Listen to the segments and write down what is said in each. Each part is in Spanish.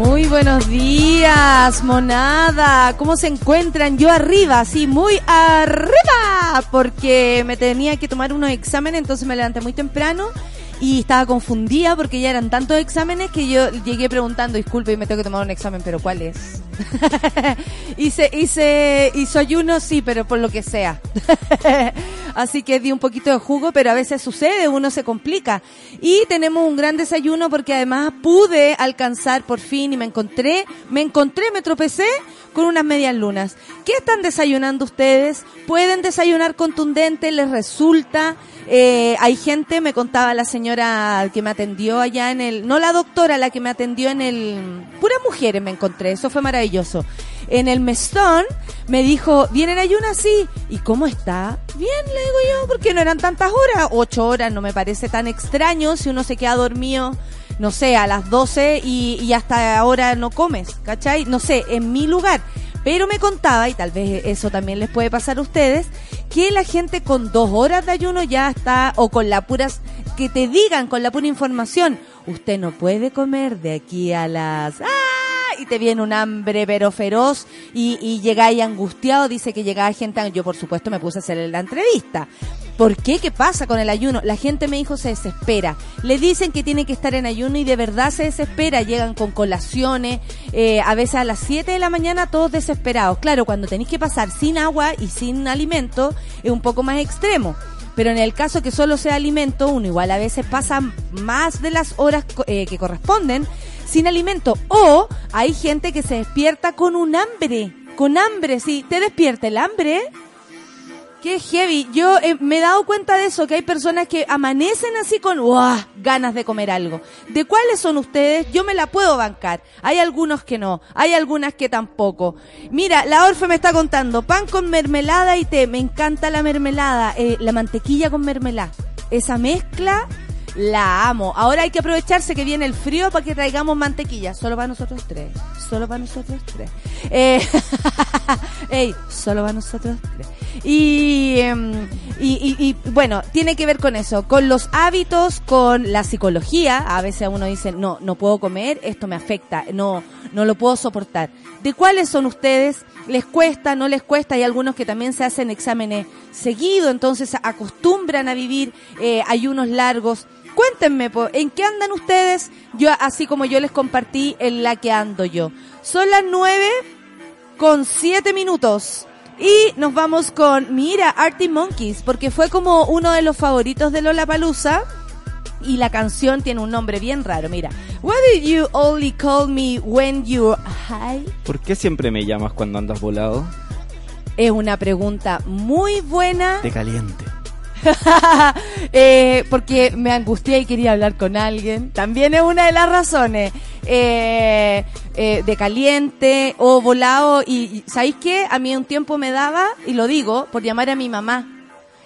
Muy buenos días, monada. ¿Cómo se encuentran? Yo arriba, sí, muy arriba, porque me tenía que tomar unos exámenes, entonces me levanté muy temprano y estaba confundida porque ya eran tantos exámenes que yo llegué preguntando, disculpe, me tengo que tomar un examen, pero ¿cuál es? hice, hice, hizo ayuno, sí, pero por lo que sea. Así que di un poquito de jugo, pero a veces sucede, uno se complica. Y tenemos un gran desayuno porque además pude alcanzar por fin y me encontré, me encontré, me tropecé con unas medias lunas. ¿Qué están desayunando ustedes? ¿Pueden desayunar contundente? ¿Les resulta? Eh, hay gente, me contaba la señora que me atendió allá en el, no la doctora, la que me atendió en el, puras mujeres me encontré, eso fue maravilloso. En el mestón me dijo, ¿vienen ayunas? Sí. ¿Y cómo está? Bien, le digo yo, porque no eran tantas horas. Ocho horas no me parece tan extraño si uno se queda dormido no sé, a las 12 y, y hasta ahora no comes, ¿cachai? No sé, en mi lugar. Pero me contaba, y tal vez eso también les puede pasar a ustedes, que la gente con dos horas de ayuno ya está, o con la pura, que te digan con la pura información, usted no puede comer de aquí a las... ¡Ah! Y te viene un hambre pero feroz y, y llegáis angustiado, dice que llegaba gente, yo por supuesto me puse a hacer la entrevista. ¿Por qué? ¿Qué pasa con el ayuno? La gente me dijo se desespera. Le dicen que tiene que estar en ayuno y de verdad se desespera. Llegan con colaciones, eh, a veces a las 7 de la mañana todos desesperados. Claro, cuando tenéis que pasar sin agua y sin alimento es un poco más extremo. Pero en el caso que solo sea alimento, uno igual a veces pasa más de las horas eh, que corresponden sin alimento. O hay gente que se despierta con un hambre. Con hambre, sí. ¿Te despierta el hambre? Qué heavy. Yo eh, me he dado cuenta de eso, que hay personas que amanecen así con ¡guau! ganas de comer algo. ¿De cuáles son ustedes? Yo me la puedo bancar. Hay algunos que no, hay algunas que tampoco. Mira, la Orfe me está contando, pan con mermelada y té. Me encanta la mermelada, eh, la mantequilla con mermelada. Esa mezcla la amo. Ahora hay que aprovecharse que viene el frío para que traigamos mantequilla. Solo para nosotros tres. Solo para nosotros tres. Eh, ey, solo para nosotros tres. Y, em, y, y, y, bueno, tiene que ver con eso, con los hábitos, con la psicología. A veces uno dice, no, no puedo comer, esto me afecta, no, no lo puedo soportar. ¿De cuáles son ustedes? ¿Les cuesta, no les cuesta? Hay algunos que también se hacen exámenes seguido, entonces acostumbran a vivir eh, ayunos largos. Cuéntenme, ¿en qué andan ustedes? Yo, así como yo les compartí en la que ando yo. Son las nueve con siete minutos. Y nos vamos con, mira, Arctic Monkeys, porque fue como uno de los favoritos de Lola Palusa. Y la canción tiene un nombre bien raro, mira. Why did you only call me when you're high? ¿Por qué siempre me llamas cuando andas volado? Es una pregunta muy buena. De caliente. eh, porque me angustié y quería hablar con alguien. También es una de las razones. Eh, eh, de caliente o volado. Y, ¿sabéis qué? A mí un tiempo me daba, y lo digo, por llamar a mi mamá.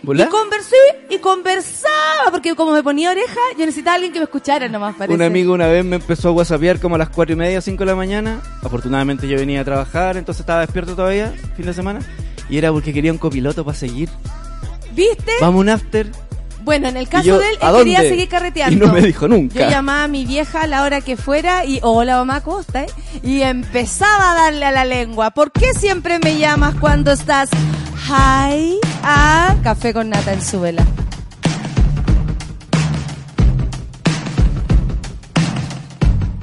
¿Volá? Y conversé y conversaba, porque como me ponía oreja, yo necesitaba a alguien que me escuchara nomás, parece. Un amigo una vez me empezó a whatsappear como a las cuatro y media, cinco de la mañana. Afortunadamente yo venía a trabajar, entonces estaba despierto todavía, fin de semana. Y era porque quería un copiloto para seguir. ¿Viste? Vamos a un after. Bueno, en el caso yo, de él, ¿a él quería seguir carreteando. Y no me dijo nunca. Yo llamaba a mi vieja a la hora que fuera y, hola mamá, ¿cómo estás? Y empezaba a darle a la lengua. ¿Por qué siempre me llamas cuando estás high a café con nata en su vela?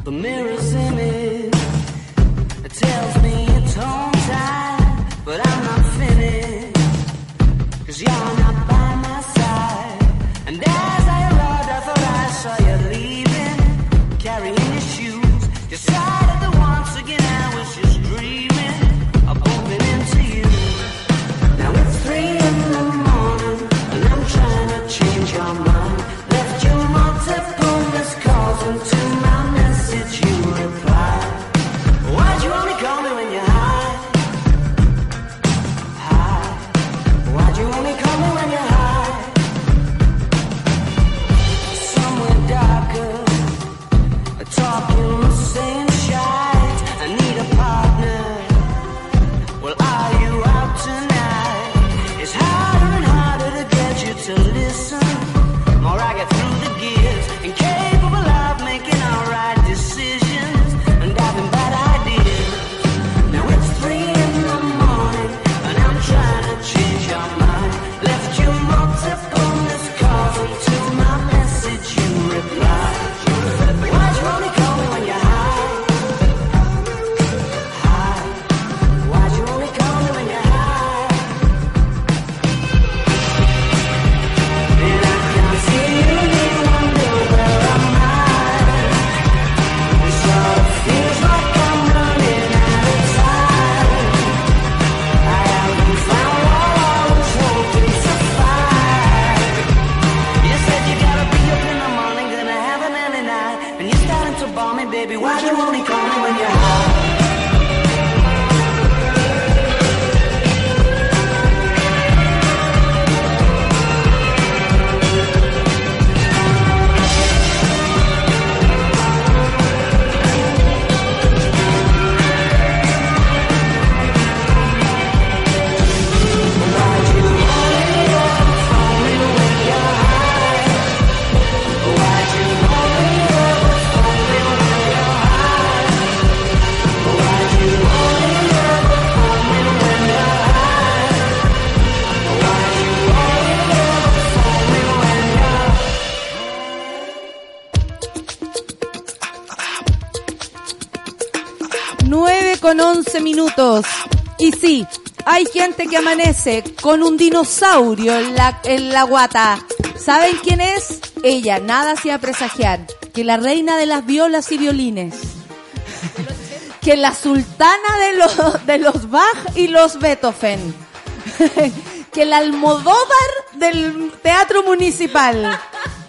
The mirror's image con 11 minutos. Y sí, hay gente que amanece con un dinosaurio en la, en la guata. ¿Saben quién es? Ella, nada hacía presagiar. Que la reina de las violas y violines. que la sultana de los, de los Bach y los Beethoven. que la Almodóvar del Teatro Municipal.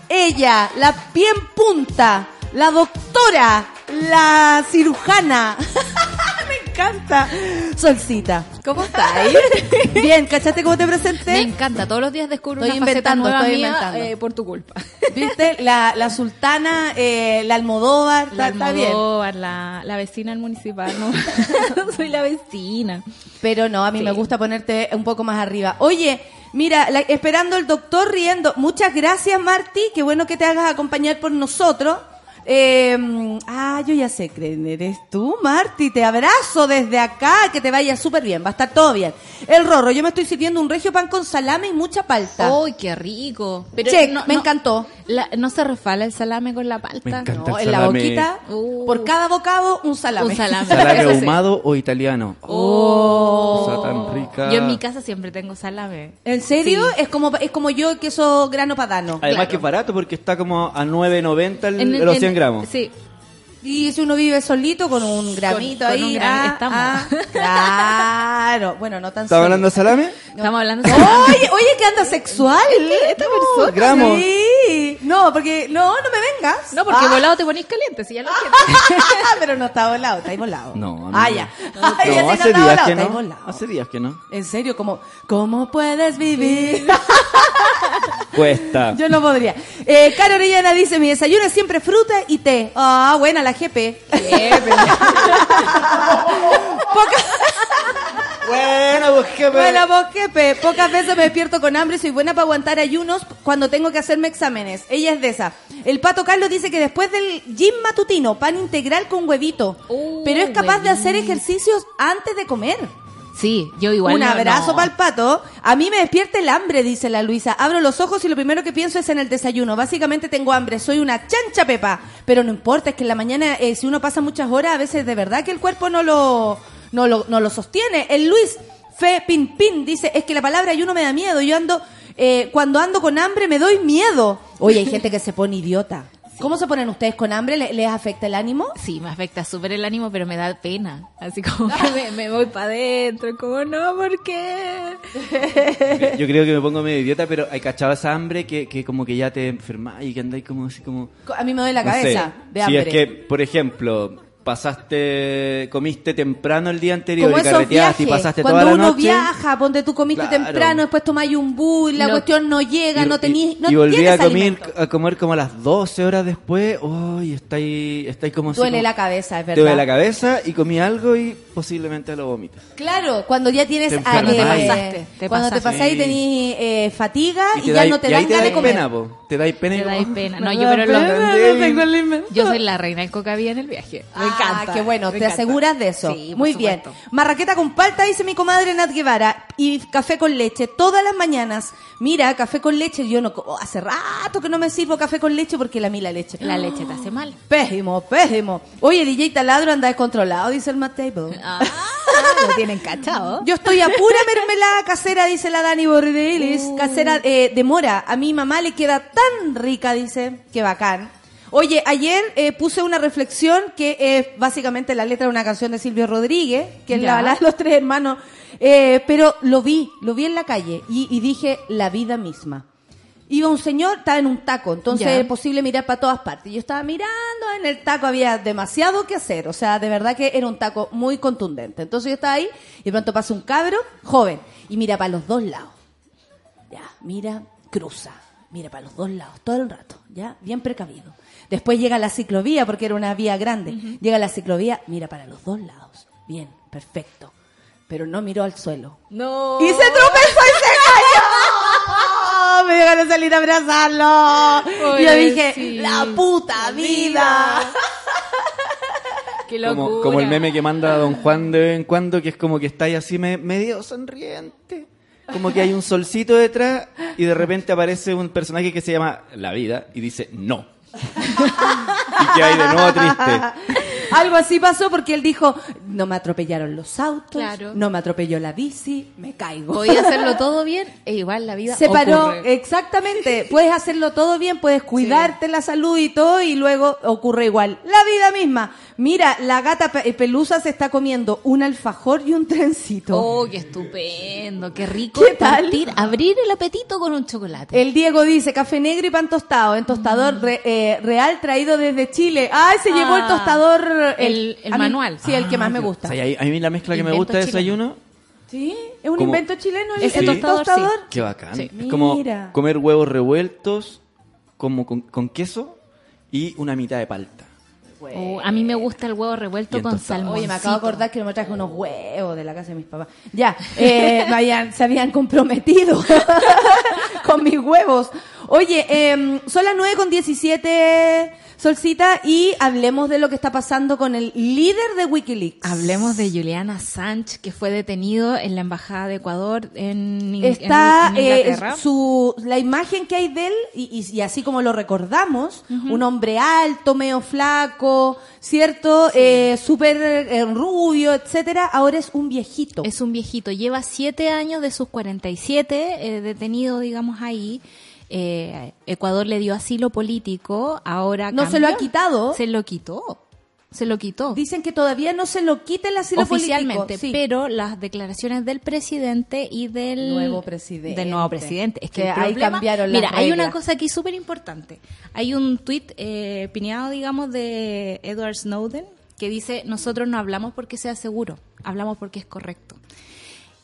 Ella, la pie en punta, la doctora, la cirujana. Me encanta. Solcita. ¿Cómo estáis? Bien, ¿cachaste cómo te presenté? Me encanta, todos los días descubro Estoy una faceta inventando, nueva estoy mía, inventando. eh, por tu culpa. ¿Viste? La, la sultana, eh, la Almodóvar, La está, bien. La, la vecina del municipal, no. Soy la vecina. Pero no, a mí Sí. me gusta ponerte un poco más arriba. Oye, mira, la- esperando el doctor riendo. Muchas gracias, Marti. Qué bueno que te hagas acompañar por nosotros. Eh, ah, yo ya sé quién eres tú, Marti. Te abrazo desde acá. Que te vaya súper bien. Va a estar todo bien. El Rorro, yo me estoy sirviendo un regio pan con salame y mucha palta. ¡Uy, qué rico! Pero Check, no- me no- encantó. la- ¿No se refala el salame con la palta? Me encanta. No, el en la boquita, Uh. por cada bocado, un salame. Un salame. ¿Salame ahumado o italiano? Oh. Cosa tan rica. Yo en mi casa siempre tengo salame. ¿En serio? Sí. Es como es como yo queso grano padano. Además Claro. que es barato porque está como a 9.90 el, En- los en- 100 gramos. Sí. Y si uno vive solito con un gramito con ahí, un ah, estamos. ah, claro. Bueno, no tan ¿Estaba hablando de salame? Estamos hablando de salame. Oye, oye, que anda sexual esta persona. gramos. Sí. No, porque no, no me vengas. No, porque Ah, volado te ponís caliente, si ya lo entiendes. pero no está volado, está ahí volado. No, Ah, no. ya. No, Ay, ya sí hace está días volado, que está ahí no. volado. Hace días que no. En serio, como ¿cómo puedes vivir? Cuesta. Yo no podría. Eh, Caro Orellana dice, mi desayuno es siempre fruta y té. Ah, buena la GP. Bueno, pues qué Bueno, vos, jefe, pocas veces me despierto con hambre y soy buena para aguantar ayunos cuando tengo que hacerme exámenes. Ella es de esa. El pato Carlos dice que después del gym matutino, pan integral con huevito. Uh, pero es capaz de hacer ejercicios antes de comer. Sí, yo igual. Un no- abrazo no. para el pato. A mí me despierta el hambre, dice la Luisa. Abro los ojos y lo primero que pienso es en el desayuno. Básicamente tengo hambre, soy una chancha pepa. Pero no importa, es que en la mañana, eh, si uno pasa muchas horas, a veces de verdad que el cuerpo no lo, no lo, no lo sostiene. El Luis Fe Pin Pin dice, es que la palabra ayuno me da miedo. Yo ando, eh, cuando ando con hambre me doy miedo. Oye, hay gente que se pone idiota. ¿Cómo se ponen ustedes con hambre? ¿Le- ¿Les afecta el ánimo? Sí, me afecta súper el ánimo, pero me da pena. Así como que me, me voy para adentro, como no, ¿por qué? Yo creo que me pongo medio idiota, pero hay cachado esa hambre que, que como que ya te enfermas y que andáis como así como... A mí me duele la no sé. cabeza de Si es que, por ejemplo, pasaste, comiste temprano el día anterior Como y carreteaste viajes, y pasaste cuando toda la uno noche. viaja, ponte tú comiste Claro. temprano, después tomáis un bus, la No. cuestión no llega, y, no tenís, no y volví a comer, a comer como a las 12 horas después. Uy, estáis, estáis como así Duele como- la cabeza, es Te verdad. duele la cabeza y comí algo y posiblemente lo vomitas. Claro, cuando ya tienes Te ah, enfermas. eh, Te pasaste, te cuando te pasaste. pasáis Sí. tenís eh, fatiga y, ya no te y dan ahí te ganas de dais comer. pena, po. Te dais pena y Te como, dais "Oh, pena. No, da yo pero lo- no David". tengo alimento. Yo soy la reina del cocaví en el viaje. Me Ah, encanta. qué bueno, me te encanta. aseguras de eso. Sí, Muy bien. Marraqueta con palta, dice mi comadre Nat Guevara, y café con leche todas las mañanas. Mira, café con leche, yo no co- hace rato que no me sirvo café con leche porque la mí la leche. La leche te hace mal. Pésimo, pésimo. Oye, DJ Taladro anda descontrolado, dice el Matt Table. Ah, lo tienen cachado. Yo estoy a pura mermelada casera, dice la Dani Bordelis. Casera eh, de mora. A mi mamá le queda tan rica, dice. Qué bacán. Oye, ayer eh, puse una reflexión que es básicamente la letra de una canción de Silvio Rodríguez, que es la balada de los tres hermanos. Eh, pero lo vi, lo vi en la calle y, y dije la vida misma. iba un señor, estaba en un taco, entonces Ya. es posible mirar para todas partes. Yo estaba mirando, en el taco había demasiado que hacer, o sea, de verdad que era un taco muy contundente. Entonces yo estaba ahí y de pronto pasa un cabro joven y mira para los dos lados. Ya, mira, cruza, mira para los dos lados, todo el rato, ya, bien precavido. Después llega la ciclovía, porque era una vía grande. Llega la ciclovía, mira para los dos lados. Bien, perfecto. Pero no miró al suelo. No. Y se tropezó y se cayó. Me dio ganas de salir a abrazarlo. Y yo dije, la puta vida. Qué locura. Como, como el meme que manda Don Juan de vez en cuando, que es como que está ahí así me- medio sonriente. Como que hay un solcito detrás y de repente aparece un personaje que se llama La Vida y dice no. Y que hay de nuevo triste. Algo así pasó porque él dijo, no me atropellaron los autos, Claro. no me atropelló la bici, me caigo. Podía hacerlo todo bien e igual la vida Se paró, exactamente. Puedes hacerlo todo bien, puedes cuidarte la salud y todo, y luego ocurre igual. La vida misma. Mira, la gata pe- pelusa se está comiendo un alfajor y un trencito. Oh, qué estupendo, qué rico ¿Qué tal? partir, abrir el apetito con un chocolate. El Diego dice café negro y pan tostado en tostador re- eh, real traído desde Chile. ¡Ay, se llevó el Ah, tostador! el- el a mí- manual. sí, el que más me Ah, gusta. o sea, y a mí la mezcla que me Invento gusta de chileno. desayuno, Sí, es un Como- invento chileno el, Ese el tostador, tostador. sí. qué bacán. Sí. Es como Mira. comer huevos revueltos como con, con queso y una mitad de palta. Oh, a mí me gusta el huevo revuelto Bien con salmón. Oye, me acabo de acordar que me traje unos huevos de la casa de mis papás. Ya, eh, me habían- se habían comprometido con mis huevos. Oye, eh, son las 9 con 17, Solcita, y hablemos de lo que está pasando con el líder de Wikileaks. Hablemos de Julian Assange, que fue detenido en la Embajada de Ecuador en, Está en- en eh, Inglaterra. su la imagen que hay de él y, y- y así como lo recordamos un hombre alto medio flaco cierto Eh, súper eh, rubio etcétera ahora es un viejito Es un viejito, lleva siete años de sus 47 eh, detenido, digamos, ahí. Eh, Ecuador le dio asilo político, ahora No se lo ha quitado. Se lo quitó, se lo quitó. dicen que todavía no se lo quita el asilo oficialmente, político. Sí. pero las declaraciones del presidente y del Nuevo presidente. del nuevo presidente es que Que el ahí problema- cambiaron las mira hay una cosa aquí súper importante hay un tuit eh, pineado digamos de Edward Snowden que dice nosotros no hablamos porque sea seguro hablamos porque es correcto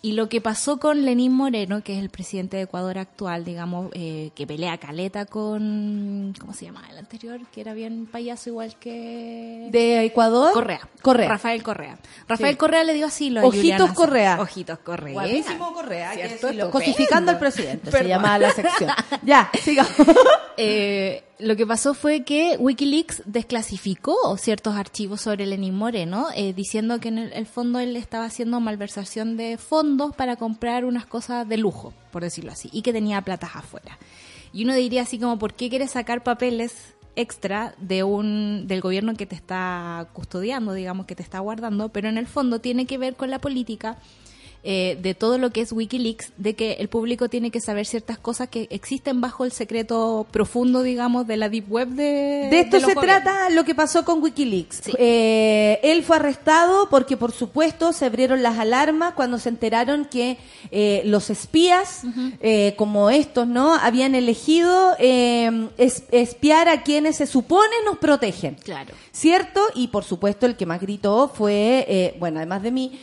y lo que pasó con Lenín Moreno, que es el presidente de Ecuador actual, digamos, eh, que pelea caleta con, ¿cómo se llama el anterior? Que era bien payaso igual que... de Ecuador Correa. Correa Rafael Correa. Rafael Sí. Correa le dio asilo a Ojitos. Correa. Ojitos Correa. Guapísimo Correa, hay que ¿Cierto? decirlo. Estupendo. cosificando al presidente se llama la sección ya sigamos Eh, lo que pasó fue que Wikileaks desclasificó ciertos archivos sobre Lenín Moreno, eh, diciendo que en el, fondo él estaba haciendo malversación de fondos para comprar unas cosas de lujo, por decirlo así, y que tenía platas afuera. Y uno diría así como, ¿por qué quieres sacar papeles extra de un del gobierno que te está custodiando, digamos, que te está guardando? Pero en el fondo tiene que ver con la política eh, de todo lo que es Wikileaks, de que el público tiene que saber ciertas cosas que existen bajo el secreto profundo, digamos, de la deep web de De esto se trata lo que pasó con Wikileaks. Sí. Eh, él fue arrestado porque, por supuesto, se abrieron las alarmas cuando se enteraron que eh, los espías, eh, como estos, ¿no? Habían elegido eh, es- espiar a quienes se supone nos protegen. Claro. ¿Cierto? Y por supuesto el que más gritó fue, eh, bueno, además de mí,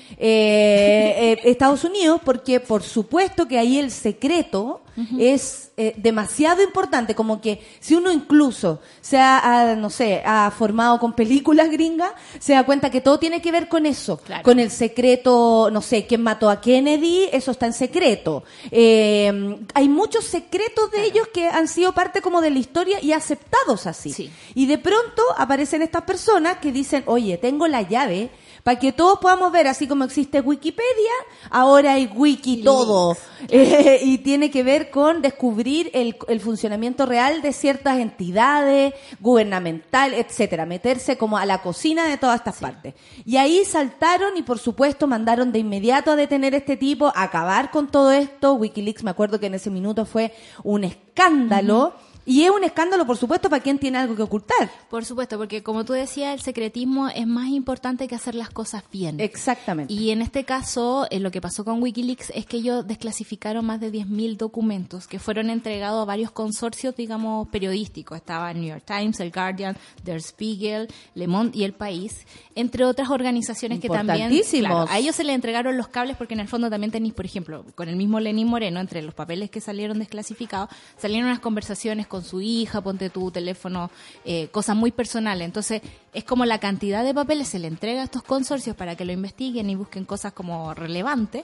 Estados Unidos, porque por supuesto que ahí el secreto es eh, demasiado importante, como que si uno incluso se ha, ha, no sé, ha formado con películas gringas, se da cuenta que todo tiene que ver con eso, Claro. con el secreto, no sé, quién mató a Kennedy, eso está en secreto. Eh, hay muchos secretos de ellos que han sido parte como de la historia y aceptados así. Sí. Y de pronto aparecen estas personas que dicen, oye, tengo la llave para que todos podamos ver, así como existe Wikipedia, ahora hay Wiki todo. Eh, y tiene que ver con descubrir el, el funcionamiento real de ciertas entidades, gubernamental, etcétera, meterse como a la cocina de todas estas partes. Y ahí saltaron y por supuesto mandaron de inmediato a detener a este tipo, a acabar con todo esto. Wikileaks, me acuerdo que en ese minuto fue un escándalo Y es un escándalo, por supuesto, para quien tiene algo que ocultar. Por supuesto, porque como tú decías, el secretismo es más importante que hacer las cosas bien. Exactamente. Y en este caso, eh, lo que pasó con Wikileaks es que ellos desclasificaron más de 10.000 documentos que fueron entregados a varios consorcios, digamos, periodísticos. Estaba New York Times, El Guardian, Der Spiegel, Le Monde y El País, entre otras organizaciones que también... Claro, a ellos se les entregaron los cables porque en el fondo también tenéis, por ejemplo, con el mismo Lenín Moreno, entre los papeles que salieron desclasificados, salieron unas conversaciones con su hija, ponte tu teléfono, eh, cosas muy personales. Entonces, es como la cantidad de papeles se le entrega a estos consorcios para que lo investiguen y busquen cosas como relevantes.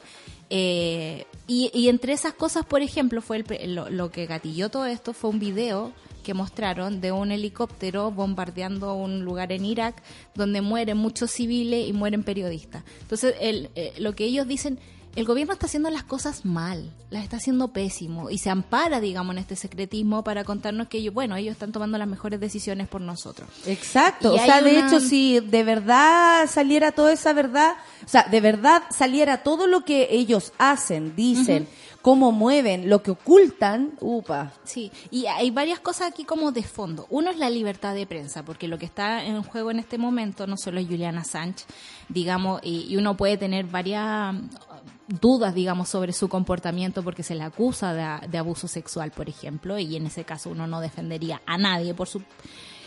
Eh, y, entre esas cosas, por ejemplo, fue el lo, lo que gatilló todo esto fue un video que mostraron de un helicóptero bombardeando un lugar en Irak donde mueren muchos civiles y mueren periodistas. Entonces, el, eh, lo que ellos dicen, el gobierno está haciendo las cosas mal, las está haciendo pésimo y se ampara, digamos, en este secretismo para contarnos que ellos, bueno, ellos están tomando las mejores decisiones por nosotros. Exacto. Y o sea, de una- hecho, si de verdad saliera toda esa verdad, o sea, de verdad saliera todo lo que ellos hacen, dicen, cómo mueven, lo que ocultan, upa. Sí, y hay varias cosas aquí como de fondo. Uno es la libertad de prensa, porque lo que está en juego en este momento no solo es Juliana Sánchez, digamos, y, y uno puede tener varias dudas, digamos, sobre su comportamiento porque se le acusa de, de abuso sexual, por ejemplo, y en ese caso uno no defendería a nadie por su...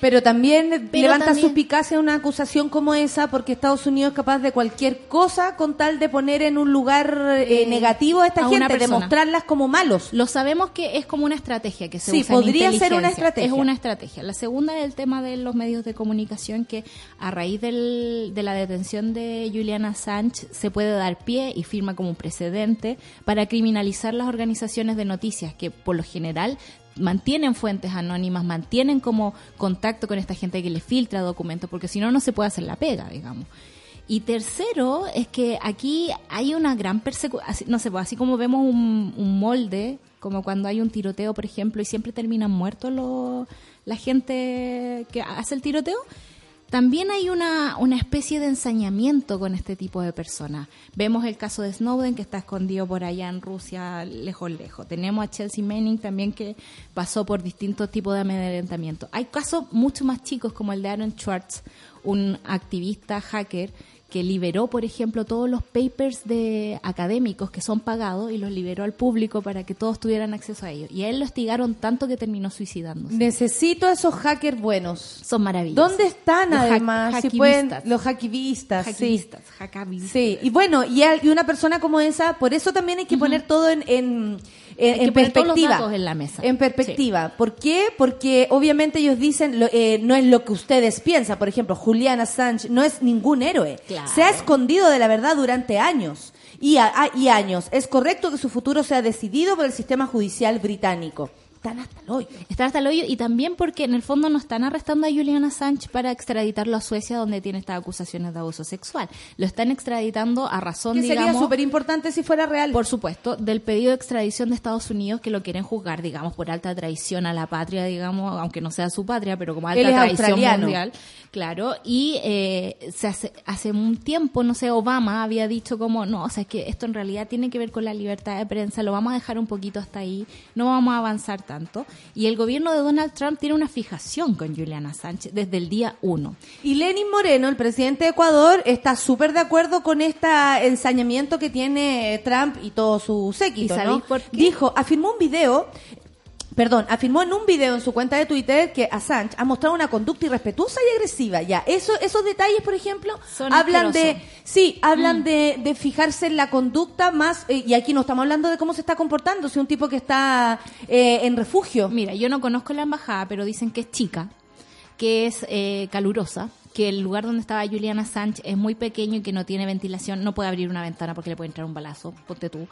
Pero también Pero levanta también- suspicacia una acusación como esa porque Estados Unidos es capaz de cualquier cosa con tal de poner en un lugar eh, Eh, negativo a esta a gente, de mostrarlas como malos. Lo sabemos que es como una estrategia que se Sí, usa en podría ser una estrategia. Es una estrategia. La segunda es el tema de los medios de comunicación que a raíz del- de la detención de Juliana Sánchez se puede dar pie y firma como un precedente para criminalizar las organizaciones de noticias que por lo general mantienen fuentes anónimas, mantienen como contacto con esta gente que le filtra documentos, porque si no, no se puede hacer la pega, digamos. Y tercero, es que aquí hay una gran persecución, no sé, pues, así como vemos un, un molde, como cuando hay un tiroteo, por ejemplo, y siempre terminan muertos los- la gente que hace el tiroteo, también hay una, una especie de ensañamiento con este tipo de personas. Vemos el caso de Snowden, que está escondido por allá en Rusia, lejos, lejos. Tenemos a Chelsea Manning también, que pasó por distintos tipos de amedrentamiento. Hay casos mucho más chicos, como el de Aaron Schwartz, un activista hacker que liberó, por ejemplo, todos los papers de académicos que son pagados y los liberó al público para que todos tuvieran acceso a ellos. Y a él lo hostigaron tanto que terminó suicidándose. Necesito esos hackers buenos. Son maravillosos. ¿Dónde están Los además? Si pueden, los hackivistas, sí. Hackivistas, hackavistas. Sí, y bueno, y, al- y una persona como esa, por eso también hay que poner todo en, en, en- todos los perspectiva. en la mesa. En perspectiva. ¿Por qué? Porque obviamente ellos dicen, lo- eh, no es lo que ustedes piensan. Por ejemplo, Juliana Sánchez no es ningún héroe. Claro. Se ha escondido de la verdad durante años. Y, a- a- y años. Es correcto que su futuro sea decidido por el sistema judicial británico. Están hasta el hoyo. Están hasta el hoyo y también porque en el fondo no están arrestando a Juliana Sánchez para extraditarlo a Suecia donde tiene estas acusaciones de abuso sexual. Lo están extraditando a razón, Que sería digamos, súper importante si fuera real. por supuesto, del pedido de extradición de Estados Unidos que lo quieren juzgar, digamos, por alta traición a la patria, digamos, aunque no sea su patria, pero como alta Él es traición australiano. mundial. Claro, y eh, se hace, hace un tiempo, no sé, Obama había dicho como, no, o sea, es que esto en realidad tiene que ver con la libertad de prensa, lo vamos a dejar un poquito hasta ahí, no vamos a avanzar tanto. Y el gobierno de Donald Trump tiene una fijación con Juliana Sánchez desde el día uno. Y Lenin Moreno, el presidente de Ecuador, está súper de acuerdo con este ensañamiento que tiene Trump y todo su séquito, ¿Y ¿no? sabéis por qué? Dijo, afirmó un video, perdón, afirmó en un video en su cuenta de Twitter que Assange ha mostrado una conducta irrespetuosa y agresiva. Ya, eso, esos detalles, por ejemplo, Son hablan de, sí, hablan de, de fijarse en la conducta más, eh, y aquí no estamos hablando de cómo se está comportando, si un tipo que está eh, en refugio. Mira, yo no conozco la embajada, pero dicen que es chica, que es eh, calurosa, que el lugar donde estaba Juliana Sánchez es muy pequeño y que no tiene ventilación, no puede abrir una ventana porque le puede entrar un balazo, ponte tú,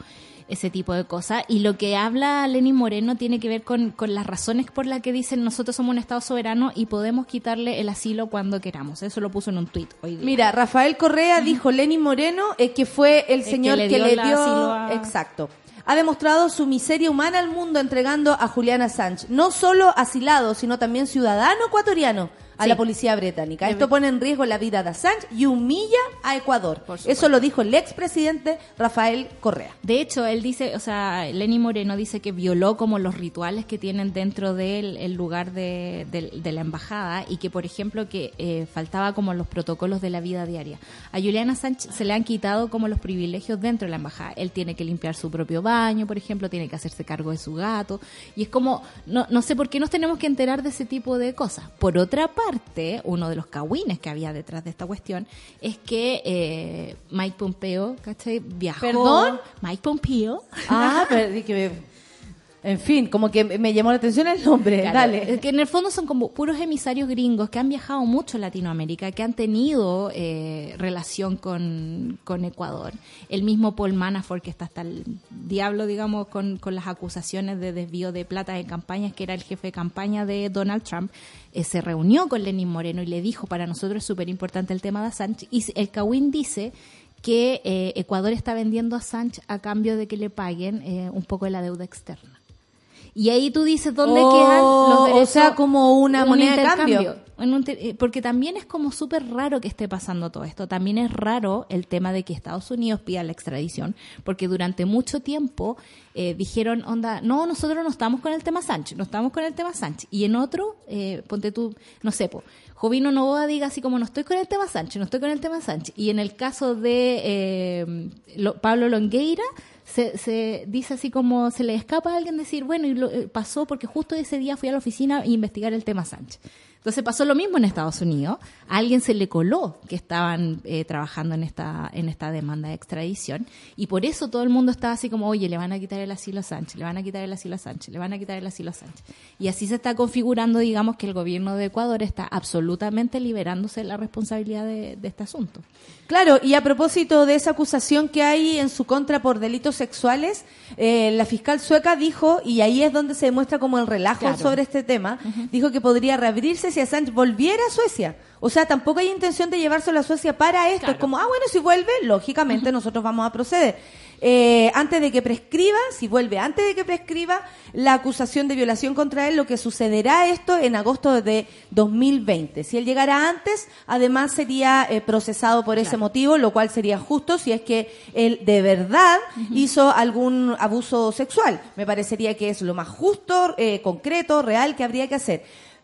ese tipo de cosas. Y lo que habla Lenín Moreno tiene que ver con, con las razones por las que dicen nosotros somos un Estado soberano y podemos quitarle el asilo cuando queramos. Eso lo puso en un tuit hoy día. Mira, Rafael Correa dijo Lenin Moreno, eh, que fue el que señor le que dio le dio... asilo a- Exacto. Ha demostrado su miseria humana al mundo entregando a Juliana Sánchez. No solo asilado, sino también ciudadano ecuatoriano. A la policía británica. Esto pone en riesgo la vida de Assange y humilla a Ecuador. Eso lo dijo el expresidente Rafael Correa. De hecho, él dice, o sea, Lenny Moreno dice que violó como los rituales que tienen dentro del el lugar de, de- de la embajada y que, por ejemplo, que eh, faltaba como los protocolos de la vida diaria. A Julian Assange se le han quitado como los privilegios dentro de la embajada. Él tiene que limpiar su propio baño, por ejemplo, tiene que hacerse cargo de su gato. Y es como, no, no sé por qué nos tenemos que enterar de ese tipo de cosas. Por otra parte, uno de los cagüines que había detrás de esta cuestión es que eh, Mike Pompeo, ¿cachai? Viajó. ¿Perdón? Mike Pompeo. Ah, pero que me- en fin, como que me llamó la atención el nombre. Claro, Dale. que en el fondo son como puros emisarios gringos que han viajado mucho a Latinoamérica, que han tenido eh, relación con, con Ecuador. El mismo Paul Manafort, que está hasta el diablo, digamos, con, con las acusaciones de desvío de plata de campañas, que era el jefe de campaña de Donald Trump, eh, se reunió con Lenin Moreno y le dijo, para nosotros es súper importante el tema de Assange. Y el Cawin dice que eh, Ecuador está vendiendo a Assange a cambio de que le paguen eh, un poco de la deuda externa. Y ahí tú dices dónde Oh, quedan los o derechos. sea, como una un moneda de cambio. En un te- eh, porque también es como súper raro que esté pasando todo esto. También es raro el tema de que Estados Unidos pida la extradición, porque durante mucho tiempo eh, dijeron, onda, no, nosotros no estamos con el tema Sánchez, no estamos con el tema Sánchez. Y en otro, eh, ponte tú, no sé, po, Jovino Novoa diga así como, no estoy con el tema Sánchez, no estoy con el tema Sánchez. Y en el caso de eh, lo- Pablo Longueira, se, se dice así como se le escapa a alguien decir, bueno, y lo, eh, pasó porque justo ese día fui a la oficina a investigar el tema Sánchez. Entonces pasó lo mismo en Estados Unidos. A alguien se le coló que estaban eh, trabajando en esta, en esta demanda de extradición. Y por eso todo el mundo estaba así como, oye, le van a quitar el asilo a Sánchez, le van a quitar el asilo a Sánchez, le van a quitar el asilo a Sánchez. Y así se está configurando, digamos, que el gobierno de Ecuador está absolutamente liberándose de la responsabilidad de, de este asunto. Claro, y a propósito de esa acusación que hay en su contra por delitos sexuales, eh, la fiscal sueca dijo, y ahí es donde se demuestra como el relajo Claro. sobre este tema, dijo que podría reabrirse si Assange volviera a Suecia. O sea, tampoco hay intención de llevárselo a Suecia para esto. Es como, ah, bueno, si vuelve, lógicamente nosotros vamos a proceder. Eh, antes de que prescriba, si vuelve antes de que prescriba la acusación de violación contra él, lo que sucederá esto en agosto de 2020. Si él llegara antes, además sería eh, procesado por ese motivo, lo cual sería justo si es que él de verdad hizo algún abuso sexual. Me parecería que es lo más justo, eh, concreto, real que habría que hacer.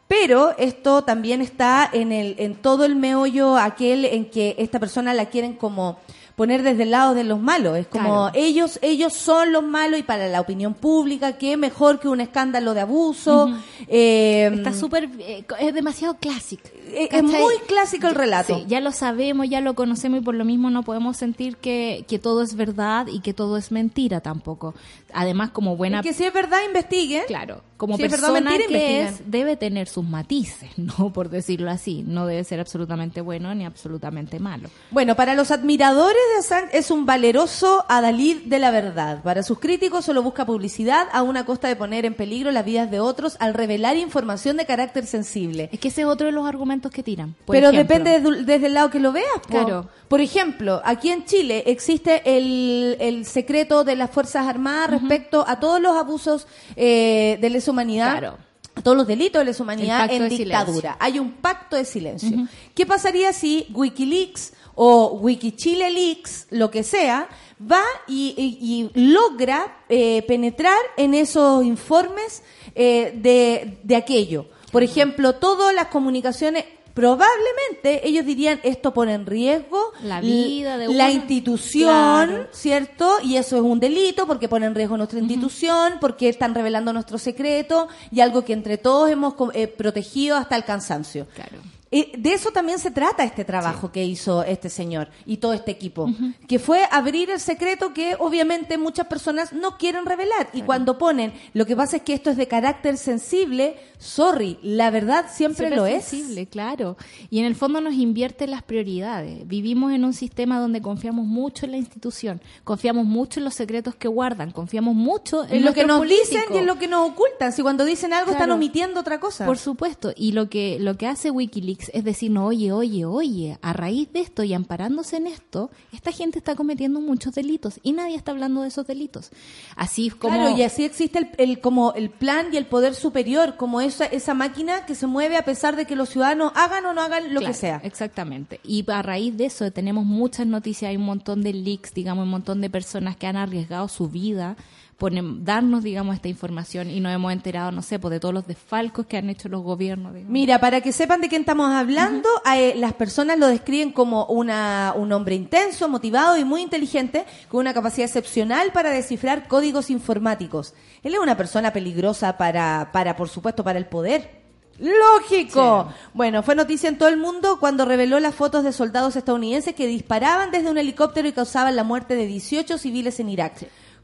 Pero esto también está en el en todo el meollo aquel en que esta persona la quieren como poner desde el lado de los malos. Es como Claro. ellos ellos son los malos y para la opinión pública qué mejor que un escándalo de abuso. Eh, Está súper, eh, es demasiado clásico. Es es muy clásico el relato. Sí, ya lo sabemos, ya lo conocemos y por lo mismo no podemos sentir que, que todo es verdad y que todo es mentira tampoco. Además, como buena... Es que si es verdad investiguen. Claro, como Si es persona mentira, que es, debe tener sus matices, ¿no? Por decirlo así. No debe ser absolutamente bueno ni absolutamente malo. Bueno, para los admiradores de Assange es un valeroso adalid de la verdad. Para sus críticos solo busca publicidad a una costa de poner en peligro las vidas de otros al revelar información de carácter sensible. Es que ese es otro de los argumentos que tiran. Por Pero ejemplo. depende de- desde el lado que lo veas. po. Claro. Por ejemplo, aquí en Chile existe el, el secreto de las Fuerzas Armadas respecto a todos los abusos eh, de lesa humanidad. Claro. A todos los delitos de lesa humanidad en dictadura. silencio. Hay un pacto de silencio. ¿Qué pasaría si Wikileaks o Wikichile Leaks, lo que sea, va y, y- y logra eh, penetrar en esos informes eh, de, de aquello? Por ejemplo, todas las comunicaciones probablemente ellos dirían esto pone en riesgo La vida de la institución, Claro. ¿cierto? Y eso es un delito porque pone en riesgo nuestra institución, porque están revelando nuestro secreto y algo que entre todos hemos eh, protegido hasta el cansancio. Claro. Eh, de eso también se trata este trabajo que hizo este señor y todo este equipo, que fue abrir el secreto que obviamente muchas personas no quieren revelar. Y cuando ponen, lo que pasa es que esto es de carácter sensible, sorry, la verdad siempre lo es. sensible, claro. Y en el fondo nos invierte las prioridades. Vivimos en un sistema donde confiamos mucho en la institución, confiamos mucho en los secretos que guardan, confiamos mucho en, En lo que nos dicen y en lo que nos ocultan. Si cuando dicen algo están omitiendo otra cosa. Por supuesto. Y lo que, lo que hace Wikileaks Es decirnos, oye, oye, oye, a raíz de esto y amparándose en esto, esta gente está cometiendo muchos delitos y nadie está hablando de esos delitos. Así como... Claro, y así existe el, el- como el plan y el poder superior, como esa, esa máquina que se mueve a pesar de que los ciudadanos hagan o no hagan lo Claro, que sea. Exactamente. Y a raíz de eso tenemos muchas noticias, hay un montón de leaks, digamos, un montón de personas que han arriesgado su vida por em- darnos, digamos, esta información y nos hemos enterado, no sé, pues de todos los desfalcos que han hecho los gobiernos. digamos. Mira, para que sepan de quién estamos hablando, eh, las personas lo describen como una, un hombre intenso, motivado y muy inteligente, con una capacidad excepcional para descifrar códigos informáticos. Él es una persona peligrosa para, para por supuesto, para el poder. Lógico. Bueno, fue noticia en todo el mundo cuando reveló las fotos de soldados estadounidenses que disparaban desde un helicóptero y causaban la muerte de 18 civiles en Irak.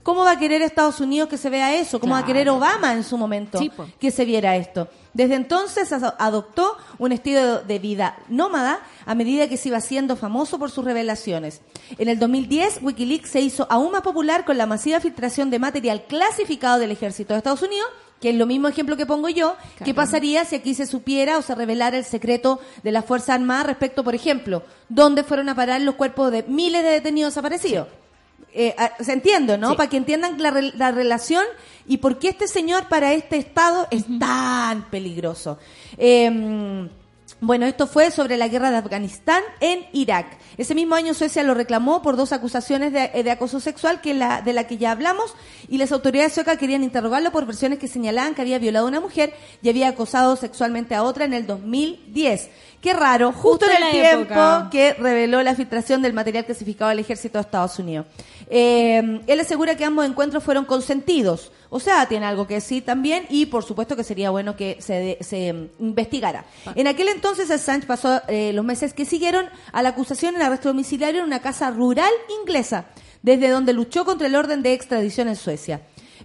¿Cómo va a querer Estados Unidos que se vea eso? ¿Cómo va a querer Obama en su momento Sí, que se viera esto? Desde entonces adoptó un estilo de vida nómada a medida que se iba siendo famoso por sus revelaciones. En el 2010, Wikileaks se hizo aún más popular con la masiva filtración de material clasificado del ejército de Estados Unidos, que es lo mismo ejemplo que pongo yo. ¿Qué pasaría si aquí se supiera o se revelara el secreto de las Fuerzas Armadas respecto, por ejemplo, dónde fueron a parar los cuerpos de miles de detenidos desaparecidos? Eh, ah, se entiende, ¿no? Sí. Para que entiendan la, re- la relación y por qué este señor para este Estado es tan peligroso. Eh, bueno, esto fue sobre la guerra de Afganistán en Irak. Ese mismo año Suecia lo reclamó por dos acusaciones de, de acoso sexual que la, de la que ya hablamos y las autoridades suecas querían interrogarlo por versiones que señalaban que había violado a una mujer y había acosado sexualmente a otra en el 2010. Qué raro, justo, Justo en el tiempo época. que reveló la filtración del material clasificado del ejército de Estados Unidos. Eh, él asegura que ambos encuentros fueron consentidos, o sea, tiene algo que decir también y por supuesto que sería bueno que se, de- se mm, investigara. En aquel entonces Assange pasó eh, los meses que siguieron a la acusación en arresto domiciliario en una casa rural inglesa, desde donde luchó contra el orden de extradición en Suecia.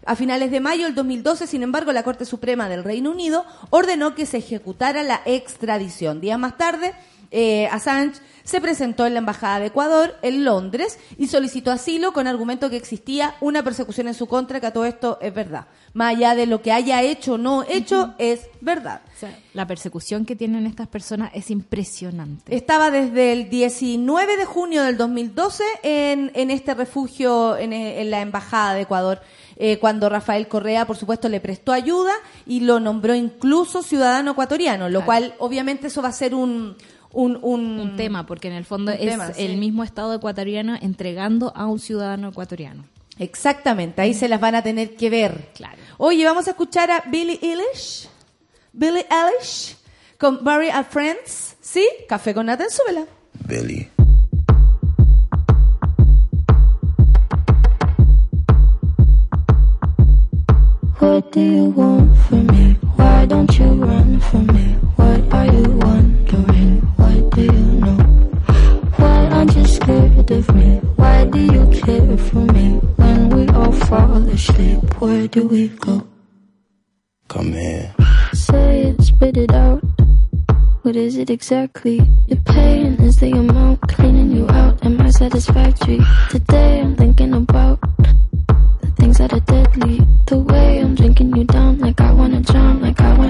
A finales de mayo del 2012, sin embargo, la Corte Suprema del Reino Unido ordenó que se ejecutara la extradición. Días más tarde, eh, Assange se presentó en la Embajada de Ecuador en Londres y solicitó asilo con argumento que existía una persecución en su contra, que a todo esto es verdad. Más allá de lo que haya hecho o no hecho, es verdad. O sea, la persecución que tienen estas personas es impresionante. Estaba desde el 19 de junio del 2012 en, en este refugio en, eh, en la Embajada de Ecuador, eh, cuando Rafael Correa, por supuesto, le prestó ayuda y lo nombró incluso ciudadano ecuatoriano, lo Claro. cual obviamente eso va a ser un... Un, un, un tema, porque en el fondo es tema, sí. el mismo Estado ecuatoriano entregando a un ciudadano ecuatoriano. Exactamente, ahí se las van a tener que ver. Claro. Oye, vamos a escuchar a Billie Eilish. Billie Eilish con Barry and Friends. ¿Sí? Café con Nathan, súbela. Billy. What do you want from me? Why don't you run from me? What are you wondering? Do you know? Why aren't you scared of me? Why do you care for me? When we all fall asleep, where do we go? Come here. Say it, spit it out. What is it exactly? Your pain is the amount cleaning you out. Am I satisfactory? Today I'm thinking about the things that are deadly. The way I'm drinking you down, like I wanna drown, like I wanna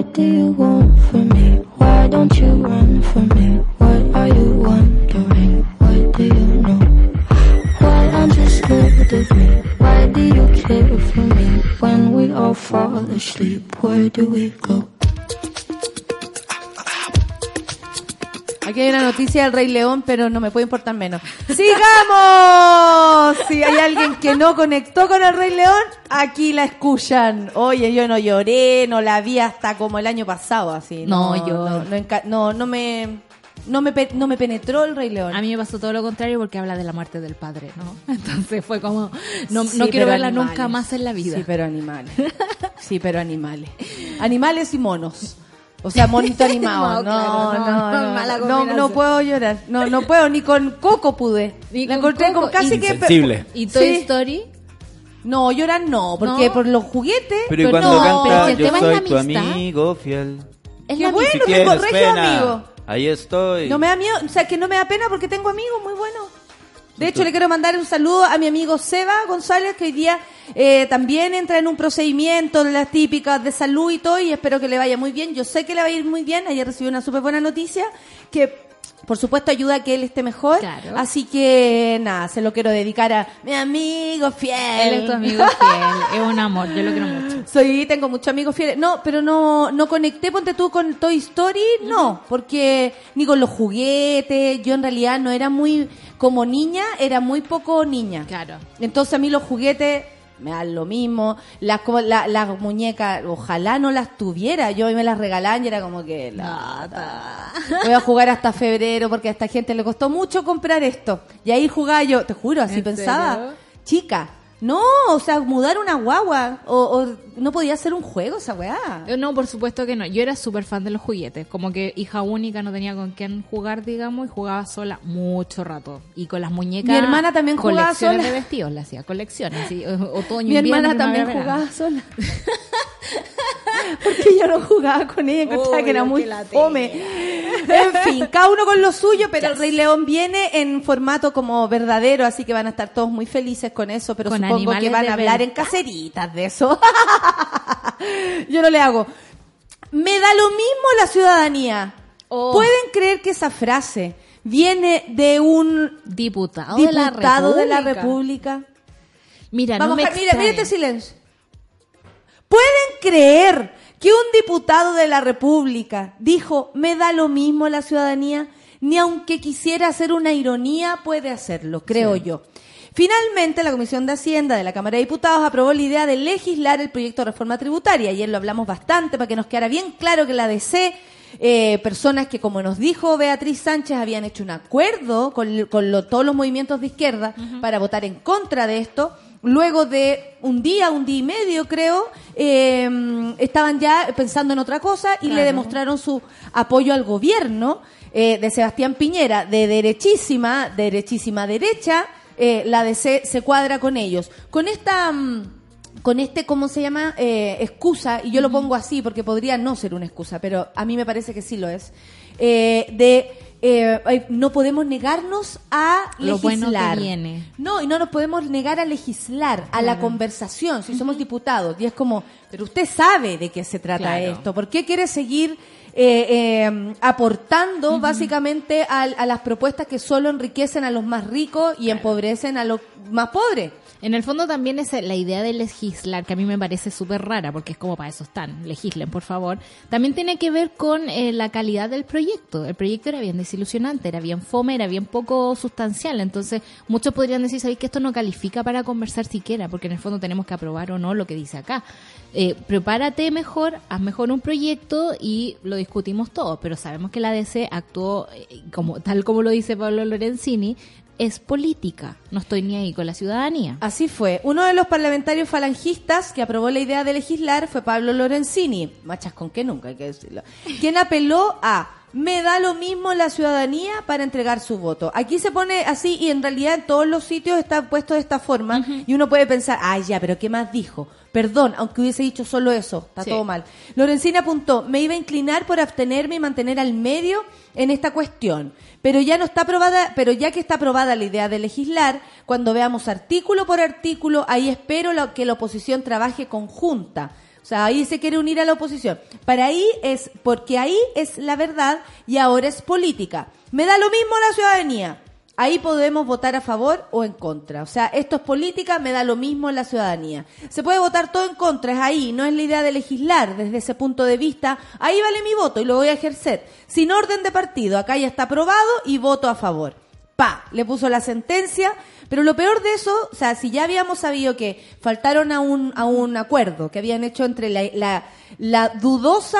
What do you want from me? Why don't you run from me? What are you wondering? What do you know? Why aren't you scared of me? Why do you care for me? When we all fall asleep, where do we go? Aquí hay una noticia del Rey León, pero no me puede importar menos. ¡Sigamos! Si hay alguien que no conectó con el Rey León, aquí la escuchan. Oye, yo no lloré, no la vi hasta como el año pasado, así. No, yo- No, no, enca- no, no me... No me, no me penetró el Rey León. A mí me pasó todo lo contrario porque habla de la muerte del padre, ¿no? Entonces fue como, no, Sí, no quiero verla animales. nunca más en la vida. Sí, pero animales. Sí, pero animales. Animales y monos. O sea, monito animado. No, No, claro, no, no, no, mala no, no, combinación. puedo llorar. No, no puedo, ni con Coco pude. Ni La con encontré Coco. con casi que... Sensible. ¿Y Toy Sí. Story? No, llorar no, porque ¿No? por los juguetes... Pero y Pero cuando no, pero canta si el Yo tema es soy la tu amistad. amigo fiel. Es Qué la bueno, Si tengo regio amigo. ahí estoy. No me da miedo, o sea, que no me da pena porque tengo amigos muy buenos. De hecho, le quiero mandar un saludo a mi amigo Seba González, que hoy día eh, también entra en un procedimiento de las típicas de salud y todo, y espero que le vaya muy bien. Yo sé que le va a ir muy bien. Ayer recibí una súper buena noticia, que por supuesto ayuda a que él esté mejor. Claro. Así que, nada, se lo quiero dedicar a mi amigo fiel. Él es tu amigo fiel, es un amor, yo lo quiero mucho. Soy, tengo muchos amigos fieles. No, pero no, no conecté, ponte tú con Toy Story, no, porque ni con los juguetes, yo en realidad no era muy, como niña, era muy poco niña. Claro. Entonces a mí los juguetes me dan lo mismo, las como- la- las muñecas, ojalá no las tuviera, yo me las regalaban y era como que lata. voy a jugar hasta febrero porque a esta gente le costó mucho comprar esto. Y ahí jugaba yo, te juro, así ¿En pensaba, serio? chica. No, o sea, mudar una guagua. O, o no podía ser un juego esa weá. Eh, No, por supuesto que no. Yo era súper fan de los juguetes. Como que hija única no tenía con quién jugar, digamos, y jugaba sola mucho rato. Y con las muñecas. Mi hermana también jugaba colecciones sola. de vestidos, le hacía colecciones. Sí, otoño, Mi invierno, hermana también jugaba sola. Porque yo no jugaba con ella, encontraba que era muy que la fome. En fin, cada uno con lo suyo, pero el Rey León viene en formato como verdadero, así que van a estar todos muy felices con eso, pero Con supongo que van a hablar en caseritas de eso. yo no le hago. Me da lo mismo la ciudadanía. Oh. ¿Pueden creer que esa frase viene de un Diputado, de la diputado de la República. Mira, Vamos, no me a- mira, mira este silencio. ¿Pueden creer que un diputado de la República dijo, me da lo mismo la ciudadanía? Ni aunque quisiera hacer una ironía, puede hacerlo, creo yo. Finalmente, la Comisión de Hacienda de la Cámara de Diputados aprobó la idea de legislar el proyecto de reforma tributaria. Ayer lo hablamos bastante para que nos quedara bien claro que la DC, eh, personas que, como nos dijo Beatriz Sánchez, habían hecho un acuerdo con, con lo- todos los movimientos de izquierda para votar en contra de esto. Luego de un día, un día y medio, creo, eh, estaban ya pensando en otra cosa y le demostraron su apoyo al gobierno eh, de Sebastián Piñera, de derechísima, derechísima derecha, eh, la DC se cuadra con ellos. Con esta... mm, con este, ¿cómo se llama? Eh, excusa, y yo lo pongo así porque podría no ser una excusa, pero a mí me parece que sí lo es, eh, de eh, no podemos negarnos a Lo bueno que legislar. viene. No, y no nos podemos negar a legislar, a la conversación, si somos diputados. Y es como, pero usted sabe de qué se trata Claro. esto. ¿Por qué quiere seguir eh, eh, aportando básicamente a, a las propuestas que solo enriquecen a los más ricos y empobrecen a los más pobres? En el fondo también es la idea de legislar, que a mí me parece súper rara, porque es como para eso están, legislen, por favor. También tiene que ver con eh, la calidad del proyecto. El proyecto era bien desilusionante, era bien fome, era bien poco sustancial. Entonces, muchos podrían decir, ¿sabéis que esto no califica para conversar siquiera? Porque en el fondo tenemos que aprobar o no lo que dice acá. Eh, prepárate mejor, haz mejor un proyecto y lo discutimos todo. Pero sabemos que la DC actuó, eh, como, tal como lo dice Pablo Lorenzini, es política. No estoy ni ahí con la ciudadanía. Así fue. Uno de los parlamentarios falangistas que aprobó la idea de legislar fue Pablo Lorenzini, machas con que nunca hay que decirlo, quien apeló a me da lo mismo la ciudadanía para entregar su voto. Aquí se pone así y en realidad en todos los sitios está puesto de esta forma y uno puede pensar, ay ya, pero ¿qué más dijo? Perdón, aunque hubiese dicho solo eso, está Sí. todo mal. Lorenzini apuntó, me iba a inclinar por abstenerme y mantener al medio en esta cuestión, pero ya no está aprobada, pero ya que está aprobada la idea de legislar, cuando veamos artículo por artículo, ahí espero que la oposición trabaje conjunta. O sea, ahí se quiere unir a la oposición. Para ahí es, porque ahí es la verdad y ahora es política. Me da lo mismo la ciudadanía. Ahí podemos votar a favor o en contra. O sea, esto es política, me da lo mismo la ciudadanía. Se puede votar todo en contra, es ahí, no es la idea de legislar desde ese punto de vista. Ahí vale mi voto y lo voy a ejercer. Sin orden de partido, acá ya está aprobado y voto a favor. Pa, le puso la sentencia, pero lo peor de eso, o sea, si ya habíamos sabido que faltaron a un, a un acuerdo que habían hecho entre la, la, la dudosa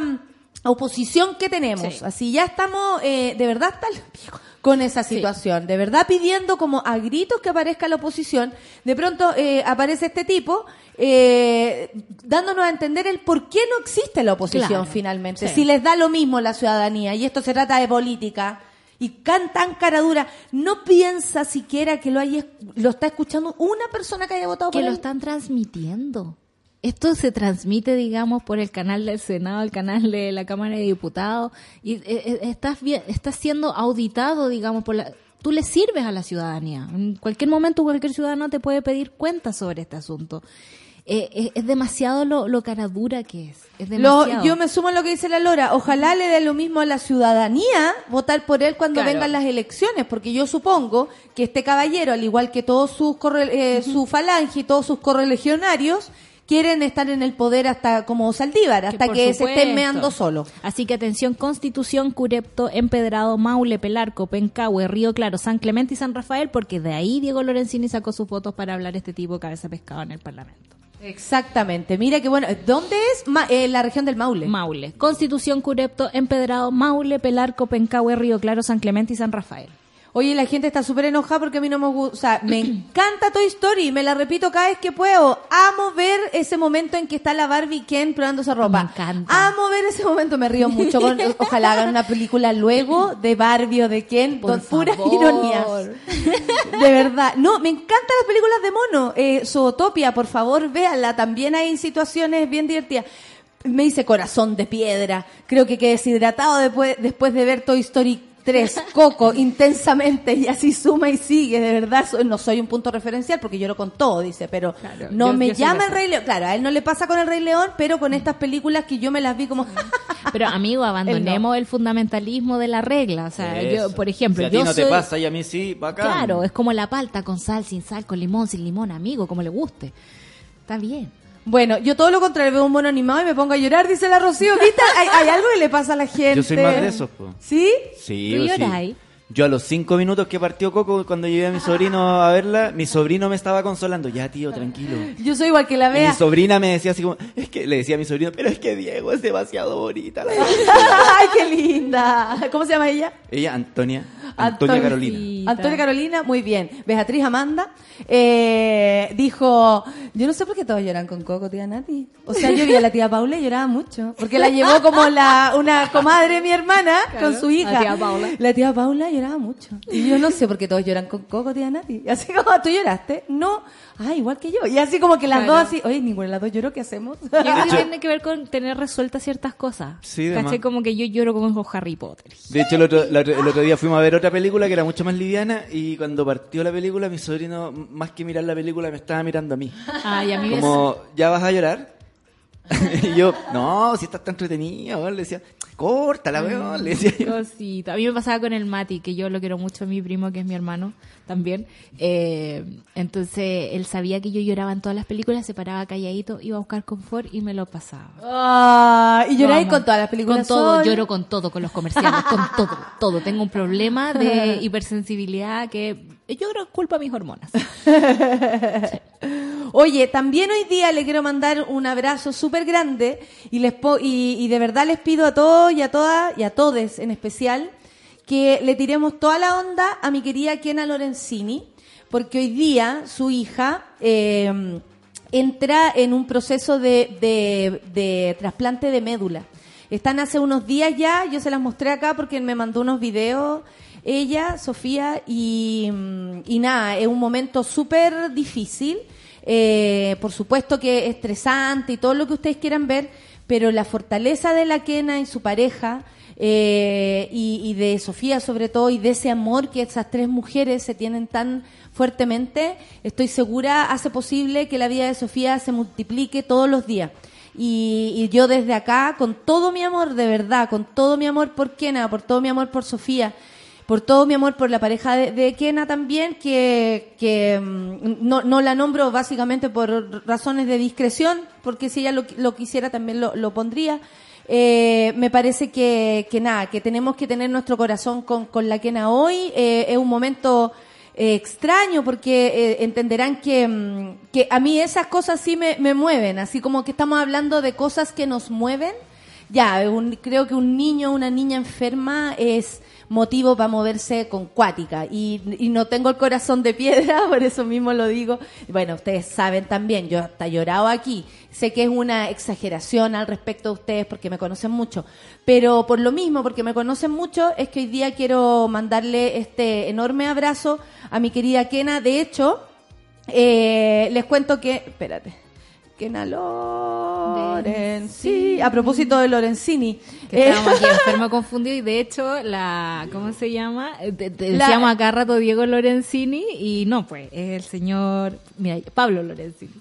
mm, oposición que tenemos, Sí. así ya estamos, eh, de verdad pico con esa situación, de verdad pidiendo como a gritos que aparezca la oposición, de pronto eh, aparece este tipo eh, dándonos a entender el por qué no existe la oposición Claro, finalmente, sí. si les da lo mismo la ciudadanía y esto se trata de política y can tan cara dura, no piensa siquiera que lo haya, lo está escuchando una persona que haya votado que por lo él. están transmitiendo. Esto se transmite, digamos, por el canal del Senado, el canal de la Cámara de Diputados, y eh, eh, estás, bien- estás siendo auditado, digamos, por la... Tú le sirves a la ciudadanía. En cualquier momento cualquier ciudadano te puede pedir cuentas sobre este asunto. Eh, eh, es demasiado lo, lo cara dura que es. Es Lo- demasiado. yo me sumo a lo que dice la Lora. Ojalá le dé lo mismo a la ciudadanía votar por él cuando Claro. vengan las elecciones, porque yo supongo que este caballero, al igual que todos sus corre- eh, su falange y todos sus correligionarios, quieren estar en el poder hasta como Saldívar, hasta que se estén meando solo. Así que atención, Constitución, Curepto, Empedrado, Maule, Pelarco, Pencahue, Río Claro, San Clemente y San Rafael, porque de ahí Diego Lorenzini sacó sus votos para hablar este tipo de cabeza pescado en el Parlamento. Exactamente. Mira que bueno. ¿Dónde es? Ma- eh, la región del Maule. Maule. Constitución, Curepto, Empedrado, Maule, Pelarco, Pencahue, Río Claro, San Clemente y San Rafael. Oye, la gente está súper enojada porque a mí no me gusta, o sea, me encanta Toy Story, me la repito cada vez que puedo. Amo ver ese momento en que está la Barbie Ken probando esa ropa. Me encanta. Amo ver ese momento, me río mucho. Con- ojalá hagan una película luego de Barbie o de Ken, Por con puras favor. ironías. De verdad. No, me encantan las películas de mono. Eh, Zootopia, por favor, véanla. También hay situaciones bien divertidas. Me dice corazón de piedra. Creo que quedé deshidratado después, después de ver Toy Story 3, Coco, intensamente, y así suma y sigue. De verdad, so- no soy un punto referencial porque lloro con todo, dice, pero Claro, no yo- me yo soy llama el. Rey León. Claro, a él no le pasa con el Rey León, pero con estas películas que yo me las vi como... Pero amigo, abandonemos el fundamentalismo de la regla. O sea, yo, por ejemplo, si a ti yo no soy... te pasa y a mí sí, bacán. Claro, es como la palta con sal, sin sal, con limón, sin limón, amigo, como le guste. Está bien. Bueno, yo todo lo contrario, veo un mono animado y me pongo a llorar, dice la Rocío. ¿Viste? Hay, hay algo que le pasa a la gente. Yo soy más de esos, po. ¿Sí? Sí, ¿Tú o sí. Yo a los cinco minutos que partió Coco, cuando llevé a mi sobrino a verla, mi sobrino me estaba consolando. Ya, tío, tranquilo. Yo soy igual que la Y vea. mi sobrina me decía así como, es que le decía a mi sobrino, pero es que Diego es demasiado bonita. la ¡Ay, qué linda! ¿Cómo se llama ella? Ella, Antonia. Antonia- Antonia Carolina. Antonia Carolina, muy bien. Beatriz Amanda eh, dijo, yo no sé por qué todos lloran con Coco, tía Nati. O sea, yo vi a la tía Paula y lloraba mucho. Porque la llevó como la una comadre de mi hermana con su hija. la tía Paula. La tía Paula lloraba mucho. Y yo no sé por qué todos lloran con Coco, tía Nati. Y así como, ¿tú lloraste? No. Ah, igual que yo. Y así como que las Claro. dos así, oye, ninguna de las dos lloró, ¿qué hacemos? Yo creo que tiene que ver con tener resueltas ciertas cosas. Sí, de. Como que yo lloro como con Harry Potter. De hecho, el otro, la otro- el otro día fuimos a ver otra película que era mucho más liviana y cuando partió la película, mi sobrino, más que mirar la película, me estaba mirando a mí. Ay, a mí me- Como, ¿ya vas a llorar? y yo, no, si estás tan entretenido, weón", le decía, corta la weón, le decía yo. Cosita. A mí me pasaba con el Mati, que yo lo quiero mucho, mi primo, que es mi hermano también. Eh, entonces, él sabía que yo lloraba en todas las películas, se paraba calladito, iba a buscar confort y me lo pasaba. Ah, y lloráis Vamos. con todas las películas. Con todo, lloro con todo, con los comerciales, con todo, todo. Tengo un problema de hipersensibilidad que yo creo que culpa de mis hormonas. Oye, también hoy día le quiero mandar un abrazo súper grande y, les y, de verdad les pido a todos y a todas y a todes en especial que le tiremos toda la onda a mi querida Kena Lorenzini, porque hoy día su hija eh, entra en un proceso de, de- de trasplante de médula. Están hace unos días ya, yo se las mostré acá porque me mandó unos videos ella, Sofía, y, mm, y nada, es un momento súper difícil, eh, por supuesto que estresante y todo lo que ustedes quieran ver, pero la fortaleza de la Kena y su pareja, eh, y, y de Sofía sobre todo, y de ese amor que esas tres mujeres se tienen tan fuertemente, estoy segura, hace posible que la vida de Sofía se multiplique todos los días. Y, y yo desde acá, con todo mi amor, de verdad, con todo mi amor por Kena, por todo mi amor por Sofía, por todo mi amor por la pareja de, Kena también, que, que mm, no, no la nombro básicamente por razones de discreción, porque si ella lo, lo quisiera también lo, lo pondría. Eh, me parece que, que nada, que tenemos que tener nuestro corazón con, con la Kena hoy. Eh, es un momento eh, extraño porque entenderán que, mm, que a mí esas cosas sí me, me mueven, así como que estamos hablando de cosas que nos mueven. Ya, un- creo que un niño o una niña enferma es motivo para moverse con cuática y, no tengo el corazón de piedra, por eso mismo lo digo. Bueno, ustedes saben también, yo hasta he llorado aquí. Sé que es una exageración al respecto de ustedes porque me conocen mucho, pero por lo mismo, porque me conocen mucho, es que hoy día quiero mandarle este enorme abrazo a mi querida Kena. De hecho, eh, les cuento que, espérate, Kena Lorenzini, a propósito de Lorenzini, Que eh, estábamos aquí enfermo confundido y de hecho la ¿cómo se llama? Eh, La- decíamos acá rato Diego Lorenzini y no pues es el señor mira Pablo Lorenzini.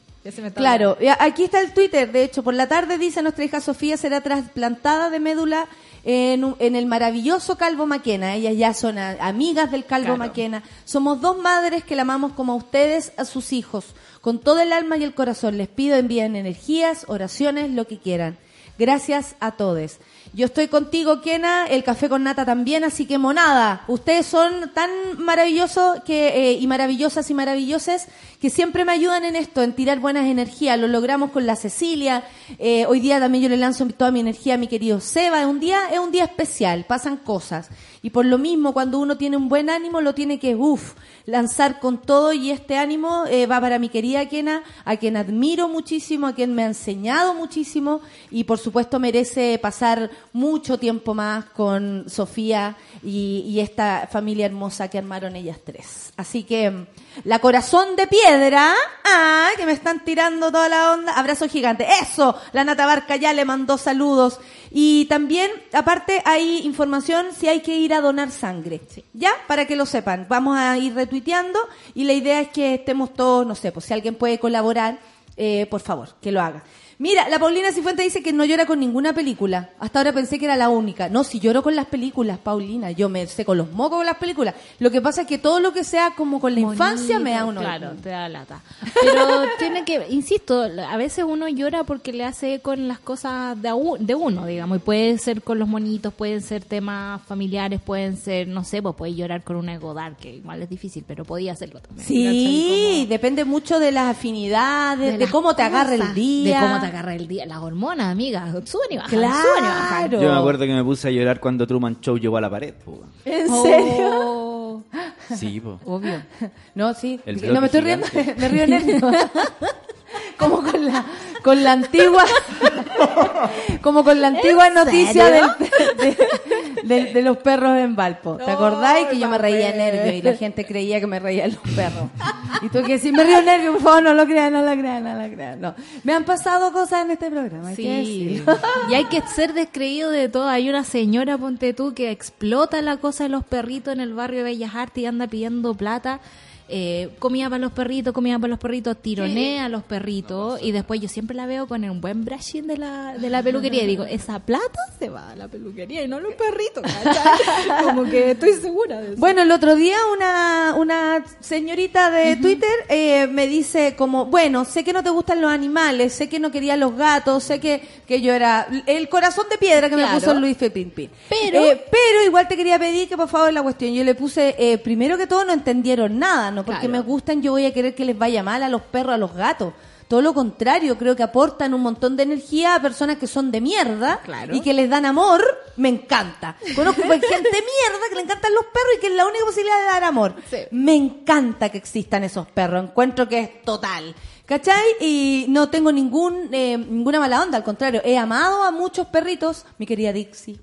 Claro, a- aquí está el Twitter, de hecho, por la tarde dice nuestra hija Sofía será trasplantada de médula en, en el maravilloso Calvo Maquena. Ellas ya son a- amigas del Calvo Claro. Maquena. Somos dos madres que la amamos como a ustedes, a sus hijos. Con todo el alma y el corazón les pido envíen energías, oraciones, lo que quieran. Gracias a todos. Yo estoy contigo, Kena, el café con nata también, así que monada. Ustedes son tan maravillosos que, eh, y maravillosas y maravillosas que siempre me ayudan en esto, en tirar buenas energías. Lo logramos con la Cecilia. Eh, hoy día también yo le lanzo toda mi energía a mi querido Seba. Un día, es un día especial, pasan cosas. Y por lo mismo, cuando uno tiene un buen ánimo, lo tiene que, uff, lanzar con todo y este ánimo eh, va para mi querida Kena, a quien admiro muchísimo, a quien me ha enseñado muchísimo y por supuesto merece pasar mucho tiempo más con Sofía y, esta familia hermosa que armaron ellas tres. Así que mm, la corazón de piedra, ah, que me están tirando toda la onda, abrazo gigante. Eso, la Nata Barca ya le mandó saludos. Y también, aparte, hay información si hay que ir a donar sangre. ¿Ya? Para que lo sepan. Vamos a ir retuiteando y la idea es que estemos todos, no sé, pues si alguien puede colaborar, eh, por favor, que lo haga. Mira, la Paulina Cifuentes dice que no llora con ninguna película. Hasta ahora pensé que era la única. No, si lloro con las películas, Paulina. Yo me sé con los mocos con las películas. Lo que pasa es que todo lo que sea como con la infancia me da uno. Claro, te da lata. Pero tiene que, insisto, a veces uno llora porque le hace con las cosas de, de uno, digamos. Y puede ser con los monitos, pueden ser temas familiares, pueden ser, no sé, pues puede llorar con una Godard, que igual es difícil, pero podía hacerlo también. Sí, depende mucho de las afinidades, de, las cómo te agarra el día. De cómo te agarra el día. Las hormonas, amiga, suben y bajan, suben y bajan. Claro. Yo me acuerdo que me puse a llorar cuando Truman Show llegó a la pared. po. ¿En serio? Oh, Sí, po. obvio. No, sí. El no me estoy riendo, me río nervio. como con la con la antigua como con la antigua ¿En noticia del, de, de- de los perros en Valpo. ¿Te acordáis que yo me reía nervio y la gente creía que me reía los perros? Y tú que si me río nervio, por favor, no lo crean, no lo crean, no lo crean. No. Me han pasado cosas en este programa, Sí, y hay que ser descreído de todo. Hay una señora, ponte tú, que explota la cosa de los perritos en el barrio de Bellas Artes y anda pidiendo plata. Eh, comida para los perritos, comida para los perritos, tironea a los perritos y después yo siempre la veo con un buen brushing de la, de la peluquería y digo, esa plata se va a la peluquería y no a los perritos, ¿cachai? Como que estoy segura de eso. Bueno, el otro día una, una señorita de Twitter eh, me dice como, bueno, sé que no te gustan los animales, sé que no querías los gatos, sé que, que yo era el corazón de piedra que me puso Luis Pepín Pero- Eh, pero igual te quería pedir que por favor la cuestión, yo le puse, eh, primero que todo no entendieron nada, no porque Claro. me gustan yo voy a querer que les vaya mal a los perros, a los gatos. Todo lo contrario, creo que aportan un montón de energía a personas que son de mierda Claro. y que les dan amor, me encanta. Conozco gente mierda que le encantan los perros y que es la única posibilidad de dar amor. Sí. Me encanta que existan esos perros, encuentro que es total. ¿Cachai? Y no tengo ningún eh, ninguna mala onda, al contrario, he amado a muchos perritos, mi querida Dixie,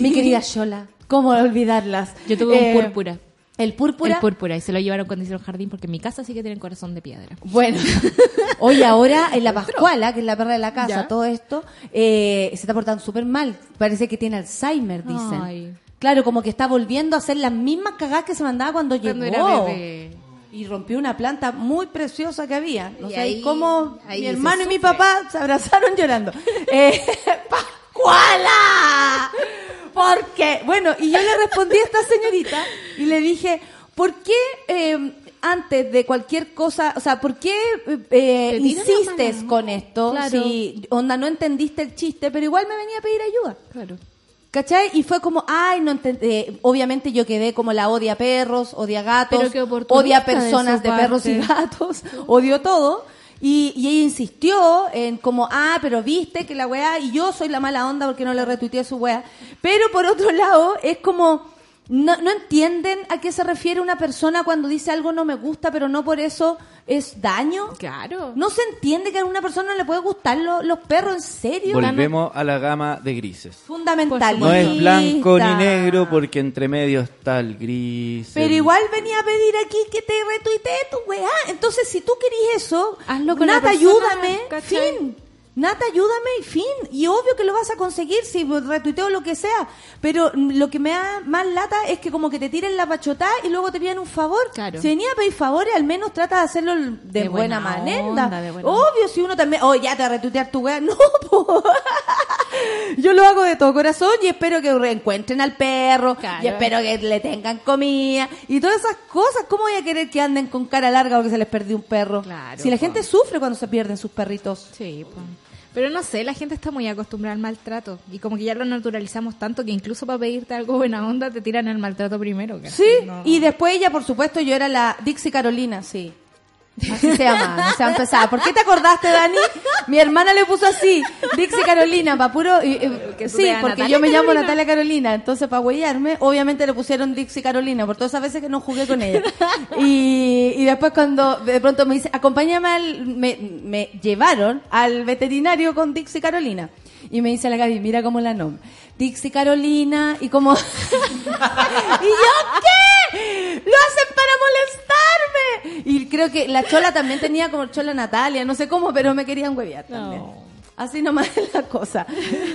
mi querida Shola, ¿cómo olvidarlas? Yo tuve Eh, un púrpura. El púrpura. El púrpura y se lo llevaron cuando hicieron jardín porque en mi casa sí que tienen corazón de piedra. Bueno, hoy ahora en la Pascuala, que es la perra de la casa, Ya. todo esto, eh, se está portando súper mal. Parece que tiene Alzheimer, dicen. Ay. Claro, como que está volviendo a hacer las mismas cagadas que se mandaba cuando, Cuando llegó. bebé. Y rompió una planta muy preciosa que había. No Y sé ahí- cómo ahí mi hermano y mi papá se abrazaron llorando. Eh, ¡Pascuala! ¿Por qué? Bueno, y yo le respondí a esta señorita y le dije, ¿por qué eh, antes de cualquier cosa, o sea, ¿por qué eh, insistes con esto? Claro. Si, onda, no entendiste el chiste, pero igual me venía a pedir ayuda. Claro. ¿Cachai? Y fue como, ay, no entendí. obviamente yo quedé como la odia perros, odia gatos, odia personas de, perros y gatos, odio todo. Y, y ella insistió en como, ah, pero viste que la weá, y yo soy la mala onda porque no le retuiteé su weá. Pero por otro lado, es como, no, no entienden a qué se refiere una persona cuando dice algo no me gusta, pero no por eso es daño. Claro. No se entiende que a una persona no le puede gustar lo- los perros, en serio. Volvemos a la gama de grises. Fundamental. No es blanco ni negro porque entre medio está el gris. Pero el- igual venía a pedir aquí que te retuitee tu weá. Entonces, si tú querís eso, Hazlo con la Nata, persona, ayúdame. ¿cachai? Fin. Nata, ayúdame y fin. Y obvio que lo vas a conseguir si retuiteo lo que sea. Pero lo que me da más lata es que como que te tiren la pachotá y luego te pidan un favor. Claro. Si venía a pedir favores, al menos trata de hacerlo de, De buena, buena manera. onda, de buena obvio, si uno también... Oh, ya te va a retuitear tu weá. No, po. Yo lo hago de todo corazón y espero que reencuentren al perro Claro. y espero que le tengan comida y todas esas cosas. ¿Cómo voy a querer que anden con cara larga porque se les perdió un perro? Claro, si la po. gente sufre cuando se pierden sus perritos. Sí, pues. Pero no sé, la gente está muy acostumbrada al maltrato. Y como que ya lo naturalizamos tanto que incluso para pedirte algo buena onda te tiran el maltrato primero. casi. Sí, No. y después ella, por supuesto, yo era la Dixie Carolina, sí. Así se llama, se a empezar. ¿Por qué te acordaste, Dani? Mi hermana le puso así, Dixie Carolina, para puro... y- tú sí, porque Natalia yo me llamo. Natalia Carolina, entonces para huellarme, obviamente le pusieron Dixie Carolina, por todas esas veces que no jugué con ella. Y, y después cuando de pronto me dice, acompáñame al... Me, me llevaron al veterinario con Dixie Carolina. Y me dice la Gaby, mira cómo la nombra. Dixie Carolina, y como... ¿Y yo qué? Lo hacen para molestarme. Y creo que la chola también tenía como chola Natalia, no sé cómo, pero me querían huevear también. Así nomás es la cosa.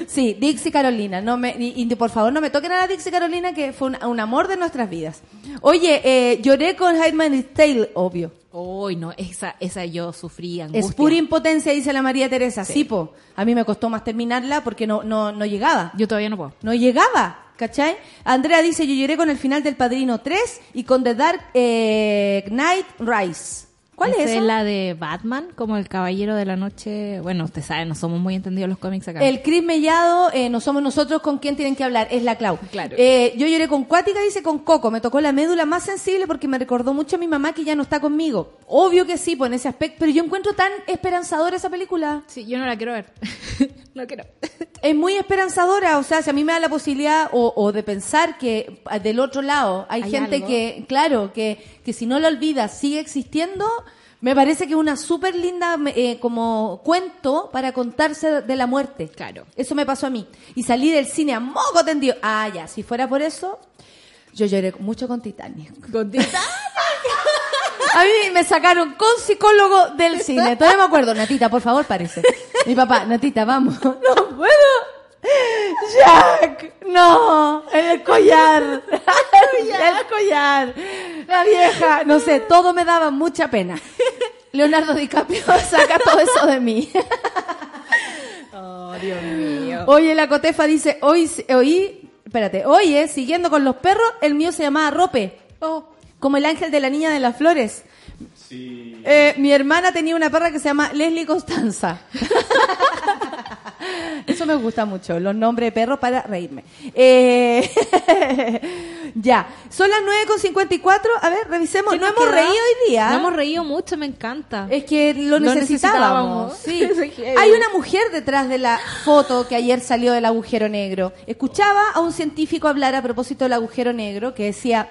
Sí, Dixie Carolina, no me, y, y por favor no me toquen a la Dixie Carolina que fue un, un amor de nuestras vidas. Oye, eh, lloré con Handmaid's Tale, obvio. Uy, no, esa, esa yo sufrí angustia. Es pura impotencia, dice la María Teresa. Sí, po. A mí me costó más terminarla porque no, no, no llegaba. Yo todavía no puedo. No llegaba, ¿cachai? Andrea dice, yo lloré con el final del Padrino 3 y con The Dark eh, Knight Rise. ¿Cuál es eso? la de Batman, como el Caballero de la Noche. Bueno, usted sabe, no somos muy entendidos los cómics acá. El Chris Mellado, eh, no somos nosotros con quien tienen que hablar, es la Clau. Claro. Eh, yo lloré con Cuática, dice con Coco. Me tocó la médula más sensible porque me recordó mucho a mi mamá que ya no está conmigo. Obvio que sí, pues en ese aspecto. Pero yo encuentro tan esperanzadora esa película. Sí, yo no la quiero ver. no quiero. Es muy esperanzadora, o sea, si a mí me da la posibilidad o, o de pensar que ah, del otro lado hay, Hay gente algo. que, claro, que, que si no la olvidas sigue existiendo, me parece que es una súper linda eh, como cuento para contarse de la muerte. Claro. Eso me pasó a mí. Y salí del cine a moco tendido. Ah, ya, si fuera por eso, yo lloré mucho con Titanic. A mí me sacaron con psicólogo del cine. Todavía me acuerdo. Natita, por favor, parece. Mi papá, Natita, vamos. No puedo. Jack, no, el collar. El collar. La vieja, no sé, todo me daba mucha pena. Leonardo DiCaprio saca todo eso de mí. Oh, Dios mío. Oye, la cotefa dice, hoy, hoy, espérate, oye, siguiendo con los perros, el mío se llamaba Rope. Oh, como el ángel de la niña de las flores. Eh, mi hermana tenía una perra que se llama Leslie Constanza. Eso me gusta mucho, los nombres de perros para reírme. Eh, ya, son las 9.54. A ver, revisemos. ¿Qué No hemos queda? reído hoy día. No hemos reído mucho, me encanta. Es que lo Lo necesitábamos. necesitábamos. Sí. Hay una mujer detrás de la foto que ayer salió del agujero negro. Escuchaba a un científico hablar a propósito del agujero negro que decía,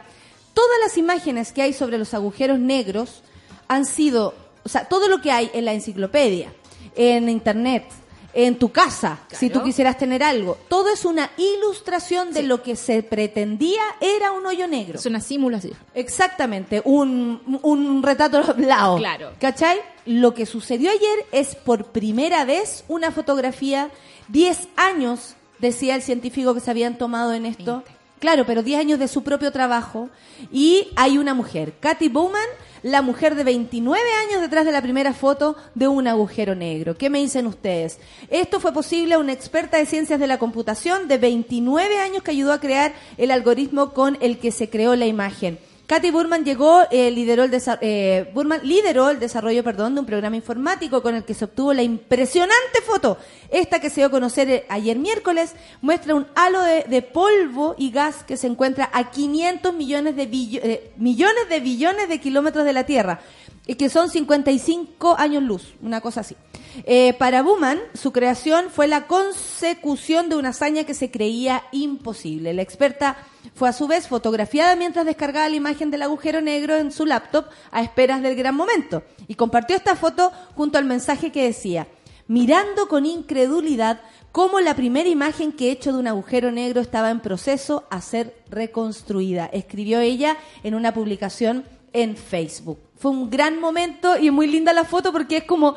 todas las imágenes que hay sobre los agujeros negros han sido, o sea, todo lo que hay en la enciclopedia, en internet, en tu casa, si tú quisieras tener algo, todo es una ilustración de lo que se pretendía era un hoyo negro. Es una simulación. Exactamente, un, un retrato doblado. Claro. ¿Cachai? Lo que sucedió ayer es por primera vez una fotografía, 10 años, decía el científico que se habían tomado en esto. Claro, pero 10 años de su propio trabajo. Y hay una mujer, Katy Bowman, la mujer de 29 años detrás de la primera foto de un agujero negro. ¿Qué me dicen ustedes? Esto fue posible a una experta de ciencias de la computación de 29 años que ayudó a crear el algoritmo con el que se creó la imagen. Katy Burman llegó, eh, lideró, el eh, Burman lideró el desarrollo perdón, de un programa informático con el que se obtuvo la impresionante foto. Esta que se dio a conocer eh, ayer miércoles muestra un halo de, polvo y gas que se encuentra a 500 millones de, eh, millones de billones de kilómetros de la Tierra y que son 55 años luz, una cosa así. Eh, para Buman, su creación fue la consecución de una hazaña que se creía imposible. La experta fue a su vez fotografiada mientras descargaba la imagen del agujero negro en su laptop a esperas del gran momento y compartió esta foto junto al mensaje que decía, mirando con incredulidad cómo la primera imagen que he hecho de un agujero negro estaba en proceso a ser reconstruida. Escribió ella en una publicación en Facebook. Fue un gran momento y muy linda la foto porque es como,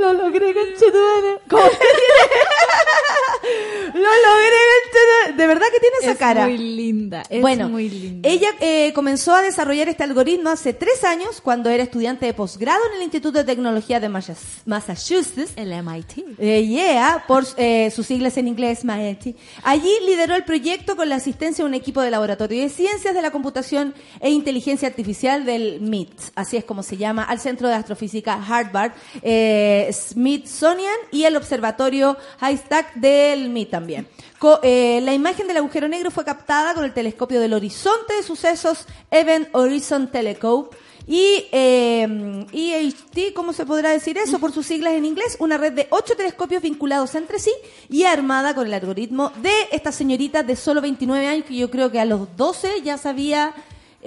lo logré, conchetumare. Como- lo logré, conchetumare. De verdad que tiene esa es cara. muy linda. Es bueno, muy linda. ella eh, comenzó a desarrollar este algoritmo hace tres años cuando era estudiante de posgrado en el Instituto de Tecnología de Massachusetts- Massachusetts. El MIT. Eh, yeah, por eh, sus siglas en inglés, MIT. Allí lideró el proyecto con la asistencia de un equipo de laboratorio de ciencias de la computación e inteligencia artificial del MIT, así es como se llama, al Centro de Astrofísica Harvard, eh, Smithsonian y el Observatorio Haystack del MIT también. Eh, la imagen del agujero negro fue captada con el telescopio del horizonte de sucesos Event Horizon Telescope y eh, EHT, ¿cómo se podrá decir eso? Por sus siglas en inglés, una red de ocho telescopios vinculados entre sí y armada con el algoritmo de esta señorita de solo 29 años, que yo creo que a los 12 ya sabía,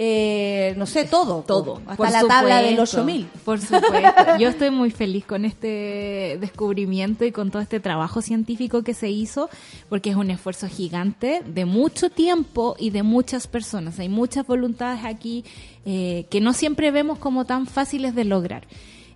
eh, no sé, todo. todo. Hasta Por la tabla del supuesto, 8000. Por supuesto. Yo estoy muy feliz con este descubrimiento y con todo este trabajo científico que se hizo, porque es un esfuerzo gigante de mucho tiempo y de muchas personas. Hay muchas voluntades aquí eh, que no siempre vemos como tan fáciles de lograr.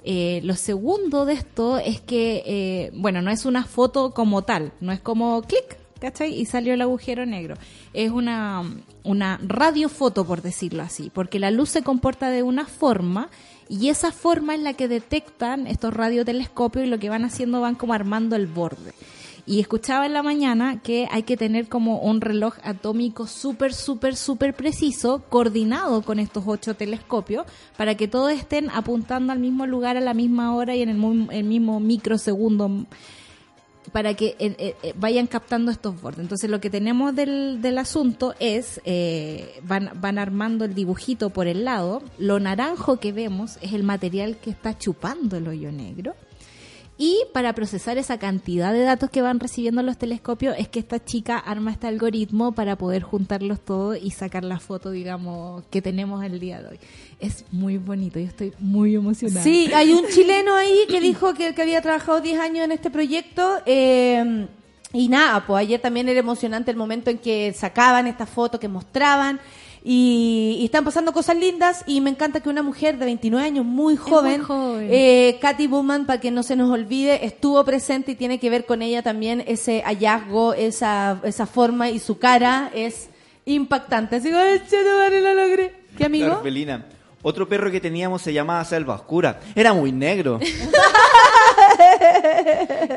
Eh, lo segundo de esto es que, eh, bueno, no es una foto como tal, no es como clic, ¿cachai? Y salió el agujero negro. Es una, una radiofoto, por decirlo así, porque la luz se comporta de una forma y esa forma es la que detectan estos radiotelescopios y lo que van haciendo van como armando el borde. Y escuchaba en la mañana que hay que tener como un reloj atómico súper, súper, súper preciso, coordinado con estos ocho telescopios, para que todos estén apuntando al mismo lugar a la misma hora y en el, el mismo microsegundo para que eh, eh, eh, vayan captando estos bordes. Entonces lo que tenemos del, del asunto es, eh, van, van armando el dibujito por el lado, lo naranjo que vemos es el material que está chupando el hoyo negro. Y para procesar esa cantidad de datos que van recibiendo los telescopios es que esta chica arma este algoritmo para poder juntarlos todos y sacar la foto, digamos, que tenemos el día de hoy. Es muy bonito, yo estoy muy emocionada. Sí, hay un chileno ahí que dijo que, que había trabajado 10 años en este proyecto. eh, y nada, pues ayer también era emocionante el momento en que sacaban esta foto, que mostraban. Y, y están pasando cosas lindas. Y me encanta que una mujer de 29 años, muy joven, joven. eh, Katy Bowman, para que no se nos olvide, estuvo presente y tiene que ver con ella también ese hallazgo, esa, esa forma y su cara es impactante. Así que, "Ay, che, tu madre, lo logré. ¿Qué amigo? La Orfelina. Otro perro que teníamos se llamaba Selva Oscura. Era muy negro.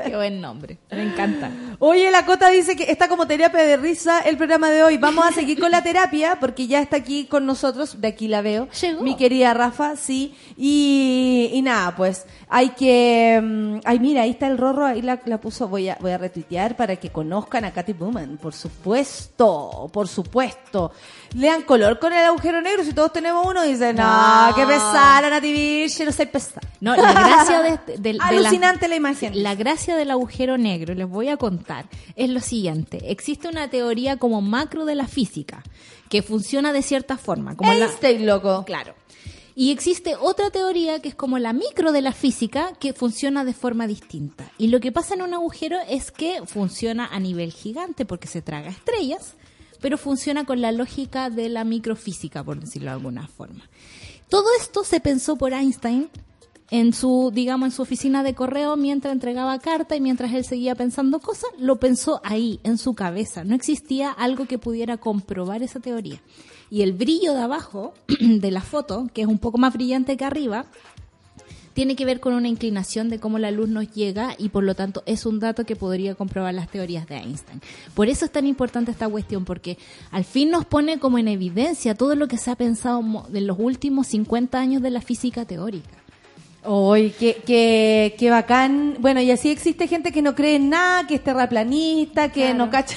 Qué buen nombre. Me encanta. Oye, la Cota dice que está como terapia de risa el programa de hoy. Vamos a seguir con la terapia porque ya está aquí con nosotros, de aquí la veo. Llegó. Mi querida Rafa, sí. Y, y nada, pues hay que... mm, Ay, mira, ahí está el Rorro, ahí la, la puso. Voy a, voy a retuitear para que conozcan a Katy Bowman. Por supuesto, por supuesto. Lean color con el agujero negro. Si todos tenemos uno, dicen, no, No. qué pesada, Nati Virche, no soy pesada. No, la gracia de, de- de la- Alucinante la imagen. La gracia del agujero negro, les voy a contar, es lo siguiente. Existe una teoría como macro de la física que funciona de cierta forma. Como la, Einstein, loco. Claro. Y existe otra teoría que es como la micro de la física que funciona de forma distinta. Y lo que pasa en un agujero es que funciona a nivel gigante porque se traga estrellas, pero funciona con la lógica de la microfísica, por decirlo de alguna forma. Todo esto se pensó por Einstein en su, digamos, en su oficina de correo mientras entregaba carta y mientras él seguía pensando cosas, lo pensó ahí, en su cabeza. No existía algo que pudiera comprobar esa teoría. Y el brillo de abajo de la foto, que es un poco más brillante que arriba, tiene que ver con una inclinación de cómo la luz nos llega y por lo tanto es un dato que podría comprobar las teorías de Einstein. Por eso es tan importante esta cuestión, porque al fin nos pone como en evidencia todo lo que se ha pensado en los últimos 50 años de la física teórica. Uy, qué, qué, qué bacán. Bueno, y así existe gente que no cree en nada, que es terraplanista, que Claro. no cacha.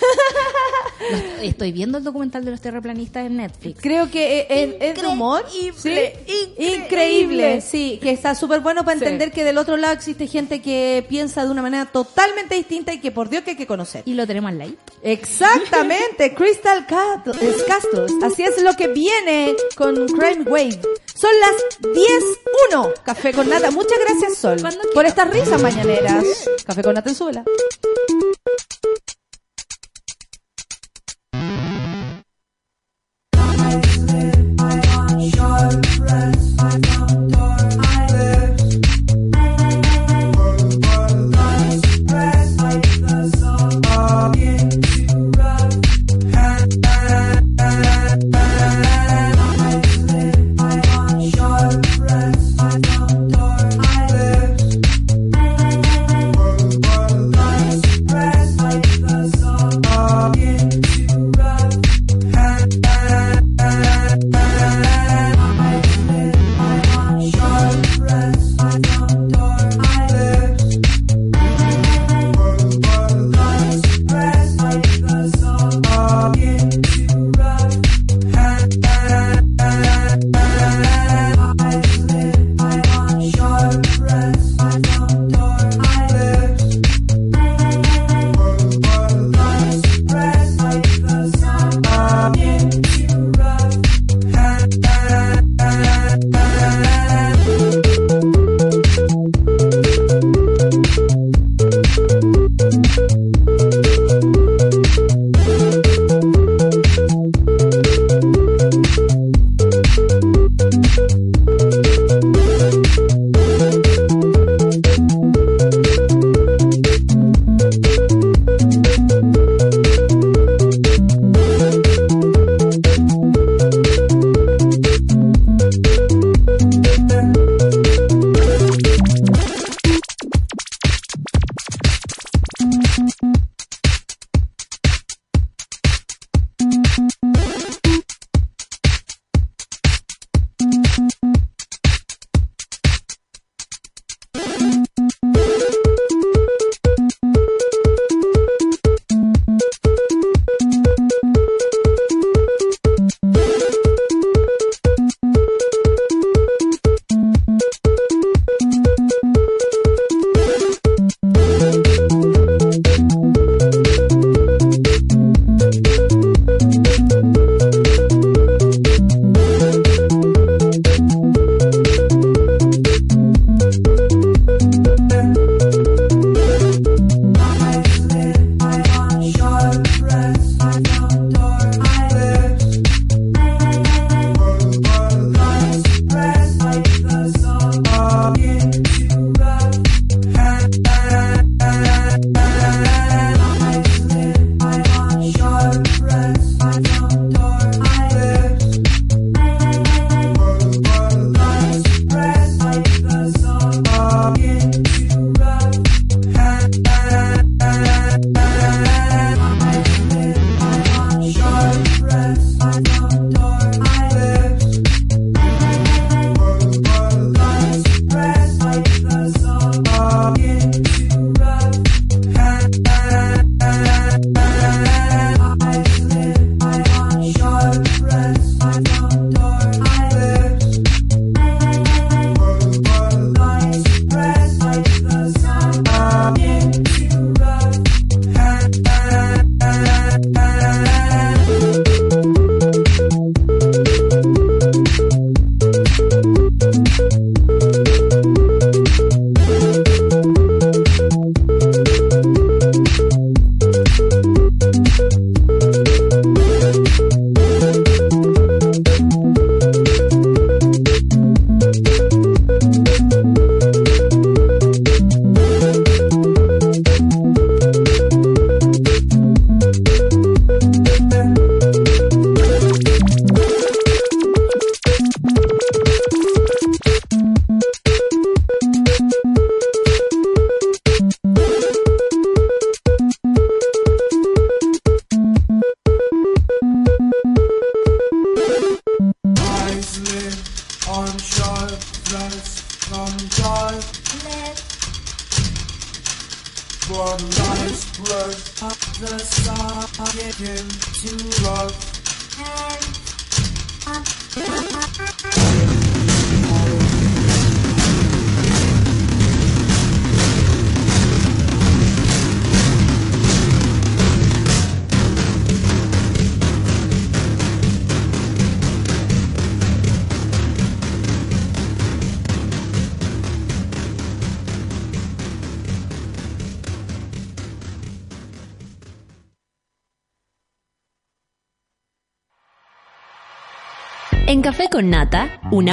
Estoy viendo el documental de los terraplanistas en Netflix. Creo que es, es de humor. Sí. Increíble, sí. Que está súper bueno para entender que del otro lado existe gente que piensa de una manera totalmente distinta y que por Dios que hay que conocer. Y lo tenemos lado. Exactamente, Crystal Cat- Castles. Así es lo que viene con Crime Wave. Son las 10.1. Café con Muchas gracias, Sol, por estas risas mañaneras. Café con Natenzuela. I.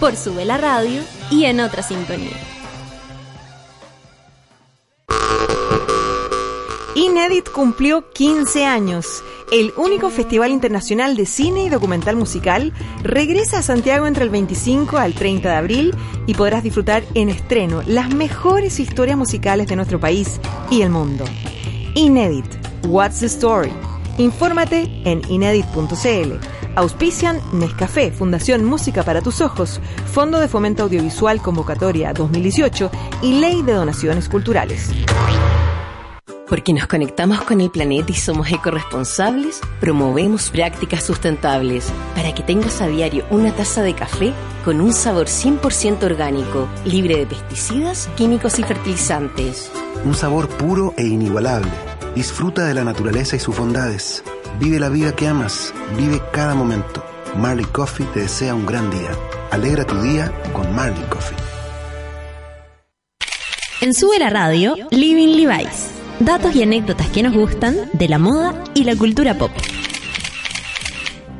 por Sube la Radio y en otra sintonía. Inédit cumplió 15 años. El único festival internacional de cine y documental musical regresa a Santiago entre el 25 al 30 de abril y podrás disfrutar en estreno las mejores historias musicales de nuestro país y el mundo. Inédit, What's the Story? Infórmate en inédit.cl. Auspician Nescafé, Fundación Música para tus Ojos, Fondo de Fomento Audiovisual Convocatoria 2018 y Ley de Donaciones Culturales. Porque nos conectamos con el planeta y somos ecorresponsables, promovemos prácticas sustentables para que tengas a diario una taza de café con un sabor 100% orgánico, libre de pesticidas, químicos y fertilizantes. Un sabor puro e inigualable. Disfruta de la naturaleza y sus bondades. Vive la vida que amas. Vive cada momento. Marley Coffee te desea un gran día. Alegra tu día con Marley Coffee. En Sube la Radio, Living Levi's. Datos y anécdotas que nos gustan de la moda y la cultura pop.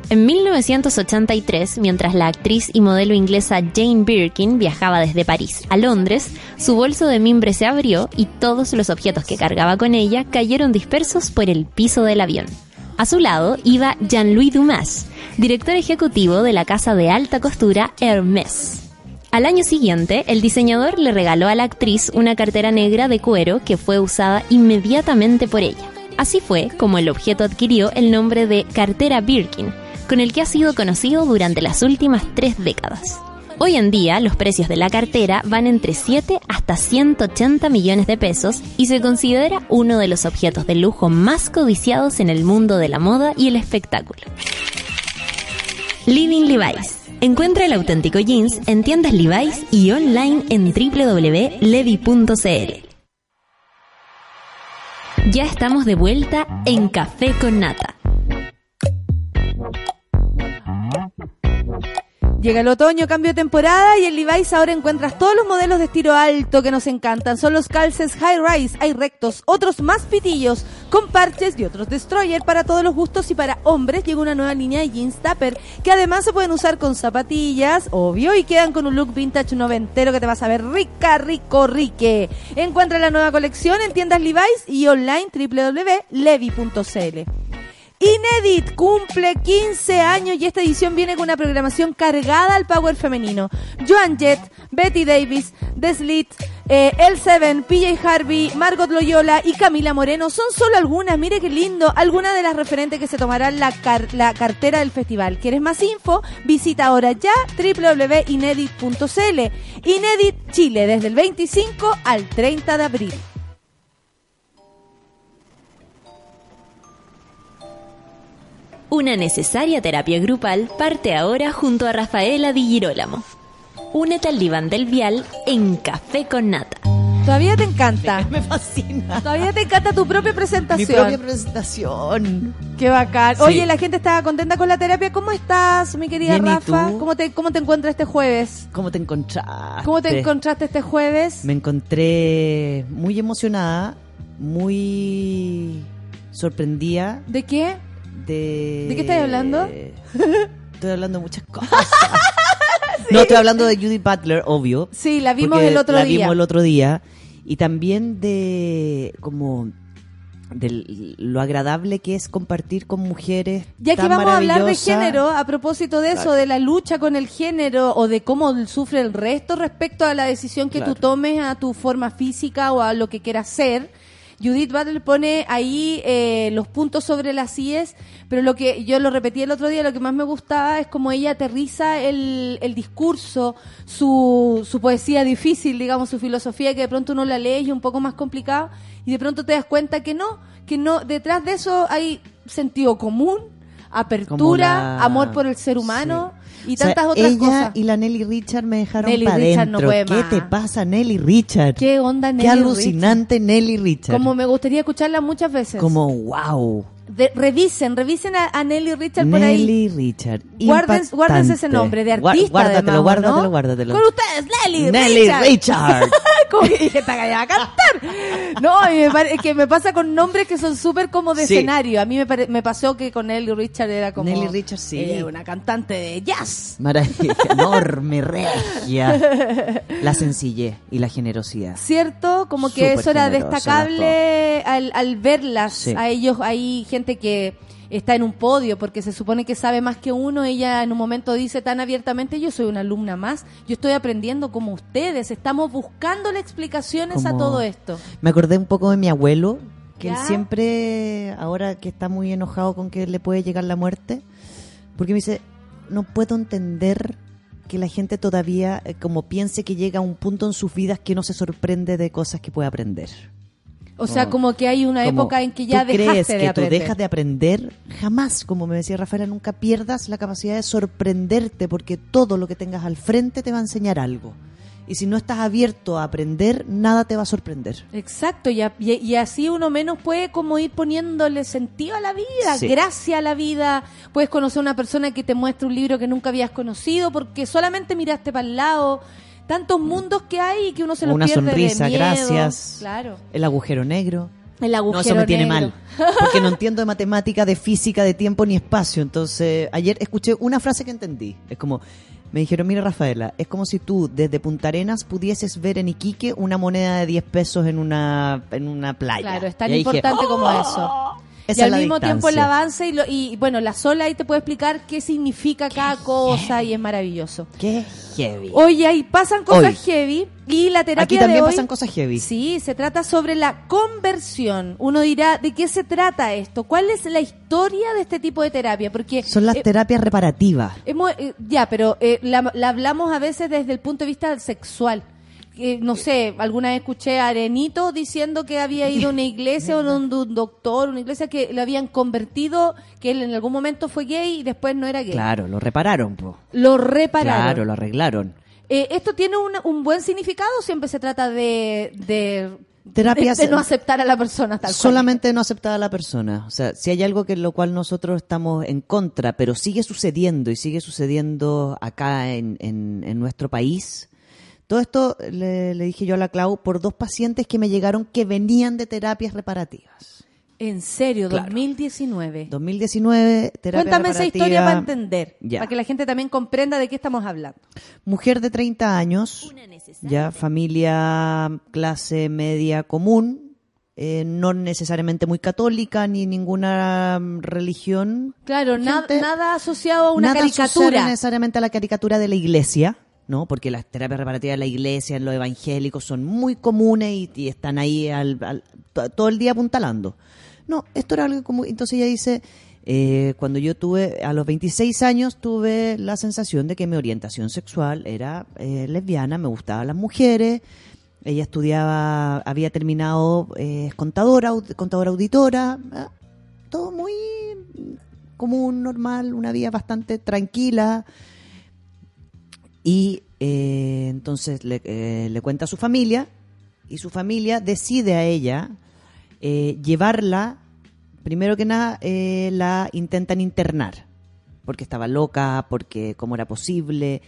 En 1983, mientras la actriz y modelo inglesa Jane Birkin viajaba desde París a Londres, su bolso de mimbre se abrió y todos los objetos que cargaba con ella cayeron dispersos por el piso del avión. A su lado iba Jean-Louis Dumas, director ejecutivo de la casa de alta costura Hermès. Al año siguiente, el diseñador le regaló a la actriz una cartera negra de cuero que fue usada inmediatamente por ella. Así fue como el objeto adquirió el nombre de cartera Birkin, con el que ha sido conocido durante las últimas tres décadas. Hoy en día, los precios de la cartera van entre 7 hasta 180 millones de pesos y se considera uno de los objetos de lujo más codiciados en el mundo de la moda y el espectáculo. Living Levi's. Encuentra el auténtico jeans en tiendas Levi's y online en www.levi.cl. Ya estamos de vuelta en Café con Nata. Llega el otoño, cambio de temporada y en Levi's ahora encuentras todos los modelos de estilo alto que nos encantan. Son los calces high rise, hay rectos, otros más pitillos, con parches y otros destroyer para todos los gustos y para hombres llega una nueva línea de jeans tupper que además se pueden usar con zapatillas, obvio, y quedan con un look vintage noventero que te vas a ver rica, rico, rique. Encuentra la nueva colección en tiendas Levi's y online www.levi.cl. Inédit cumple 15 años y esta edición viene con una programación cargada al power femenino. Joan Jett, Betty Davis, The Slit, Eh, El Seven, PJ Harvey, Margot Loyola y Camila Moreno son solo algunas, mire qué lindo, algunas de las referentes que se tomarán la, car- la cartera del festival. ¿Quieres más info? Visita ahora ya www.inedit.cl. Inedit Chile, desde el 25 al 30 de abril. Una necesaria terapia grupal parte ahora junto a Rafaela Di Girolamo. Únete al diván del vial en Café con Nata. Todavía te encanta. Me fascina. Todavía te encanta tu propia Mi presentación. propia presentación. Qué bacán. Sí. Oye, la gente estaba contenta con la terapia. ¿Cómo estás, mi querida Bien, ¿y Rafa? tú? ¿Cómo te, ¿Cómo te encuentras este jueves? ¿Cómo te encontraste? ¿Cómo te encontraste este jueves? Me encontré muy emocionada, muy sorprendida ¿De qué? De... ¿De qué estás hablando? Estoy hablando de muchas cosas. No, estoy hablando de Judy Butler, obvio. Sí, la vimos el otro la día. vimos el otro día. Y también de como de lo agradable que es compartir con mujeres Ya que vamos a hablar de género, a propósito de eso, Claro. de la lucha con el género o de cómo sufre el resto respecto a la decisión que Claro. tú tomes a tu forma física o a lo que quieras ser. Judith Butler pone ahí eh, los puntos sobre las IES, pero lo que yo lo repetí el otro día, lo que más me gustaba es como ella aterriza el, el discurso, su, su poesía difícil, digamos, su filosofía, que de pronto uno la lee y es un poco más complicado, y de pronto te das cuenta que no, que no, detrás de eso hay sentido común, apertura, la- amor por el ser humano y O sea, tantas otras ella cosas. y la Nelly Richard me dejaron Nelly para Richard no adentro. puede ¿Qué más. te pasa, Nelly Richard? ¿Qué onda, Nelly Qué alucinante Nelly Richard. Como me gustaría escucharla muchas veces. Como, wow. De- revisen, revisen a, a Nelly Richard por ahí. Nelly Richard. Guarden- guárdense ese nombre de artista. Guárdatelo, además, guárdatelo, ¿no? guárdatelo. Con ustedes, Nelly, Nelly Richard. Richard. que dije, esta galla va a cantar. No, y me que me pasa con nombres que son súper como de Sí. escenario. A mí me, me pasó que con Nelly Richard era como. Nelly Richard, sí. eh, una cantante de jazz. Maravilla, enorme, regia. La sencillez y la generosidad. ¿Cierto? Como que Súper eso era destacable al, al verlas. Sí. A ellos, hay gente que está en un podio porque se supone que sabe más que uno. Ella en un momento dice tan abiertamente, yo soy una alumna más, yo estoy aprendiendo como ustedes, estamos buscándole explicaciones a todo esto. Me acordé un poco de mi abuelo, que él siempre, ahora que está muy enojado con que le puede llegar la muerte, porque me dice, no puedo entender que la gente todavía eh, como piense que llega a un punto en sus vidas que no se sorprende de cosas que puede aprender. O sea, como que hay una Como, época en que ya ¿tú crees de que aprender. tú dejas de aprender? Jamás, como me decía Rafaela, nunca pierdas la capacidad de sorprenderte porque todo lo que tengas al frente te va a enseñar algo. Y si no estás abierto a aprender, nada te va a sorprender. Exacto, y, a- y- y así uno menos puede como ir poniéndole sentido a la vida, Sí. gracia a la vida. Puedes conocer a una persona que te muestra un libro que nunca habías conocido porque solamente miraste para el lado. Tantos mundos que hay y que uno se los Una pierde de sonrisa, miedo. gracias. Claro. El agujero negro. El agujero No, eso me tiene mal. Porque no entiendo de matemática, de física, de tiempo ni espacio. Entonces, ayer escuché una frase que entendí. Es como, me dijeron, mira Rafaela, es como si tú desde Punta Arenas pudieses ver en Iquique una moneda de 10 pesos en una, en una playa. Claro, es tan dije, importante como "Oh". eso. Esa y al mismo tiempo el avance y, lo- y bueno, la sola ahí te puede explicar qué significa cada cosa y es maravilloso. Qué heavy. Oye, ahí pasan cosas Hoy. heavy y la terapia Aquí también de hoy- pasan cosas heavy. Sí, se trata sobre la conversión. Uno dirá, ¿de qué se trata esto? ¿Cuál es la historia de este tipo de terapia? Porque Son las eh, terapias reparativas. hemos- eh, ya, pero eh, la, la hablamos a veces desde el punto de vista sexual. Eh, no sé, alguna vez escuché a Arenito diciendo que había ido a una iglesia o a un, un doctor, una iglesia que lo habían convertido, que él en algún momento fue gay y después no era gay. Claro, lo repararon, po. Lo repararon. Claro, lo arreglaron. Eh, ¿Esto tiene un, un buen significado o siempre se trata de, de, Terapias- de, de no aceptar a la persona tal cual? Solamente no aceptar a la persona. O sea, si hay algo que lo cual nosotros estamos en contra, pero sigue sucediendo y sigue sucediendo acá en, en, en nuestro país. Todo esto le, le dije yo a la Clau por dos pacientes que me llegaron que venían de terapias reparativas. En serio, Claro. 2019. 2019, terapia Cuéntame esa historia para entender, Ya. para que la gente también comprenda de qué estamos hablando. Mujer de 30 años, ya familia clase media común, eh, no necesariamente muy católica ni ninguna religión. Claro, na- nada asociado a una Nada asociado caricatura. necesariamente a la caricatura de la iglesia. ¿No? Porque las terapias reparativas en la iglesia, en los evangélicos, son muy comunes y, están ahí al- al- to- todo el día apuntalando. No, esto era algo como... Entonces ella dice, eh, cuando yo tuve, a los 26 años, tuve la sensación de que mi orientación sexual era eh, lesbiana, me gustaban las mujeres. Ella estudiaba, había terminado, eh, contadora, contadora auditora, ah, todo muy común, normal, una vida bastante tranquila. Y eh, entonces le, eh, le cuenta a su familia y su familia decide a ella eh, llevarla, primero que nada, eh, la intentan internar, porque estaba loca, porque cómo era posible,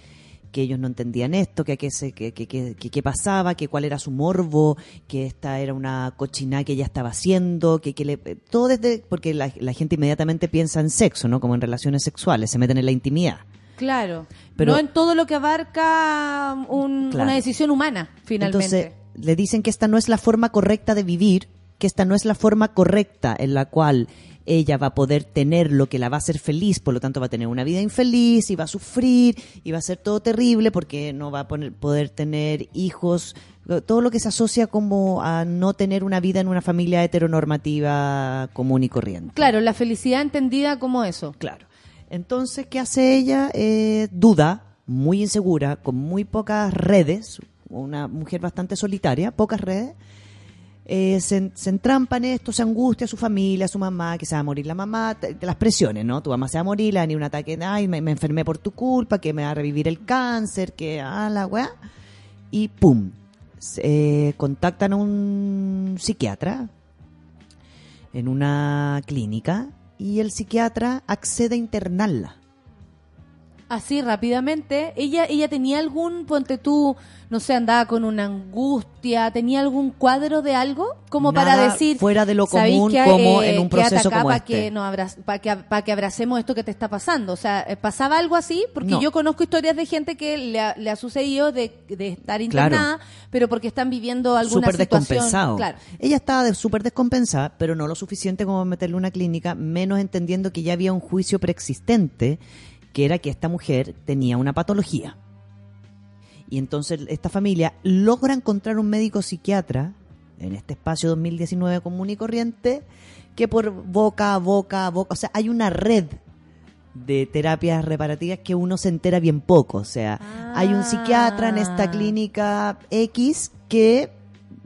que ellos no entendían esto, que qué que, que, que- pasaba, que cuál era su morbo, que esta era una cochina que ella estaba haciendo, que, que le, todo desde, porque la, la gente inmediatamente piensa en sexo, ¿no? Como en relaciones sexuales, se meten en la intimidad. Claro. Pero- no en todo lo que abarca un- Claro. una decisión humana, finalmente. Entonces, le dicen que esta no es la forma correcta de vivir, que esta no es la forma correcta en la cual ella va a poder tener lo que la va a hacer feliz, por lo tanto va a tener una vida infeliz y va a sufrir y va a ser todo terrible porque no va a poner- poder tener hijos, todo lo que se asocia como a no tener una vida en una familia heteronormativa común y corriente. claro, la felicidad entendida como eso. Claro. Entonces, ¿qué hace ella? Eh, duda, muy insegura, con muy pocas redes, una mujer bastante solitaria, pocas redes. eh, se, se entrampa en esto, se angustia a su familia, a su mamá, que se va a morir la mamá, te- las presiones, ¿no? Tu mamá se va a morir, le venir un ataque, ay, me, enfermé por tu culpa, que me va a revivir el cáncer, que, ah, la weá. Y pum, eh, contactan a un psiquiatra en una clínica y el psiquiatra accede a internarla. Así rápidamente, ella ella tenía algún, ponte tú, no sé, andaba con una angustia, tenía algún cuadro de algo como para decir fuera de lo "¿Sabéis común que, como eh, en un proceso como pa' este". que nos abra- pa' que, pa' que abracemos esto que te está pasando. O sea, eh, ¿pasaba algo así? Porque No. yo conozco historias de gente que le ha, le ha sucedido de, de estar Claro. internada, pero porque están viviendo alguna Súper situación. descompensado. Claro. Ella estaba de- súper descompensada, pero no lo suficiente como meterle a una clínica, menos entendiendo que ya había un juicio preexistente, que era que esta mujer tenía una patología. Y entonces esta familia logra encontrar un médico psiquiatra en este espacio 2019 común y corriente que por boca a boca a boca, o sea, hay una red de terapias reparativas que uno se entera bien poco. O sea, hay un psiquiatra en esta Ah. clínica X que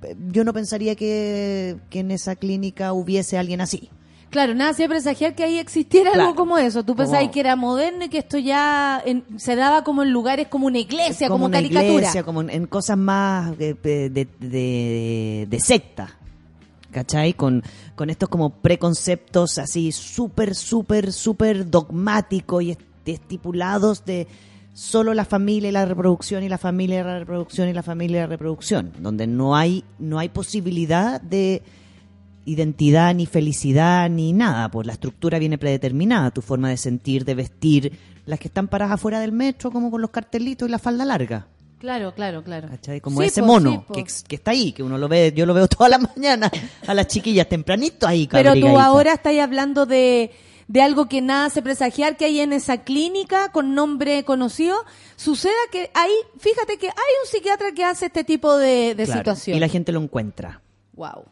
eh, yo no pensaría que, que en esa clínica hubiese alguien así. Claro, nada hacía presagiar que ahí existiera Claro. algo como eso. Tú pensabas Como- que era moderno y que esto ya en- se daba como en lugares como una iglesia, como, una caricatura. iglesia, como en, cosas más de, de, de- de secta. ¿Cachai? Con, con estos como preconceptos así súper, súper, súper dogmáticos y est- estipulados de solo la familia y la reproducción y la familia y la reproducción y la familia y la reproducción, donde no hay, no hay posibilidad de identidad ni felicidad ni nada, pues la estructura viene predeterminada, tu forma de sentir, de vestir, las que están paradas afuera del metro como con los cartelitos y la falda larga. Claro, claro, claro. ¿cachai? Como Sí, ese po, mono sí, que, está ahí, que uno lo ve, yo lo veo todas las mañanas a las chiquillas tempranito ahí. Pero tú ahora estás hablando de, de algo que nada hace presagiar que hay en esa clínica con nombre conocido. Suceda que hay, fíjate que hay un psiquiatra que hace este tipo de, de Claro, situación. Y la gente lo encuentra. Wow.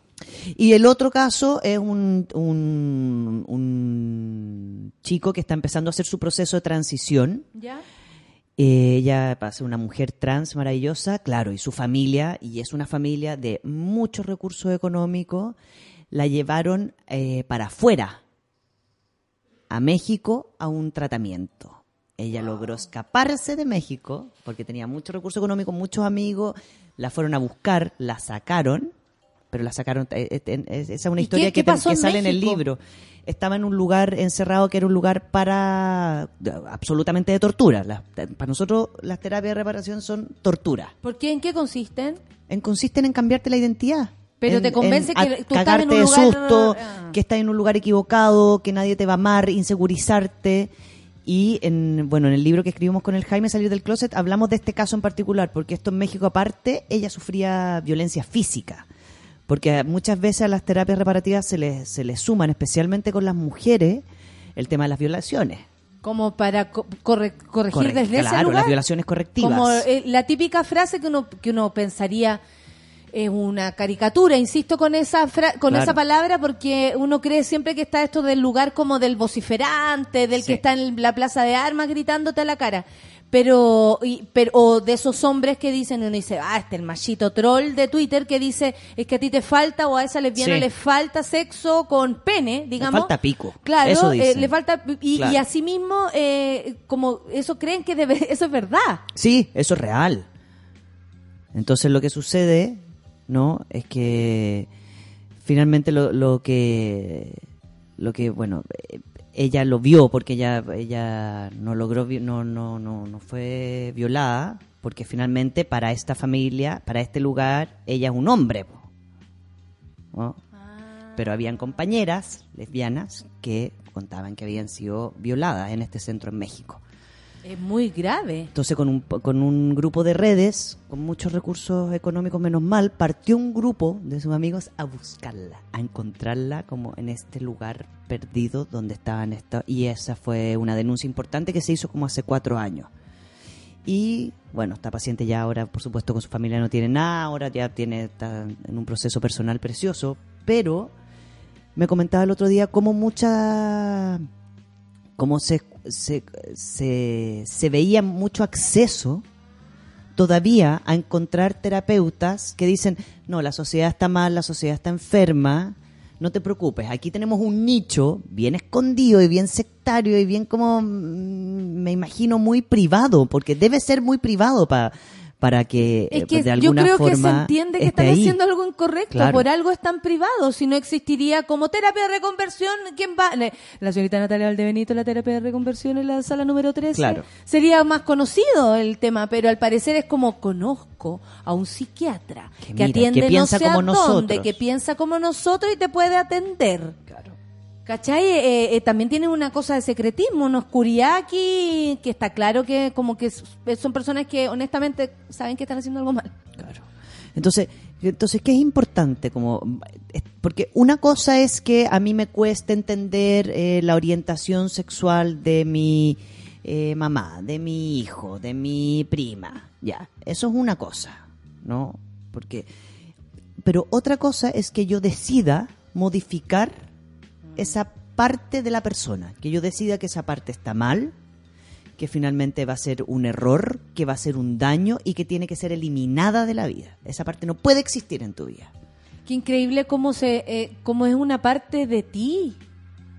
Y el otro caso es un, un, un chico que está empezando a hacer su proceso de transición. ¿Ya? Eh, Ella va a ser una mujer trans maravillosa, claro, y su familia, y es una familia de muchos recursos económicos, la llevaron eh, para afuera, a México, a un tratamiento. Ella logró escaparse de México porque tenía muchos recursos económicos, muchos amigos, la fueron a buscar, la sacaron, pero la sacaron, eh, eh, esa es una ¿Y historia qué- que, qué sale en el libro. Estaba en un lugar encerrado que era un lugar para absolutamente de tortura. La- para nosotros las terapias de reparación son tortura. ¿Por qué? ¿En qué consisten? En, consisten en cambiarte la identidad. Pero En- te convence que tú estás en un de lugar- susto, Ah. que estás en un lugar equivocado, que nadie te va a amar, insegurizarte. Y en, bueno, en el libro que escribimos con el Jaime Salir del Closet hablamos de este caso en particular, porque esto en México aparte, ella sufría violencia física. Porque muchas veces a las terapias reparativas se les, se les suman, especialmente con las mujeres, el tema de las violaciones. Como para co- corre- corregir Corre- desde ese claro, lugar. las violaciones correctivas. Como eh, la típica frase que uno, que uno pensaría es una caricatura, insisto con esa fra- con Claro. esa palabra porque uno cree siempre que está esto del lugar como del vociferante, del Sí. que está en la plaza de armas gritándote a la cara. Pero, y- pero o de esos hombres que dicen, uno dice, ah, este el machito troll de Twitter que dice, es que a ti te falta o a esa lesbiana Sí. le falta sexo con pene, digamos. falta pico. Claro, Eso eh, le falta y, Claro. y asimismo eh, como eso creen que debe, eso es verdad. Sí, eso es real. Entonces lo que sucede, ¿no? Es que finalmente lo, lo que lo que bueno eh, ella lo vio porque ella ella no logró no no no no fue violada porque finalmente para esta familia para este lugar ella es un hombre ¿no? pero habían compañeras lesbianas que contaban que habían sido violadas en este centro en México Es muy grave. entonces, con un, con un grupo de redes, con muchos recursos económicos, menos mal, partió un grupo de sus amigos a buscarla, a encontrarla como en este lugar perdido donde estaban esta Y esa fue una denuncia importante que se hizo como hace cuatro años. Y bueno, esta paciente ya ahora, por supuesto, con su familia no tiene nada, ahora ya tiene, está en un proceso personal precioso, pero me comentaba el otro día cómo mucha cómo se, se, se, veía mucho acceso todavía a encontrar terapeutas que dicen, no, la sociedad está mal, la sociedad está enferma, no te preocupes, aquí tenemos un nicho bien escondido y bien sectario y bien como, mm, me imagino, muy privado, porque debe ser muy privado para para que Es eh, que de yo alguna creo que se forma entiende que están ahí. haciendo algo incorrecto, Claro. por algo es tan privado, si no existiría como terapia de reconversión, ¿quién va? La señorita Natalia Valdebenito, la terapia de reconversión en la sala número 13. Claro. Sería más conocido el tema, pero al parecer es como conozco a un psiquiatra que, mira, atiende que piensa no sé a dónde, nosotros. que piensa como nosotros y te puede atender. ¿Cachai? Eh, eh, también tiene una cosa de secretismo, una oscuridad aquí, que está claro que como que s- son personas que honestamente saben que están haciendo algo mal. Entonces, entonces ¿qué es importante? Como, porque una cosa es que a mí me cuesta entender eh, la orientación sexual de mi eh, mamá, de mi hijo, de mi prima. Ya, eso es una cosa, ¿no? Porque, pero otra cosa es que yo decida modificar esa parte de la persona, que yo decida que esa parte está mal, que finalmente va a ser un error, que va a ser un daño y que tiene que ser eliminada de la vida. Esa parte no puede existir en tu vida. Qué increíble cómo se, eh, cómo es una parte de ti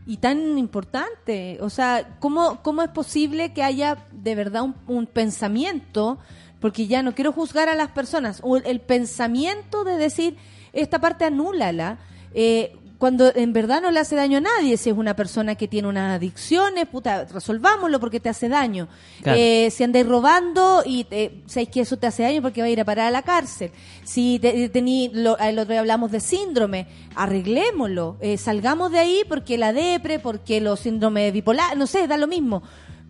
y tan importante. O sea, cómo, cómo es posible que haya de verdad un, pensamiento, porque ya no quiero juzgar a las personas, o el, el pensamiento de decir esta parte anúlala. Eh, cuando en verdad no le hace daño a nadie, si es una persona que tiene unas adicciones, puta, resolvámoslo porque te hace daño. Claro. Eh, si andáis robando y eh, sabéis que eso te hace daño porque va a ir a parar a la cárcel. Si te, tení, lo, el otro día hablamos de síndrome, arreglémoslo, eh, salgamos de ahí porque la depre, porque los síndromes bipolar, no sé, da lo mismo.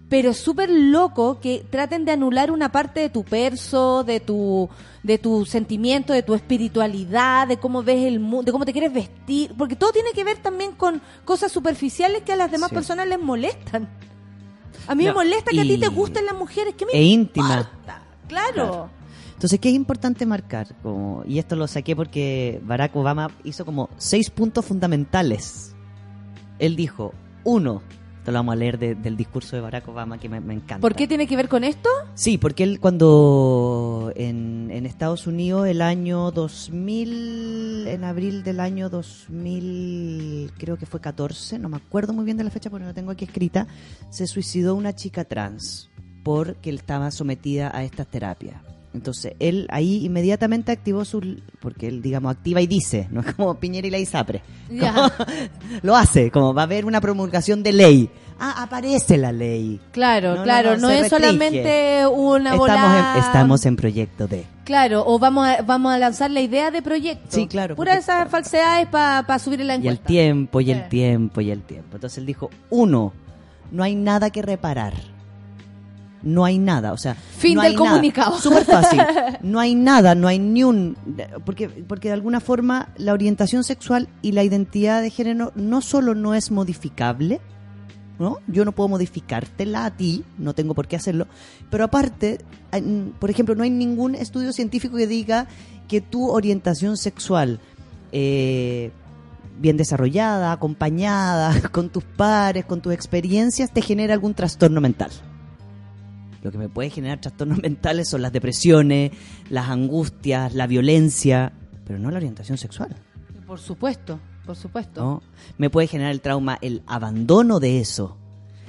Pero es súper loco que traten de anular una parte de tu perso, de tu, de tu sentimiento, de tu espiritualidad, de cómo ves el mundo, de cómo te quieres vestir, porque todo tiene que ver también con cosas superficiales que a las demás Sí. personas les molestan. A mí No, me molesta que a ti te gusten las mujeres, que me E íntima. importa? Claro. Entonces, ¿qué es importante marcar? Como, y esto lo saqué porque Barack Obama hizo como seis puntos fundamentales. Él dijo, uno, esto lo vamos a leer de- del discurso de Barack Obama que me, me encanta. ¿Por qué tiene que ver con esto? Sí, porque él cuando en, en Estados Unidos el año 2000, en abril del año 2000, creo que fue 14, no me acuerdo muy bien de la fecha porque no la tengo aquí escrita, se suicidó una chica trans porque él estaba sometida a estas terapias. Entonces, él ahí inmediatamente activó su... Porque él, digamos, activa y dice, no es como Piñera y la ISAPRE. Lo hace, como va a haber una promulgación de ley. Ah, aparece la ley. Claro, No, claro, no, es restringe. solamente una Estamos en, estamos en proyecto de... Claro, o vamos a, vamos a lanzar la idea de proyecto. Sí, claro, Pura porque- esas falsedades para subir en la Y el encuesta. tiempo, y el Eh. tiempo, y el tiempo. Entonces él dijo, uno, no hay nada que reparar. No hay nada, o sea... Fin no del hay nada. comunicado. Súper fácil. No hay nada, no hay ni un... Porque, porque de alguna forma la orientación sexual y la identidad de género no solo no es modificable, ¿no? Yo no puedo modificártela a ti, no tengo por qué hacerlo. Pero aparte, hay- por ejemplo, no hay ningún estudio científico que diga que tu orientación sexual eh, bien desarrollada, acompañada, con tus pares, con tus experiencias, te genera algún trastorno mental. Lo que me puede generar trastornos mentales son las depresiones, las angustias, la violencia, pero no la orientación sexual. Por supuesto, por supuesto. ¿no? Me puede generar el trauma, el abandono de eso.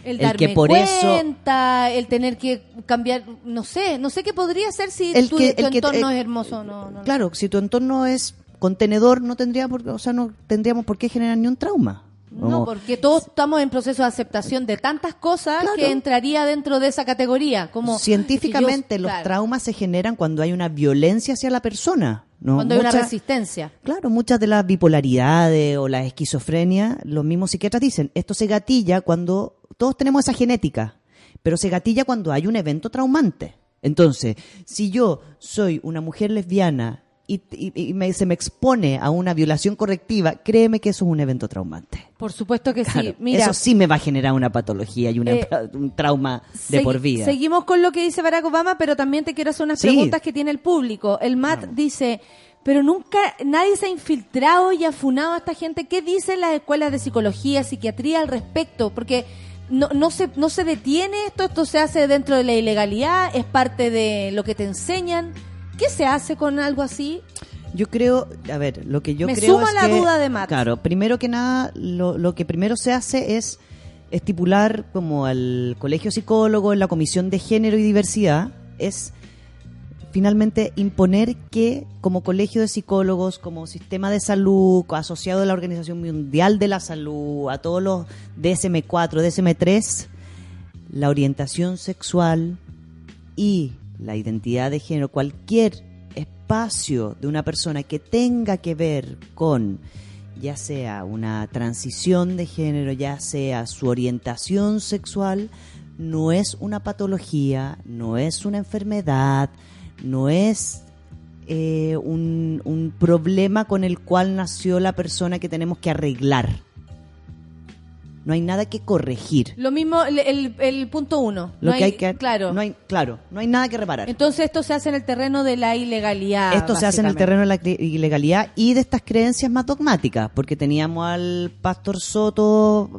El El darme que por eso- cuenta, el tener que cambiar, no sé, no sé qué podría ser si El tu, que- tu el que- entorno el- es hermoso, no, no. Claro, si tu entorno es contenedor, no tendría por, o sea, no tendríamos por qué generar ni un trauma. No, porque todos estamos en proceso de aceptación de tantas cosas Claro. que entraría dentro de esa categoría. Como científicamente yo- los claro, traumas se generan cuando hay una violencia hacia la persona. ¿no? Cuando hay una resistencia. Claro, muchas de las bipolaridades o la esquizofrenia, los mismos psiquiatras dicen, esto se gatilla cuando todos tenemos esa genética, pero se gatilla cuando hay un evento traumante. Entonces, si yo soy una mujer lesbiana y, y- y me- se me expone a una violación correctiva, créeme que eso es un evento traumante. Por supuesto que sí. Mira, eso sí me va a generar una patología y una- Eh, un trauma de por vida. Seguimos con lo que dice Barack Obama, pero también te quiero hacer unas Sí. preguntas que tiene el público. El Matt dice, pero nunca nadie se ha infiltrado y afunado a esta gente. ¿Qué dicen las escuelas de psicología, psiquiatría al respecto? Porque no, no, se, no se detiene esto, esto se hace dentro de la ilegalidad, es parte de lo que te enseñan. ¿Qué se hace con algo así? Yo creo, a ver, lo que yo Me creo suma es la que, duda de Matt. Claro, primero que nada, lo, lo que primero se hace es estipular como al colegio psicólogo, en la comisión de género y diversidad, es finalmente imponer que como colegio de psicólogos, como sistema de salud, asociado a la Organización Mundial de la Salud, a todos los DSM4, DSM3, la orientación sexual y la identidad de género, cualquier espacio de una persona que tenga que ver con ya sea una transición de género, ya sea su orientación sexual, no es una patología, no es una enfermedad, no es eh, un, un problema con el cual nació la persona que tenemos que arreglar. No hay nada que corregir. Lo mismo, el, el- el punto uno. Lo No que hay que claro. no hay claro, no hay nada que reparar. Entonces esto se hace en el terreno de la ilegalidad. Esto se hace en el terreno de la ilegalidad y de estas creencias más dogmáticas, porque teníamos al pastor Soto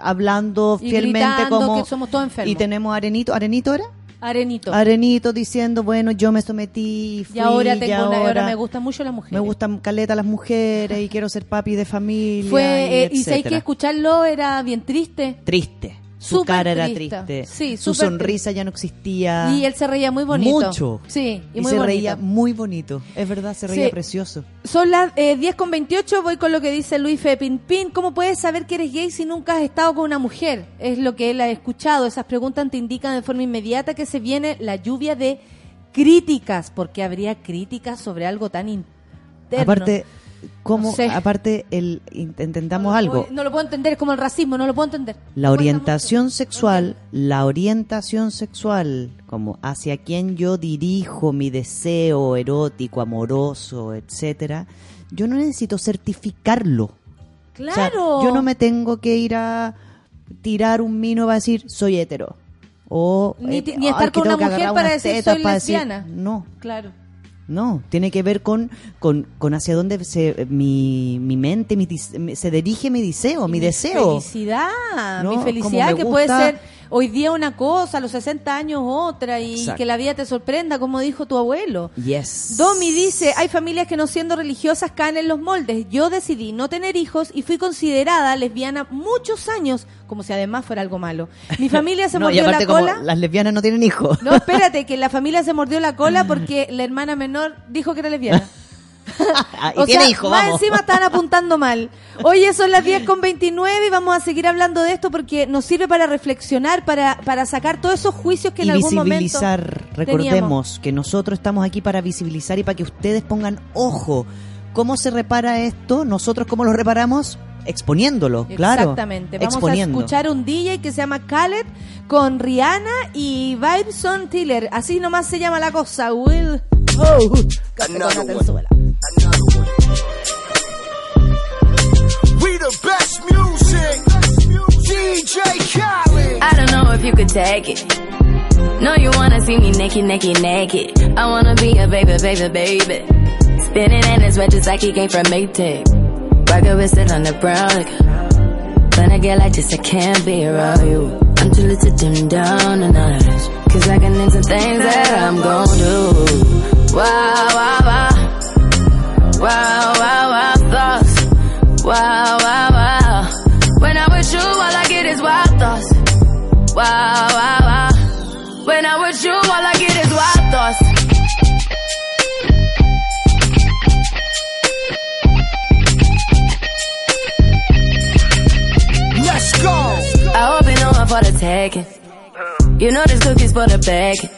hablando Y fielmente como que somos todos enfermos. y tenemos a Arenito, Arenito era Arenito. Arenito diciendo, bueno, yo me sometí, fui, y ahora y tengo una- ahora ahora me gusta mucho la mujer. me gustan caleta las mujeres y quiero ser papi de familia. Fue, y eh, y sabéis que escucharlo era bien triste. triste. Su cara era triste. Sí, Su sonrisa ya no existía. Y él se reía muy bonito. Mucho. Sí, y, Y, muy se bonito. reía muy bonito. Es verdad, se reía Sí. precioso. Son las eh, 10 con 28, voy con lo que dice Luis Fepin Pin. ¿Cómo puedes saber que eres gay si nunca has estado con una mujer? Es lo que él ha escuchado. Esas preguntas te indican de forma inmediata que se viene la lluvia de críticas. porque habría críticas sobre algo tan interno? Aparte, ¿cómo, No sé. aparte el, int- entendamos no, lo algo. puedo- no lo puedo entender, es como el racismo, no lo puedo entender. La orientación sexual, la orientación sexual, como hacia quien yo dirijo mi deseo erótico, amoroso, etcétera, yo no necesito certificarlo. mucho. O sea, Claro. yo no me tengo que ir a tirar un mino para decir soy hetero. O, Ni eh, ni estar con una mujer para decir, soy para decir- lesbiana. no, Claro. No, tiene que ver con, con, con hacia dónde se, mi, mi mente mi mi- se dirige mi deseo, mi, deseo. Felicidad, ¿No? mi felicidad que puede gusta- ser hoy día una cosa, a los 60 años otra y Exacto. que la vida te sorprenda, como dijo tu abuelo. Yes. Domi dice, hay familias que no siendo religiosas caen en los moldes. Yo decidí no tener hijos y fui considerada lesbiana muchos años, como si además fuera algo malo. Mi familia se No, y mordió aparte la como cola. las lesbianas no tienen hijos. No, espérate, que la familia se mordió la cola porque la hermana menor dijo que era lesbiana. Y O tiene sea, más encima están apuntando mal. Oye, son las 10 con 29 y vamos a seguir hablando de esto porque nos sirve para reflexionar, para, para sacar todos esos juicios que en algún momento visibilizar, teníamos. recordemos que nosotros estamos aquí para visibilizar y para que ustedes pongan ojo. ¿Cómo se repara esto? Nosotros cómo lo reparamos? Exponiéndolo, claro. Exactamente. Vamos Exponiendo. a escuchar un DJ que se llama Khaled con Rihanna y Vibeson Tiller. Así nomás se llama la cosa. Will. Oh, We the best music. DJ Khaled. I don't know if you could take it. No, you wanna see me naked, naked, naked. I wanna be a baby, baby, baby. Spinning in his red just like he came from Maytag. Rocket with it on the brown. Like, when I get like this, I can't be around you. I'm too little to dim down the night. Cause I can into things that I'm gon' do. Wow, wow, wow. Wow, wow, wow, thoughts. Wow, wow, wow. When I'm with you, all I get is wild thoughts. Wow, wow, wow. When I'm with you, all I get is wild thoughts. Let's go. I hope you know I'm for the taking. You know this cookie's for the bag.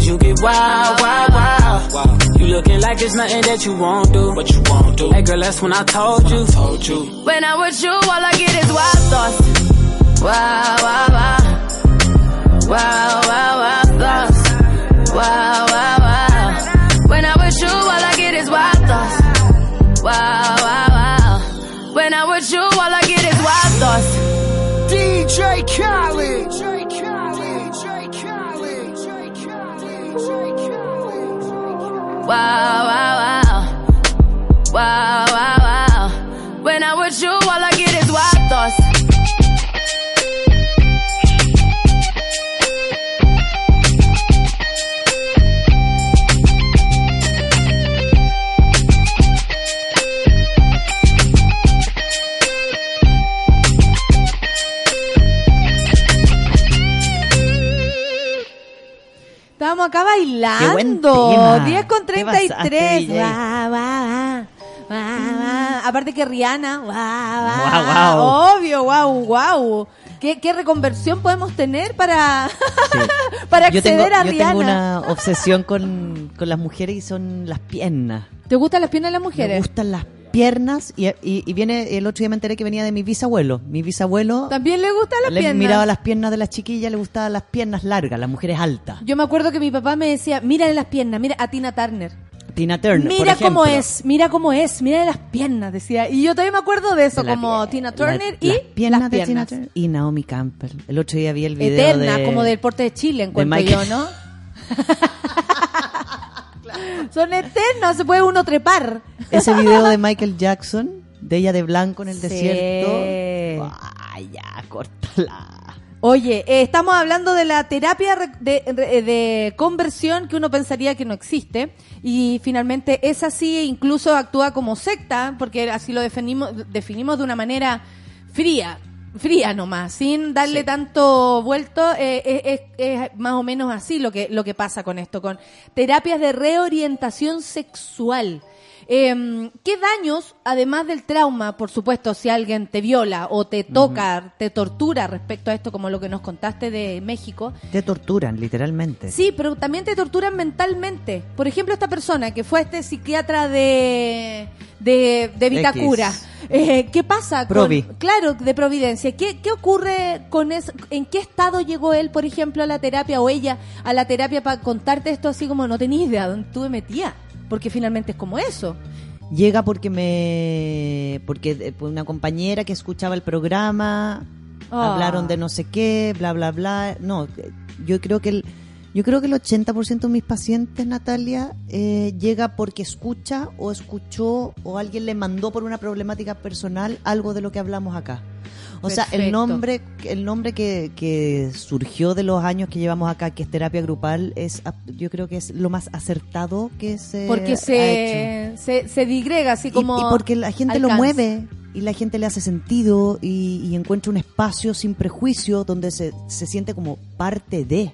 Cause you get wild, wild, wild. You looking like there's nothing that you won't do. What you won't do. Hey girl, that's when I told you. told you. When I'm with you, all I get is wild thoughts. Wow, wow, wow. Wow, wow, wow, thoughts. Wow, wow, wow. Wow, wow, Estábamos acá Qué buen bailando. tema. 10 con ¿Qué 33. pasaste, DJ? Guau, guau, guau, guau. Aparte que Rihanna. Guau, Guau, guau. Obvio, guau, guau. ¿Qué, ¿Qué reconversión podemos tener para, para Yo tengo, acceder a yo Rihanna? tengo una obsesión con, con las mujeres y son las piernas. ¿Te gustan las piernas de las Me mujeres? gustan las piernas y, y, y viene el otro día me enteré que venía de mi bisabuelo. Mi bisabuelo ¿También le gustan las le piernas? miraba las piernas de las chiquillas, le gustaban las piernas largas, las mujeres altas. Yo me acuerdo que mi papá me decía, mírale las piernas, mira a Tina Turner. Tina Turner, por Mira cómo es, mira cómo es, mira las piernas, decía. Y yo todavía me acuerdo de eso, como pie- Tina la- Turner y las piernas las de Tina. Turner y Naomi Campbell. El otro día vi el video Eterna, de como del porte de Chile, encuentro Michael- yo, ¿no? Son eternas, se puede uno trepar. ese video de Michael Jackson, de ella de blanco en el Sí. desierto. Ay, ya, córtala. Oye, eh, estamos hablando de la terapia de, de- de conversión que uno pensaría que no existe y finalmente es así e incluso actúa como secta porque así lo definimos, definimos de una manera fría, fría nomás, sin darle tanto vuelto, eh, es, es- es más o menos así lo que, lo que pasa con esto, con terapias de reorientación sexual. Eh, ¿Qué daños, además del trauma, por supuesto, si alguien te viola o te toca, te tortura respecto a esto, como lo que nos contaste de México? Te torturan, literalmente. Sí, pero también te torturan mentalmente. Por ejemplo, esta persona que fue este psiquiatra de, de, de Vitacura. Eh, ¿Qué pasa? con- Provi. claro, de Providencia. ¿Qué, ¿Qué ocurre con eso? ¿En qué estado llegó él, por ejemplo, a la terapia o ella a la terapia para contarte esto así como no tenía idea dónde tú me metía? Porque finalmente es como eso. Llega porque me. Porque eh, pues, una compañera que escuchaba el programa. Ah. Hablaron de no sé qué, bla, bla, bla. No, yo creo que el. Yo creo que el 80% de mis pacientes, Natalia, eh, llega porque escucha o escuchó o alguien le mandó por una problemática personal algo de lo que hablamos acá. O sea, el nombre, el nombre que, que surgió de los años que llevamos acá, que es terapia grupal, es, yo creo que es lo más acertado que se Porque ha se, hecho. se, se digrega así como. y, porque la gente lo mueve y la gente le hace sentido y, y encuentra un espacio sin prejuicio donde se, se siente como parte de.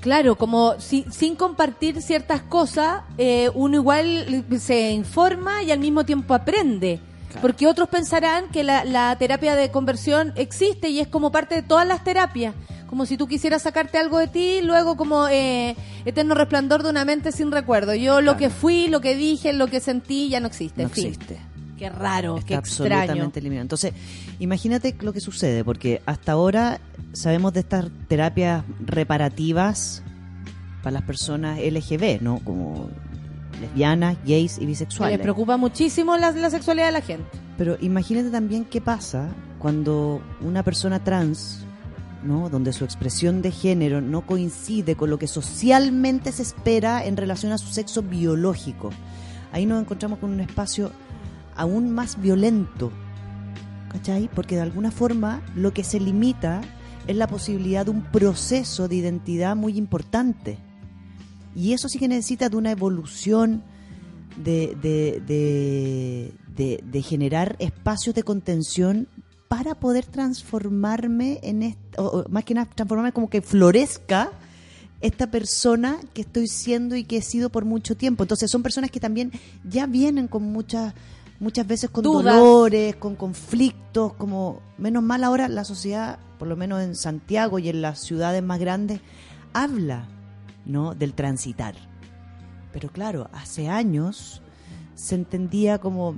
Claro, como si- sin compartir ciertas cosas, eh, uno igual se informa y al mismo tiempo aprende. Porque otros pensarán que la, la terapia de conversión existe y es como parte de todas las terapias. Como si tú quisieras sacarte algo de ti, luego como eh, eterno resplandor de una mente sin recuerdo. Yo lo que fui, lo que dije, lo que sentí ya no existe. No fin. existe. Qué raro, Está qué extraño. absolutamente eliminado. Entonces, imagínate lo que sucede, porque hasta ahora sabemos de estas terapias reparativas para las personas LGB, ¿no? Como lesbianas, gays y bisexuales. les preocupa muchísimo la, la sexualidad de la gente. Pero imagínate también qué pasa cuando una persona trans, ¿no? Donde su expresión de género no coincide con lo que socialmente se espera en relación a su sexo biológico. Ahí nos encontramos con un espacio aún más violento. ¿Cachai? Porque de alguna forma lo que se limita es la posibilidad de un proceso de identidad muy importante. Y eso sí que necesita de una evolución de, de, de, de- de generar espacios de contención para poder transformarme en esto, o, o más que nada transformarme como que florezca esta persona que estoy siendo y que he sido por mucho tiempo. Entonces son personas que también ya vienen con muchas muchas veces con Dudas. dolores, con conflictos, como menos mal ahora la sociedad, por lo menos en Santiago y en las ciudades más grandes, habla, ¿no? del transitar. Pero claro, hace años se entendía como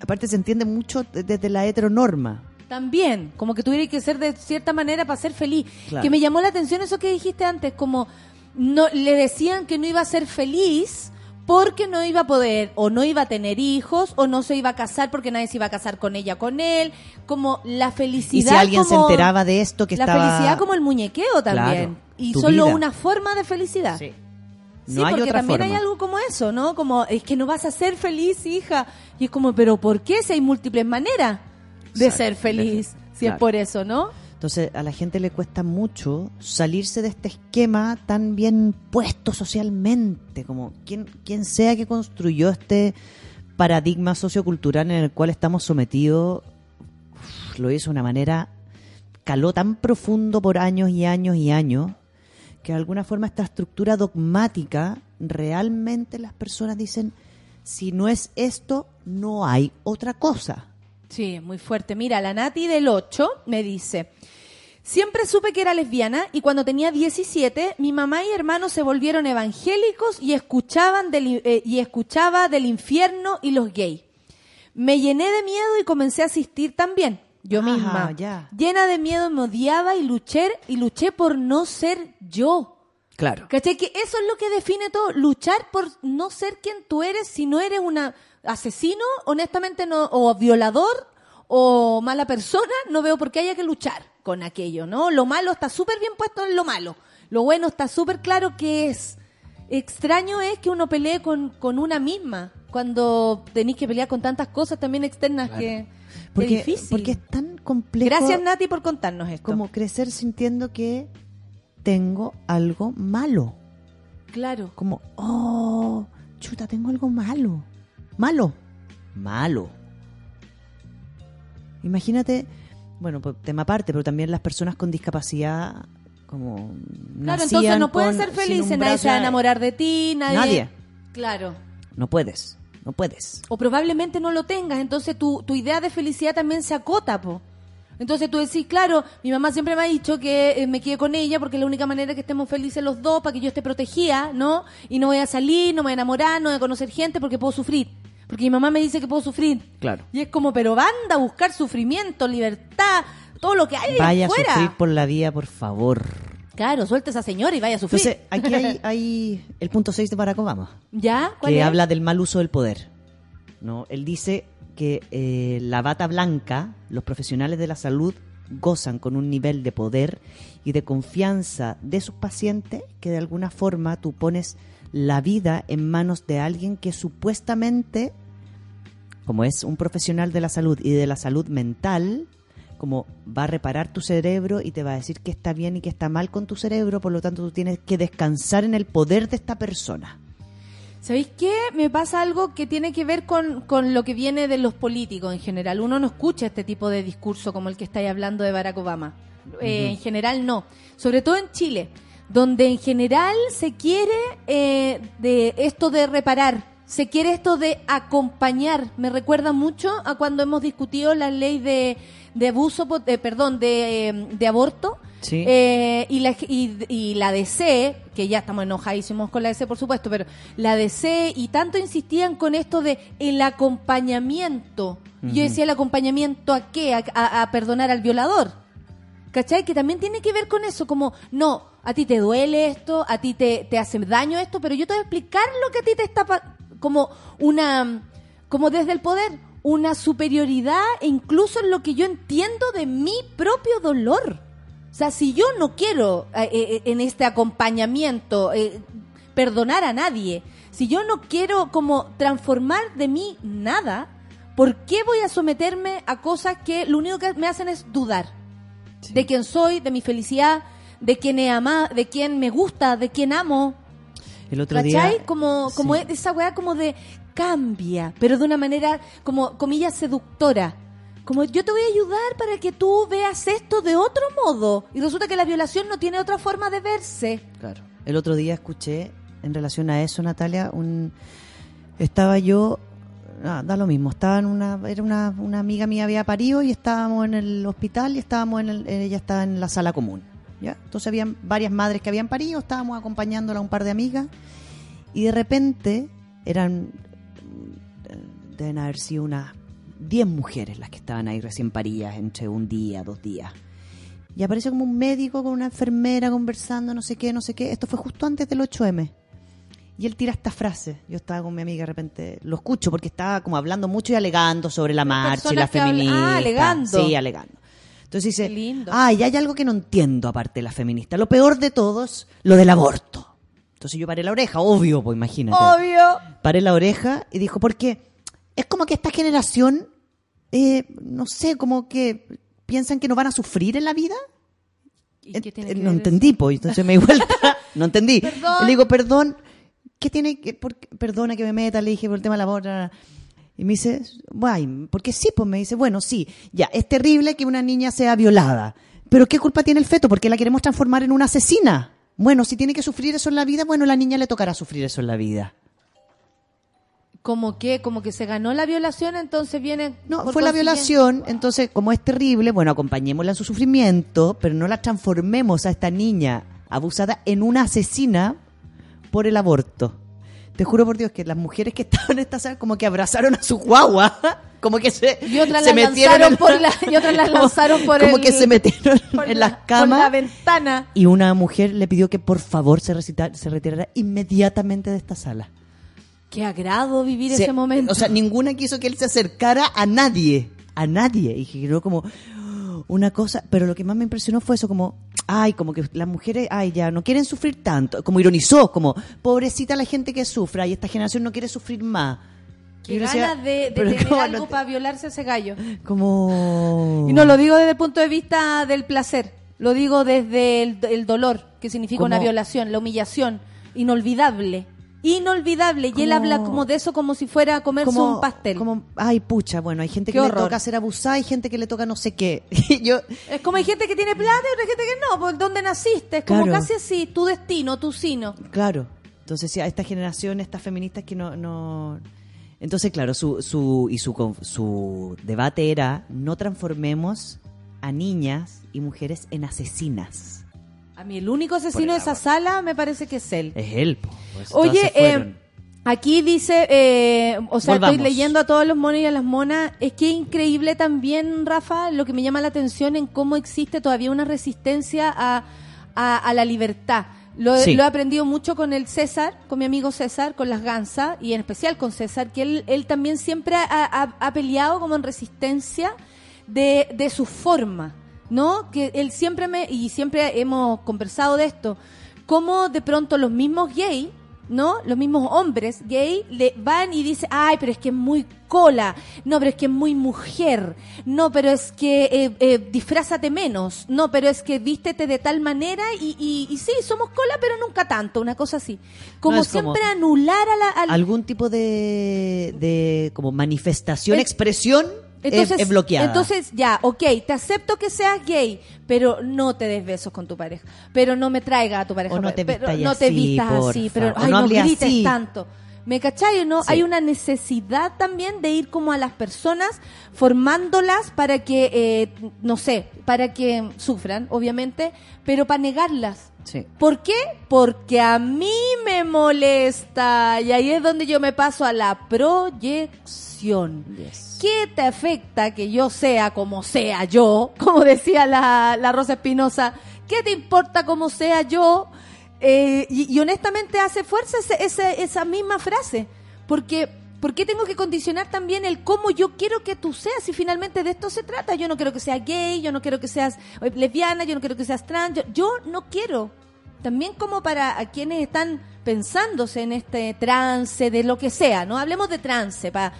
aparte se entiende mucho de- desde la heteronorma. También, como que tuviera que ser de cierta manera para ser feliz. Claro. Que me llamó la atención eso que dijiste antes, como no le decían que no iba a ser feliz porque no iba a poder o no iba a tener hijos o no se iba a casar porque nadie se iba a casar con ella con él, como la felicidad Y si alguien se como- enteraba de esto que la estaba felicidad como el muñequeo también Claro, y solo vida. una forma de felicidad. Sí. Sí, No hay porque otra también forma. hay algo como eso, ¿no? Como, es que no vas a ser feliz, hija. Y es como, pero ¿por qué si hay múltiples maneras de Exacto. ser feliz? Si es por eso, ¿no? Entonces a la gente le cuesta mucho salirse de este esquema tan bien puesto socialmente, como quien, quien sea que construyó este paradigma sociocultural en el cual estamos sometidos, uf, lo hizo de una manera, caló tan profundo por años y años y años, que de alguna forma esta estructura dogmática, realmente las personas dicen, si no es esto, no hay otra cosa. Sí, muy fuerte. Mira, la Nati del 8 me dice, siempre supe que era lesbiana y cuando tenía 17, mi mamá y hermano se volvieron evangélicos y escuchaban del, eh, y escuchaba del infierno y los gays. Me llené de miedo y comencé a asistir también, yo Ajá, misma. ya. Llena de miedo me odiaba y luché, y luché por no ser yo. Claro. ¿Cachai? Que eso es lo que define todo. Luchar por no ser quien tú eres si no eres una asesino, honestamente, no, o violador, o mala persona, no veo por qué haya que luchar con aquello, ¿no? Lo malo está súper bien puesto en lo malo. Lo bueno está súper claro que es. Extraño es que uno pelee con, con una misma, cuando tenéis que pelear con tantas cosas también externas Claro. que, que Porque, es difícil. porque es tan complejo. Gracias, Nati, por contarnos esto. Como crecer sintiendo que tengo algo malo. Claro. Como, oh, chuta, tengo algo malo. Malo. Malo. Imagínate, bueno, pues, tema aparte, pero también las personas con discapacidad, como. Claro, entonces no pueden con- ser felices, nadie se va a enamorar de ti, nadie... Nadie. Claro. No puedes. No puedes. o probablemente no lo tengas, entonces tu, tu idea de felicidad también se acota, po. Entonces tú decís, claro, mi mamá siempre me ha dicho que eh, me quede con ella porque es la única manera que estemos felices los dos, para que yo esté protegida, ¿no? Y no voy a salir, no me voy a enamorar, no voy a conocer gente porque puedo sufrir. Porque mi mamá me dice que puedo sufrir. Claro. Y es como, pero banda a buscar sufrimiento, libertad, todo lo que hay Vaya a sufrir por la vida, por favor. Claro, suelta a esa señora y vaya a sufrir. Entonces, aquí hay, hay el punto 6 de Barack Obama, ¿Ya? ¿Cuál que es? habla del mal uso del poder. ¿no? Él dice que eh, la bata blanca, los profesionales de la salud gozan con un nivel de poder y de confianza de sus pacientes que de alguna forma tú pones la vida en manos de alguien que supuestamente, como es un profesional de la salud y de la salud mental, como va a reparar tu cerebro y te va a decir que está bien y que está mal con tu cerebro, por lo tanto tú tienes que descansar en el poder de esta persona. ¿Sabéis qué? Me pasa algo que tiene que ver con, con lo que viene de los políticos en general. Uno no escucha este tipo de discurso como el que estáis hablando de Barack Obama. Eh. En general no. Sobre todo en Chile, donde en general se quiere eh, de esto de reparar, se quiere esto de acompañar. Me recuerda mucho a cuando hemos discutido la ley de, de abuso, eh, perdón, de, eh, de aborto. Sí. Eh, y, la, y, y la DC, que ya estamos enojadísimos con la DC, por supuesto, pero la DC y tanto insistían con esto de el acompañamiento. Y Yo decía, ¿el acompañamiento a qué? A, a- a perdonar al violador. ¿Cachai? Que también tiene que ver con eso, como, no, a ti te duele esto, a ti te, te hace daño esto, pero yo te voy a explicar lo que a ti te está, como una, como desde el poder, una superioridad e incluso en lo que yo entiendo de mi propio dolor. O sea, si yo no quiero eh, eh, en este acompañamiento eh, perdonar a nadie, si yo no quiero como transformar de mí nada, ¿por qué voy a someterme a cosas que lo único que me hacen es dudar? De quién soy, de mi felicidad, de quién he amado, de quién me gusta, de quién amo. El otro ¿Cachai? día... Como, como Sí. esa weá como de cambia, pero de una manera como, comillas, seductora. Como yo te voy a ayudar para que tú veas esto de otro modo. Y resulta que la violación no tiene otra forma de verse. Claro. El otro día escuché en relación a eso, Natalia, un estaba yo ah, da lo mismo, estaba una era una, una amiga mía había parido y estábamos en el hospital y estábamos en el, ella estaba en la sala común, ¿ya? Entonces habían varias madres que habían parido, estábamos acompañándola a un par de amigas y de repente eran mm, deben haber sido unas 10 mujeres las que estaban ahí recién paridas entre un día, dos días. Y aparece como un médico con una enfermera conversando, no sé qué, no sé qué. Esto fue justo antes del 8M. Y él tira esta frase. Yo estaba con mi amiga de repente, lo escucho porque estaba como hablando mucho y alegando sobre la marcha y la hablan- feminista. ah, alegando. Sí, alegando. Entonces dice, ah, y hay algo que no entiendo aparte de la feminista. Lo peor de todo es lo del aborto. Entonces yo paré la oreja, obvio, pues imagínate. Obvio. Paré la oreja y dijo, porque es como que esta generación, eh, no sé, como que piensan que no van a sufrir en la vida. ¿Y qué tiene que no ver entendí, pues, entonces me di vuelta, no entendí. Perdón. Le digo, perdón, ¿qué tiene que, por- perdona que me meta? Le dije por el tema de la boda. Y me dice, bueno, porque sí, pues me dice, bueno, sí, ya, es terrible que una niña sea violada, pero ¿qué culpa tiene el feto? Porque la queremos transformar en una asesina. Bueno, si tiene que sufrir eso en la vida, bueno, la niña le tocará sufrir eso en la vida. Como que, como que se ganó la violación, entonces viene. No, fue la violación, entonces como es terrible, bueno, acompañémosla en su sufrimiento, pero no la transformemos a esta niña abusada en una asesina por el aborto. Te juro por Dios que las mujeres que estaban en esta sala como que abrazaron a su guagua, como que se, Y otras se las metieron por la, y otras las como- lanzaron por como el- que se metieron en la- las por camas la ventana. y una mujer le pidió que por favor se, recita- se retirara inmediatamente de esta sala. Qué agrado vivir Se- ese momento. O sea, ninguna quiso que él se acercara a nadie. A nadie. Y generó como una cosa. Pero lo que más me impresionó fue eso, como, ay, como que las mujeres, ay, ya, no quieren sufrir tanto. Como ironizó, como, pobrecita la gente que sufra y esta generación no quiere sufrir más. Qué ganas de, de tener ¿cómo algo no te- para violarse a ese gallo. Como... Y no lo digo desde el punto de vista del placer, lo digo desde el, el dolor, que significa una violación, la humillación, inolvidable. Inolvidable. Y él habla como de eso como si fuera a comerse como, un pastel. como, ay, pucha, bueno, hay gente Qué que le toca ser abusada, hay gente que le toca no sé qué. Yo, Es como hay gente que tiene plata y otra gente que no, por dónde naciste. Es como Claro. casi así, tu destino, tu sino. Claro. Entonces, sí, a esta generación, estas feministas que no, no, Entonces, claro, su, su, y su, su debate era no transformemos a niñas y mujeres en asesinas. A mí el único asesino de esa sala me parece que es él. Es él. Pues Oye, eh, aquí dice, eh, o sea, Volvamos. estoy leyendo a todos los monos y a las monas. Es que es increíble también, Rafa, lo que me llama la atención en cómo existe todavía una resistencia a, a, a la libertad. Lo, Sí. lo he aprendido mucho con el César, con mi amigo César, con las gansas, y en especial con César, que él, él también siempre ha, ha- ha peleado como en resistencia de, de su forma, ¿no? Que él siempre me, y siempre hemos conversado de esto, cómo de pronto los mismos gays, ¿no? Los mismos hombres gay le van y dicen, ay, pero es que es muy cola, no, pero es que es muy mujer, no, pero es que eh, eh, disfrázate menos, no, pero es que vístete de tal manera y, y, y sí, somos cola, pero nunca tanto, una cosa así. Como No, es como- siempre anular a la... al- Algún tipo de, de como manifestación, expresión Entonces, es, es bloqueada. Entonces, ya, ok, te acepto que seas gay, pero no te des besos con tu pareja. Pero no me traiga a tu pareja. O no te pero vistas no te así, vistas así, pero ay, no no, grites así. tanto. ¿Me cachai o no? Sí. Hay una necesidad también de ir como a las personas formándolas para que, eh, no sé, para que sufran, obviamente, pero para negarlas. Sí. ¿Por qué? Porque a mí me molesta. Y ahí es donde yo me paso a la proyección. ¿Qué te afecta que yo sea como sea yo? Como decía la, la Rosa Espinosa. ¿Qué te importa como sea yo? Eh, y, y honestamente hace fuerza ese- ese- esa misma frase. Porque, ¿por qué tengo que condicionar también el cómo yo quiero que tú seas? Si finalmente de esto se trata. Yo no quiero que seas gay, yo no quiero que seas eh, lesbiana, yo no quiero que seas trans. Yo no quiero. También como para a quienes están pensándose en este trance de lo que sea, ¿no? Hablemos de trance, para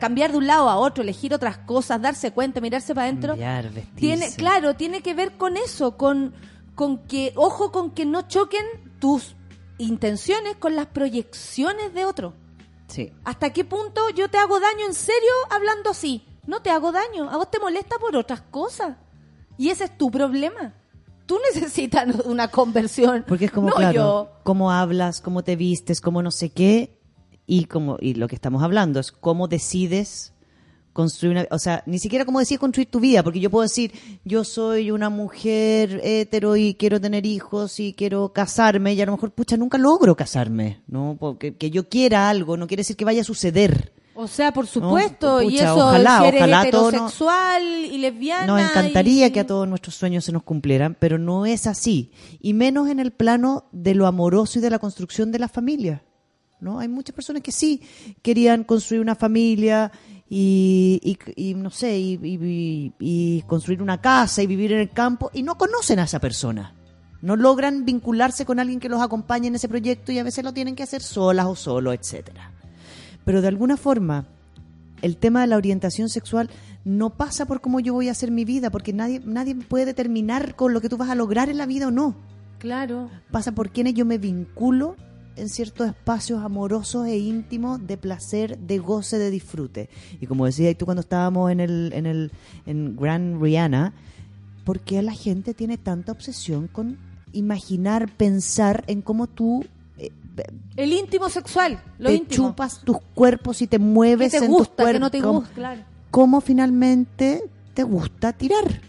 cambiar de un lado a otro, elegir otras cosas, darse cuenta, mirarse para adentro. Cambiar. Tiene, claro, tiene que ver con eso, con, con que, ojo, con que no choquen tus intenciones con las proyecciones de otro. Sí. ¿Hasta qué punto yo te hago daño en serio hablando así? No te hago daño, a vos te molesta por otras cosas. Y ese es tu problema. Tú necesitas una conversión. Porque es como, no claro, yo. cómo hablas, cómo te vistes, cómo no sé qué, y como y lo que estamos hablando es cómo decides construir una, o sea, ni siquiera cómo decides construir tu vida, porque yo puedo decir, yo soy una mujer hetero y quiero tener hijos y quiero casarme, y a lo mejor, pucha, nunca logro casarme, ¿no? Porque que yo quiera algo no quiere decir que vaya a suceder. O sea, por supuesto, y pucha, eso ojalá, si eres ojalá todo no- heterosexual y lesbiana. Nos encantaría y- que a todos nuestros sueños se nos cumplieran, pero no es así. Y menos en el plano de lo amoroso y de la construcción de la familia. ¿no? Hay muchas personas que sí querían construir una familia y, y- y, no sé, y, y- y construir una casa y vivir en el campo y no conocen a esa persona. No logran vincularse con alguien que los acompañe en ese proyecto y a veces lo tienen que hacer solas o solo, etcétera. Pero de alguna forma, el tema de la orientación sexual no pasa por cómo yo voy a hacer mi vida, porque nadie, nadie puede determinar con lo que tú vas a lograr en la vida o no. Claro. Pasa por quiénes yo me vinculo en ciertos espacios amorosos e íntimos de placer, de goce, de disfrute. Y como decías tú cuando estábamos en el, en el en Grand Rihanna, ¿por qué la gente tiene tanta obsesión con imaginar, pensar en cómo tú El íntimo sexual, lo te íntimo. chupas tus cuerpos y te mueves ¿Qué te en gusta, tus cuerpos? que no te ¿Cómo- gusta? Claro. ¿Cómo finalmente te gusta tirar?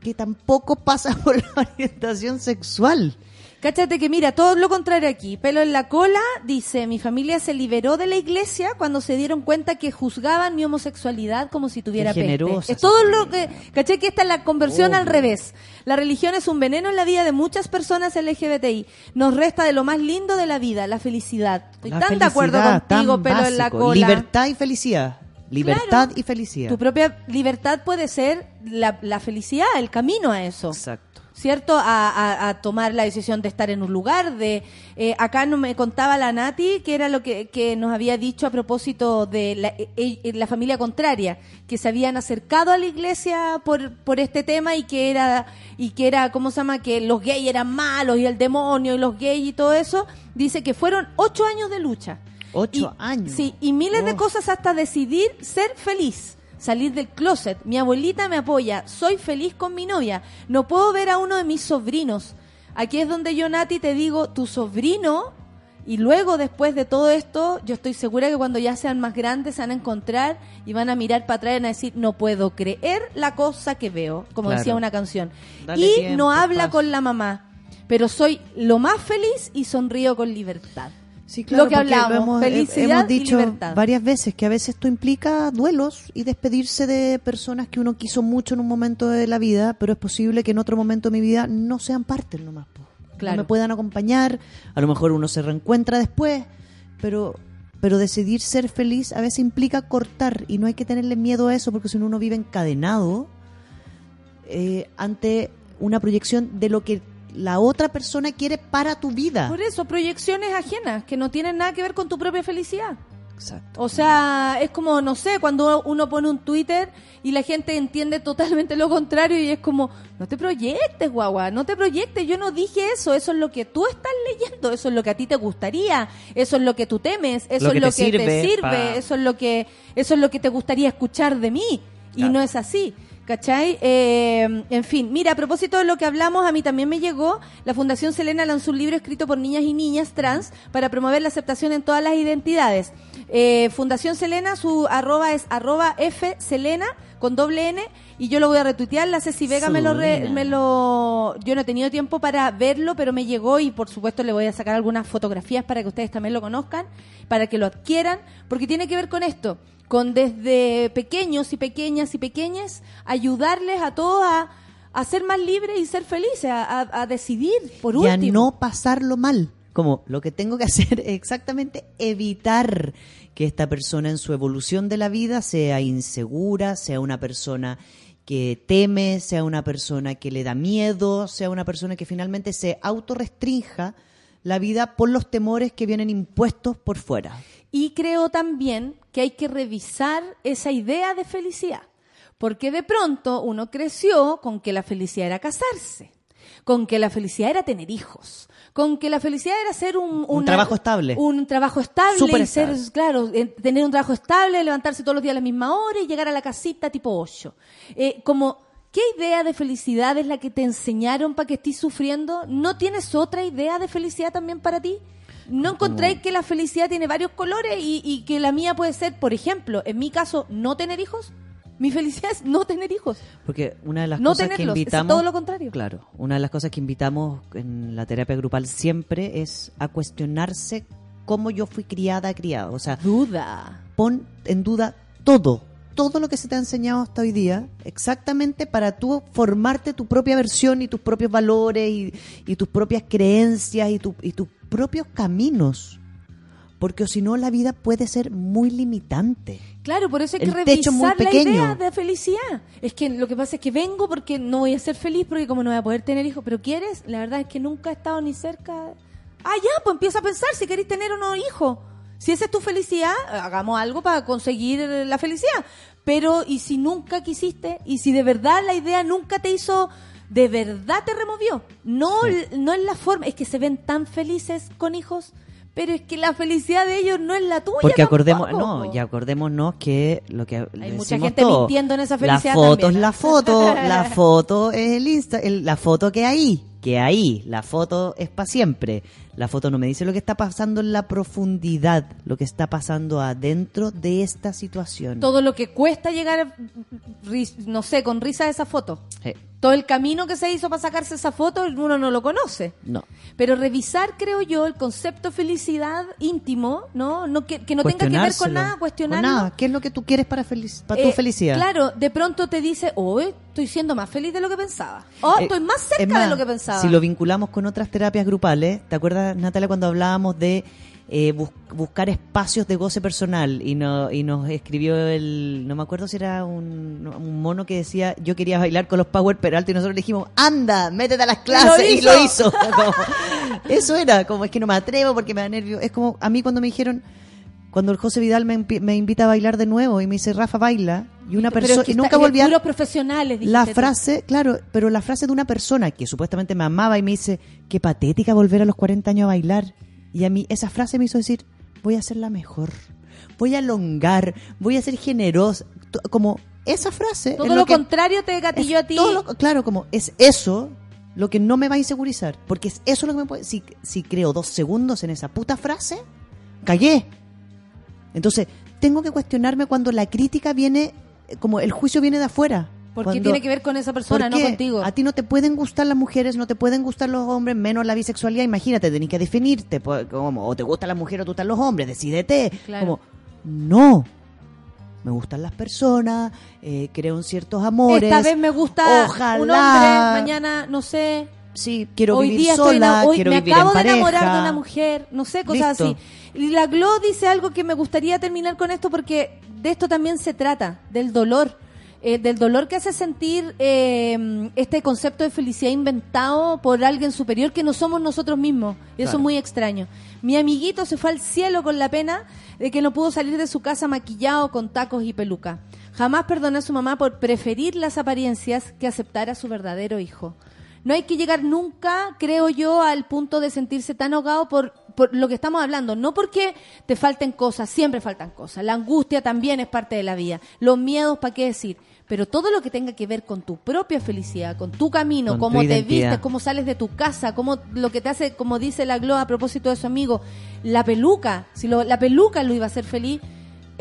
Que tampoco pasa por la orientación sexual. Cáchate que mira, todo lo contrario aquí. Pelo en la cola dice, mi familia se liberó de la iglesia cuando se dieron cuenta que juzgaban mi homosexualidad como si tuviera Qué peste. generosa Es todo lo que... Caché que esta es la conversión al revés. La religión es un veneno en la vida de muchas personas LGBTI. Nos resta de lo más lindo de la vida, la felicidad. Estoy La tan de acuerdo contigo, pelo en la cola. Libertad y felicidad. Libertad Claro. y felicidad. Tu propia libertad puede ser la, la felicidad, el camino a eso. Exacto. ¿Cierto? A, a- a tomar la decisión de estar en un lugar, de... eh, acá no me contaba la Nati, que era lo que, que nos había dicho a propósito de la, eh, eh, la familia contraria, que se habían acercado a la iglesia por, por este tema y que era, y que era, ¿cómo se llama? Que los gays eran malos y el demonio y los gays y todo eso. Dice que fueron ocho años de lucha. Ocho Y- años. Sí, y miles de cosas hasta decidir ser feliz. Salir del closet. Mi abuelita me apoya. Soy feliz con mi novia. No puedo ver a uno de mis sobrinos. Aquí es donde yo, Nati, te digo, tu sobrino Y luego, después de todo esto, yo estoy segura que cuando ya sean más grandes se van a encontrar y van a mirar para atrás y van a decir, no puedo creer la cosa que veo, como Claro. decía una canción. Dale y tiempo, no habla con la mamá, pero soy lo más feliz y sonrío con libertad. Sí, claro, lo que hablamos, hemos, felicidad hemos dicho y libertad. varias veces que a veces esto implica duelos y despedirse de personas que uno quiso mucho en un momento de la vida, pero es posible que en otro momento de mi vida no sean parte nomás. Claro. No me puedan acompañar, a lo mejor uno se reencuentra después, pero pero decidir ser feliz a veces implica cortar y no hay que tenerle miedo a eso porque si no uno vive encadenado eh, ante una proyección de lo que la otra persona quiere para tu vida. Por eso, proyecciones ajenas que no tienen nada que ver con tu propia felicidad. Exacto. O sea, es como, no sé, cuando uno pone un Twitter y la gente entiende totalmente lo contrario y es como, no te proyectes, guagua, no te proyectes, yo no dije eso, eso es lo que tú estás leyendo, eso es lo que a ti te gustaría, eso es lo que tú temes, eso Lo que es lo te que te sirve sirve, pa- eso es lo que eso es lo que te gustaría escuchar de mí y Claro. no es así. ¿Cachai? Eh, en fin, mira, a propósito de lo que hablamos, a mí también me llegó, la Fundación Selena lanzó un libro escrito por niñas y niñas trans para promover la aceptación en todas las identidades. Eh, Fundación Selena, su arroba es arroba F Selena con doble N y yo lo voy a retuitear. La Ceci Vega me lo, re- me lo... Yo no he tenido tiempo para verlo, pero me llegó y por supuesto le voy a sacar algunas fotografías para que ustedes también lo conozcan, para que lo adquieran, porque tiene que ver con esto, con desde pequeños y pequeñas y pequeñas, ayudarles a todos a, a ser más libres y ser felices, a, a- a decidir, por y a último. no pasarlo mal. Como lo que tengo que hacer es exactamente evitar que esta persona en su evolución de la vida sea insegura, sea una persona que teme, sea una persona que le da miedo, sea una persona que finalmente se autorrestrinja la vida por los temores que vienen impuestos por fuera. Y creo también que hay que revisar esa idea de felicidad. Porque de pronto uno creció con que la felicidad era casarse, con que la felicidad era tener hijos, con que la felicidad era ser un, una- trabajo estable. Un trabajo estable y ser, estable. claro, eh, tener un trabajo estable, levantarse todos los días a la misma hora y llegar a la casita tipo 8. Eh, como, ¿qué idea de felicidad es la que te enseñaron para que estés sufriendo? ¿No tienes otra idea de felicidad también para ti? ¿No encontráis que la felicidad tiene varios colores y, y que la mía puede ser, por ejemplo, en mi caso, no tener hijos? Mi felicidad es no tener hijos. Porque una de las No cosas que tenerlos, es invitamos. todo lo contrario. Claro, una de las cosas que invitamos en la terapia grupal siempre es a cuestionarse cómo yo fui criada, criado. O sea, Duda. pon en duda todo, todo lo que se te ha enseñado hasta hoy día, exactamente para tú formarte tu propia versión y tus propios valores y, y tus propias creencias y, tu- y tus propios caminos. Porque o si no, la vida puede ser muy limitante. Claro, por eso hay que El revisar muy la idea de felicidad. Es que lo que pasa es que vengo porque no voy a ser feliz porque como no voy a poder tener hijos, pero quieres, la verdad es que nunca he estado ni cerca. Ah, ya, pues empieza a pensar si queréis tener o no hijos. Si esa es tu felicidad, hagamos algo para conseguir la felicidad. Pero, ¿y si nunca quisiste? ¿Y si de verdad la idea nunca te hizo, de verdad te removió? No, no es la forma, es que se ven tan felices con hijos, pero es que la felicidad de ellos no es la tuya. Porque acordemos, tampoco, no, y acordémonos que lo que Hay mucha gente todo, mintiendo en esa felicidad La foto también, es la foto, la foto es el Insta, el- la foto que hay, que hay, la foto es para siempre. La foto no me dice lo que está pasando en la profundidad, lo que está pasando adentro de esta situación. todo lo que cuesta llegar, no sé, con risa a esa foto. Sí, Todo el camino que se hizo para sacarse esa foto, uno no lo conoce. no. Pero revisar, creo yo, el concepto felicidad íntimo, ¿no? no que, que no tenga que ver con nada, cuestionarlo. Con nada. ¿Qué es lo que tú quieres para, feliz, para tu Eh, felicidad? Claro, de pronto te dice, oh, estoy siendo más feliz de lo que pensaba. Oh, Eh, estoy más es cerca más, de lo que pensaba. Si lo vinculamos con otras terapias grupales, ¿te acuerdas, Natalia, cuando hablábamos de eh, bus- buscar espacios de goce personal y, no, y nos escribió el, no me acuerdo si era un, un mono que decía, yo quería bailar con los Power Peralta y nosotros le dijimos, anda, métete a las clases y hizo. lo hizo. Como, eso era, como es que no me atrevo porque me da nervio. Es como a mí cuando me dijeron, cuando el José Vidal me, invita a bailar de nuevo y me dice, Rafa, baila, y una es persona, que y nunca volví a puros profesionales, la tú. frase, claro, pero la frase de una persona que supuestamente me amaba y me dice, qué patética volver a los 40 años a bailar. Y a mí esa frase me hizo decir, voy a ser la mejor, voy a alongar, voy a ser generosa. Como esa frase... Todo lo que- contrario te gatilló a ti. todo lo- claro, como es eso lo que no me va a insegurizar. Porque es eso lo que me puede... Si, si creo dos segundos en esa puta frase, callé. Entonces, tengo que cuestionarme cuando la crítica viene, como el juicio viene de afuera. Porque Cuando- tiene que ver con esa persona, ¿Por no contigo. A ti no te pueden gustar las mujeres, no te pueden gustar los hombres, menos la bisexualidad. Imagínate, tenés que definirte. pues, Como, o te gustan las mujeres o te gustan los hombres, decídete. Claro. Como, no. Me gustan las personas, eh, creo en ciertos amores. Esta vez me gusta Ojalá. un hombre, mañana, no sé. Sí, quiero hoy vivir día estoy sola, ena- hoy quiero me vivir acabo en de enamorar de una mujer, no sé, cosas Listo. así. Y la Glo dice algo que me gustaría terminar con esto porque de esto también se trata, del dolor. Eh, del dolor que hace sentir eh, este concepto de felicidad inventado por alguien superior que no somos nosotros mismos. Y Eso Claro. es muy extraño. Mi amiguito se fue al cielo con la pena de que no pudo salir de su casa maquillado con tacos y peluca. Jamás perdonó a su mamá por preferir las apariencias que aceptar a su verdadero hijo. No hay que llegar nunca, creo yo, al punto de sentirse tan ahogado por, por lo que estamos hablando. No porque te falten cosas, siempre faltan cosas. La angustia también es parte de la vida. Los miedos, ¿para qué decir? Pero todo lo que tenga que ver con tu propia felicidad, con tu camino, Con tu cómo te identidad. vistes, cómo sales de tu casa, cómo lo que te hace, como dice la Glo a propósito de su amigo, la peluca, si lo- la peluca lo iba a hacer feliz,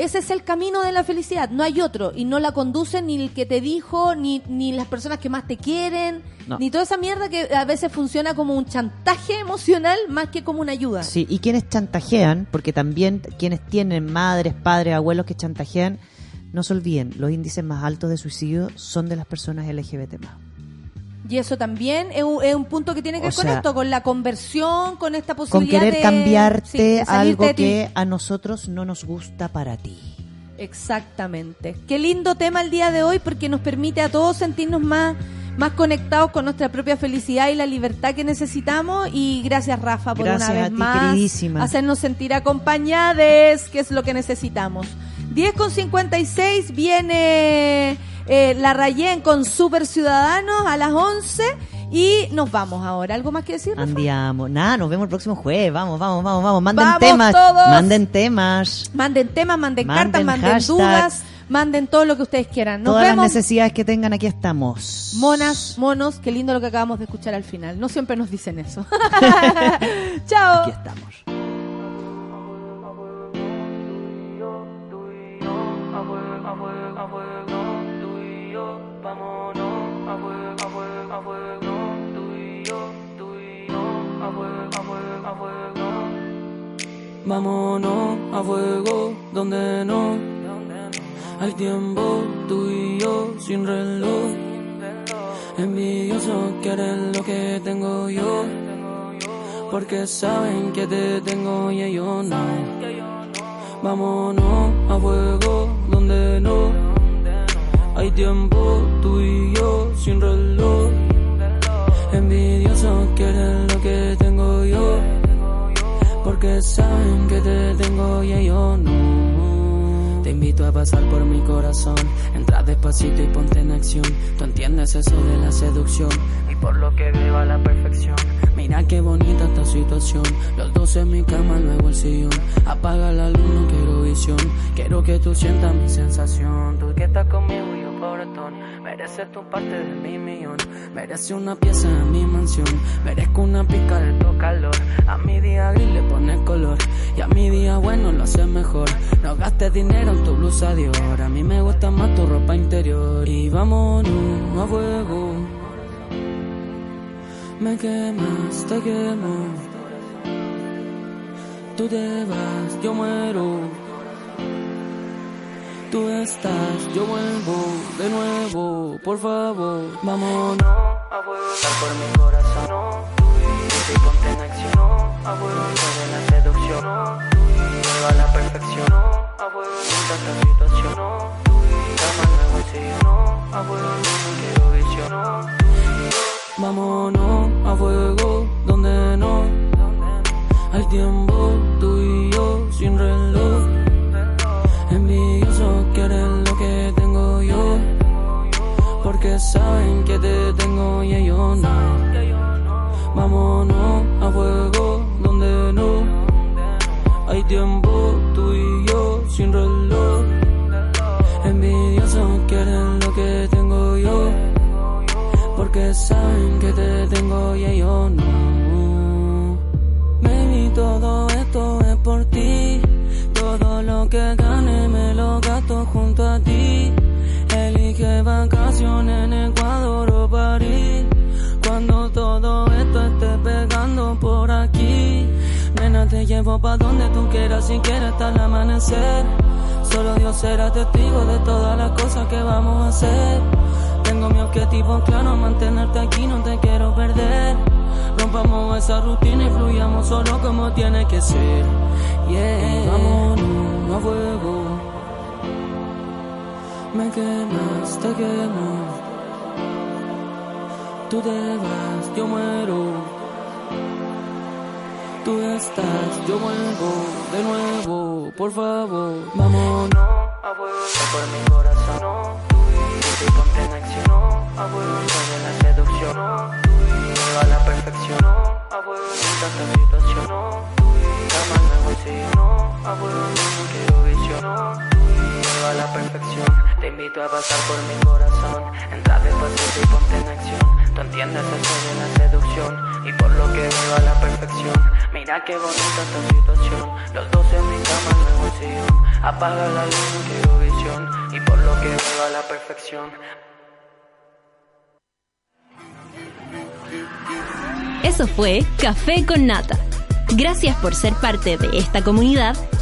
ese es el camino de la felicidad, no hay otro, y no la conduce ni el que te dijo, ni, ni las personas que más te quieren, No. ni toda esa mierda que a veces funciona como un chantaje emocional más que como una ayuda. Sí, y quienes chantajean, porque también quienes tienen madres, padres, abuelos que chantajean, no se olviden, los índices más altos de suicidio son de las personas LGBT más. Y eso también es un, es un punto que tiene que O ver con sea, esto, con la conversión, con esta Con posibilidad querer de- cambiarte sí, de salirte algo de que a nosotros no nos gusta para ti. Exactamente. Qué lindo tema el día de hoy porque nos permite a todos sentirnos más, más conectados con nuestra propia felicidad y la libertad que necesitamos. Y gracias, Rafa, por Gracias una a vez ti, más queridísima. hacernos sentir acompañadas, que es lo que necesitamos. 10 con 56 viene eh, la Rayén con Super Ciudadanos a las 11 y nos vamos ahora. ¿Algo más que decir? Rafa? Andiamo. Nada, nos vemos el próximo jueves. Vamos, vamos, vamos, vamos. Manden Vamos temas. todos. Manden temas. Manden temas, manden, Manden cartas, manden hashtag. dudas, manden todo lo que ustedes quieran. Nos Todas vemos. las necesidades que tengan, aquí estamos. Monas, monos, qué lindo lo que acabamos de escuchar al final. No siempre nos dicen eso. Chao. Aquí estamos. Vámonos a fuego donde no hay tiempo, tú y yo sin reloj. Envidiosos quieren lo que tengo yo, porque saben que te tengo y ellos no. Vámonos a fuego donde no hay tiempo, tú y yo sin reloj. Envidiosos quieren lo que tengo yo, porque saben que te tengo y ellos no. Te invito a pasar por mi corazón, entra despacito y ponte en acción. Tú entiendes eso de la seducción y por lo que veo a la perfección. Mira qué bonita esta situación, los dos en mi cama, luego el sillón. Apaga la luz, no quiero visión, quiero que tú sientas mi sensación. Tú que estás conmigo y yo pobretón, mereces tu parte de mi millón. Merece una pieza en mi mansión, merezco una pica de tu calor. A mi día gris le pones color y a mi día bueno lo haces mejor. No gastes dinero en tu blusa de oro, a mí me gusta más tu ropa interior. Y vámonos a fuego. Me quemas, te quemo. Tú te vas, yo muero. Tú estás, yo vuelvo de nuevo, por favor. Vámonos a fuego por mi corazón. Tú y yo, ponte en acción. A fuego de la seducción. Tú y yo a la perfección. A fuego de esta situación. Tú y yo, bolsillo. A fuego no quiero visión. Vámonos a fuego donde no hay tiempo, tú y yo sin reloj. Quieren lo que tengo yo, porque saben que te tengo y ellos no. Vámonos a fuego donde no hay tiempo, tú y yo sin reloj. Envidiosos quieren lo que tengo yo, porque saben que te tengo y yo no. Baby, todo esto es por ti. Todo lo que gane me lo gasto junto a ti. Elige vacaciones en Ecuador o París. Cuando todo esto esté pegando por aquí. Nena, te llevo pa' donde tú quieras, si quieres hasta el amanecer. Solo Dios será testigo de todas las cosas que vamos a hacer. Tengo mi objetivo claro, mantenerte aquí, no te quiero perder. Rompamos esa rutina y fluyamos solo como tiene que ser. Yeah, vámonos a fuego. Me quemas, te quemo. Tú te vas, yo muero. Tú estás, yo vuelvo de nuevo, por favor. Vámonos a fuego por mi corazón. Tú y ponte en acción. A fuego de la seducción. Tú y a la perfección. A fuego en tanta situación. Tú y yo no. A fuego no quiero visión. Tú y a la perfección. Te invito a pasar por mi corazón. Entra despacito y ponte en acción. Tú entiendes eso de la seducción. Y por lo que veo a la perfección. Mira qué bonita esta situación. Los dos en mi cama el bolsillo. Apaga la luz, no quiero visión. Y por lo que veo a la perfección. Eso fue Café con Nata. Gracias por ser parte de esta comunidad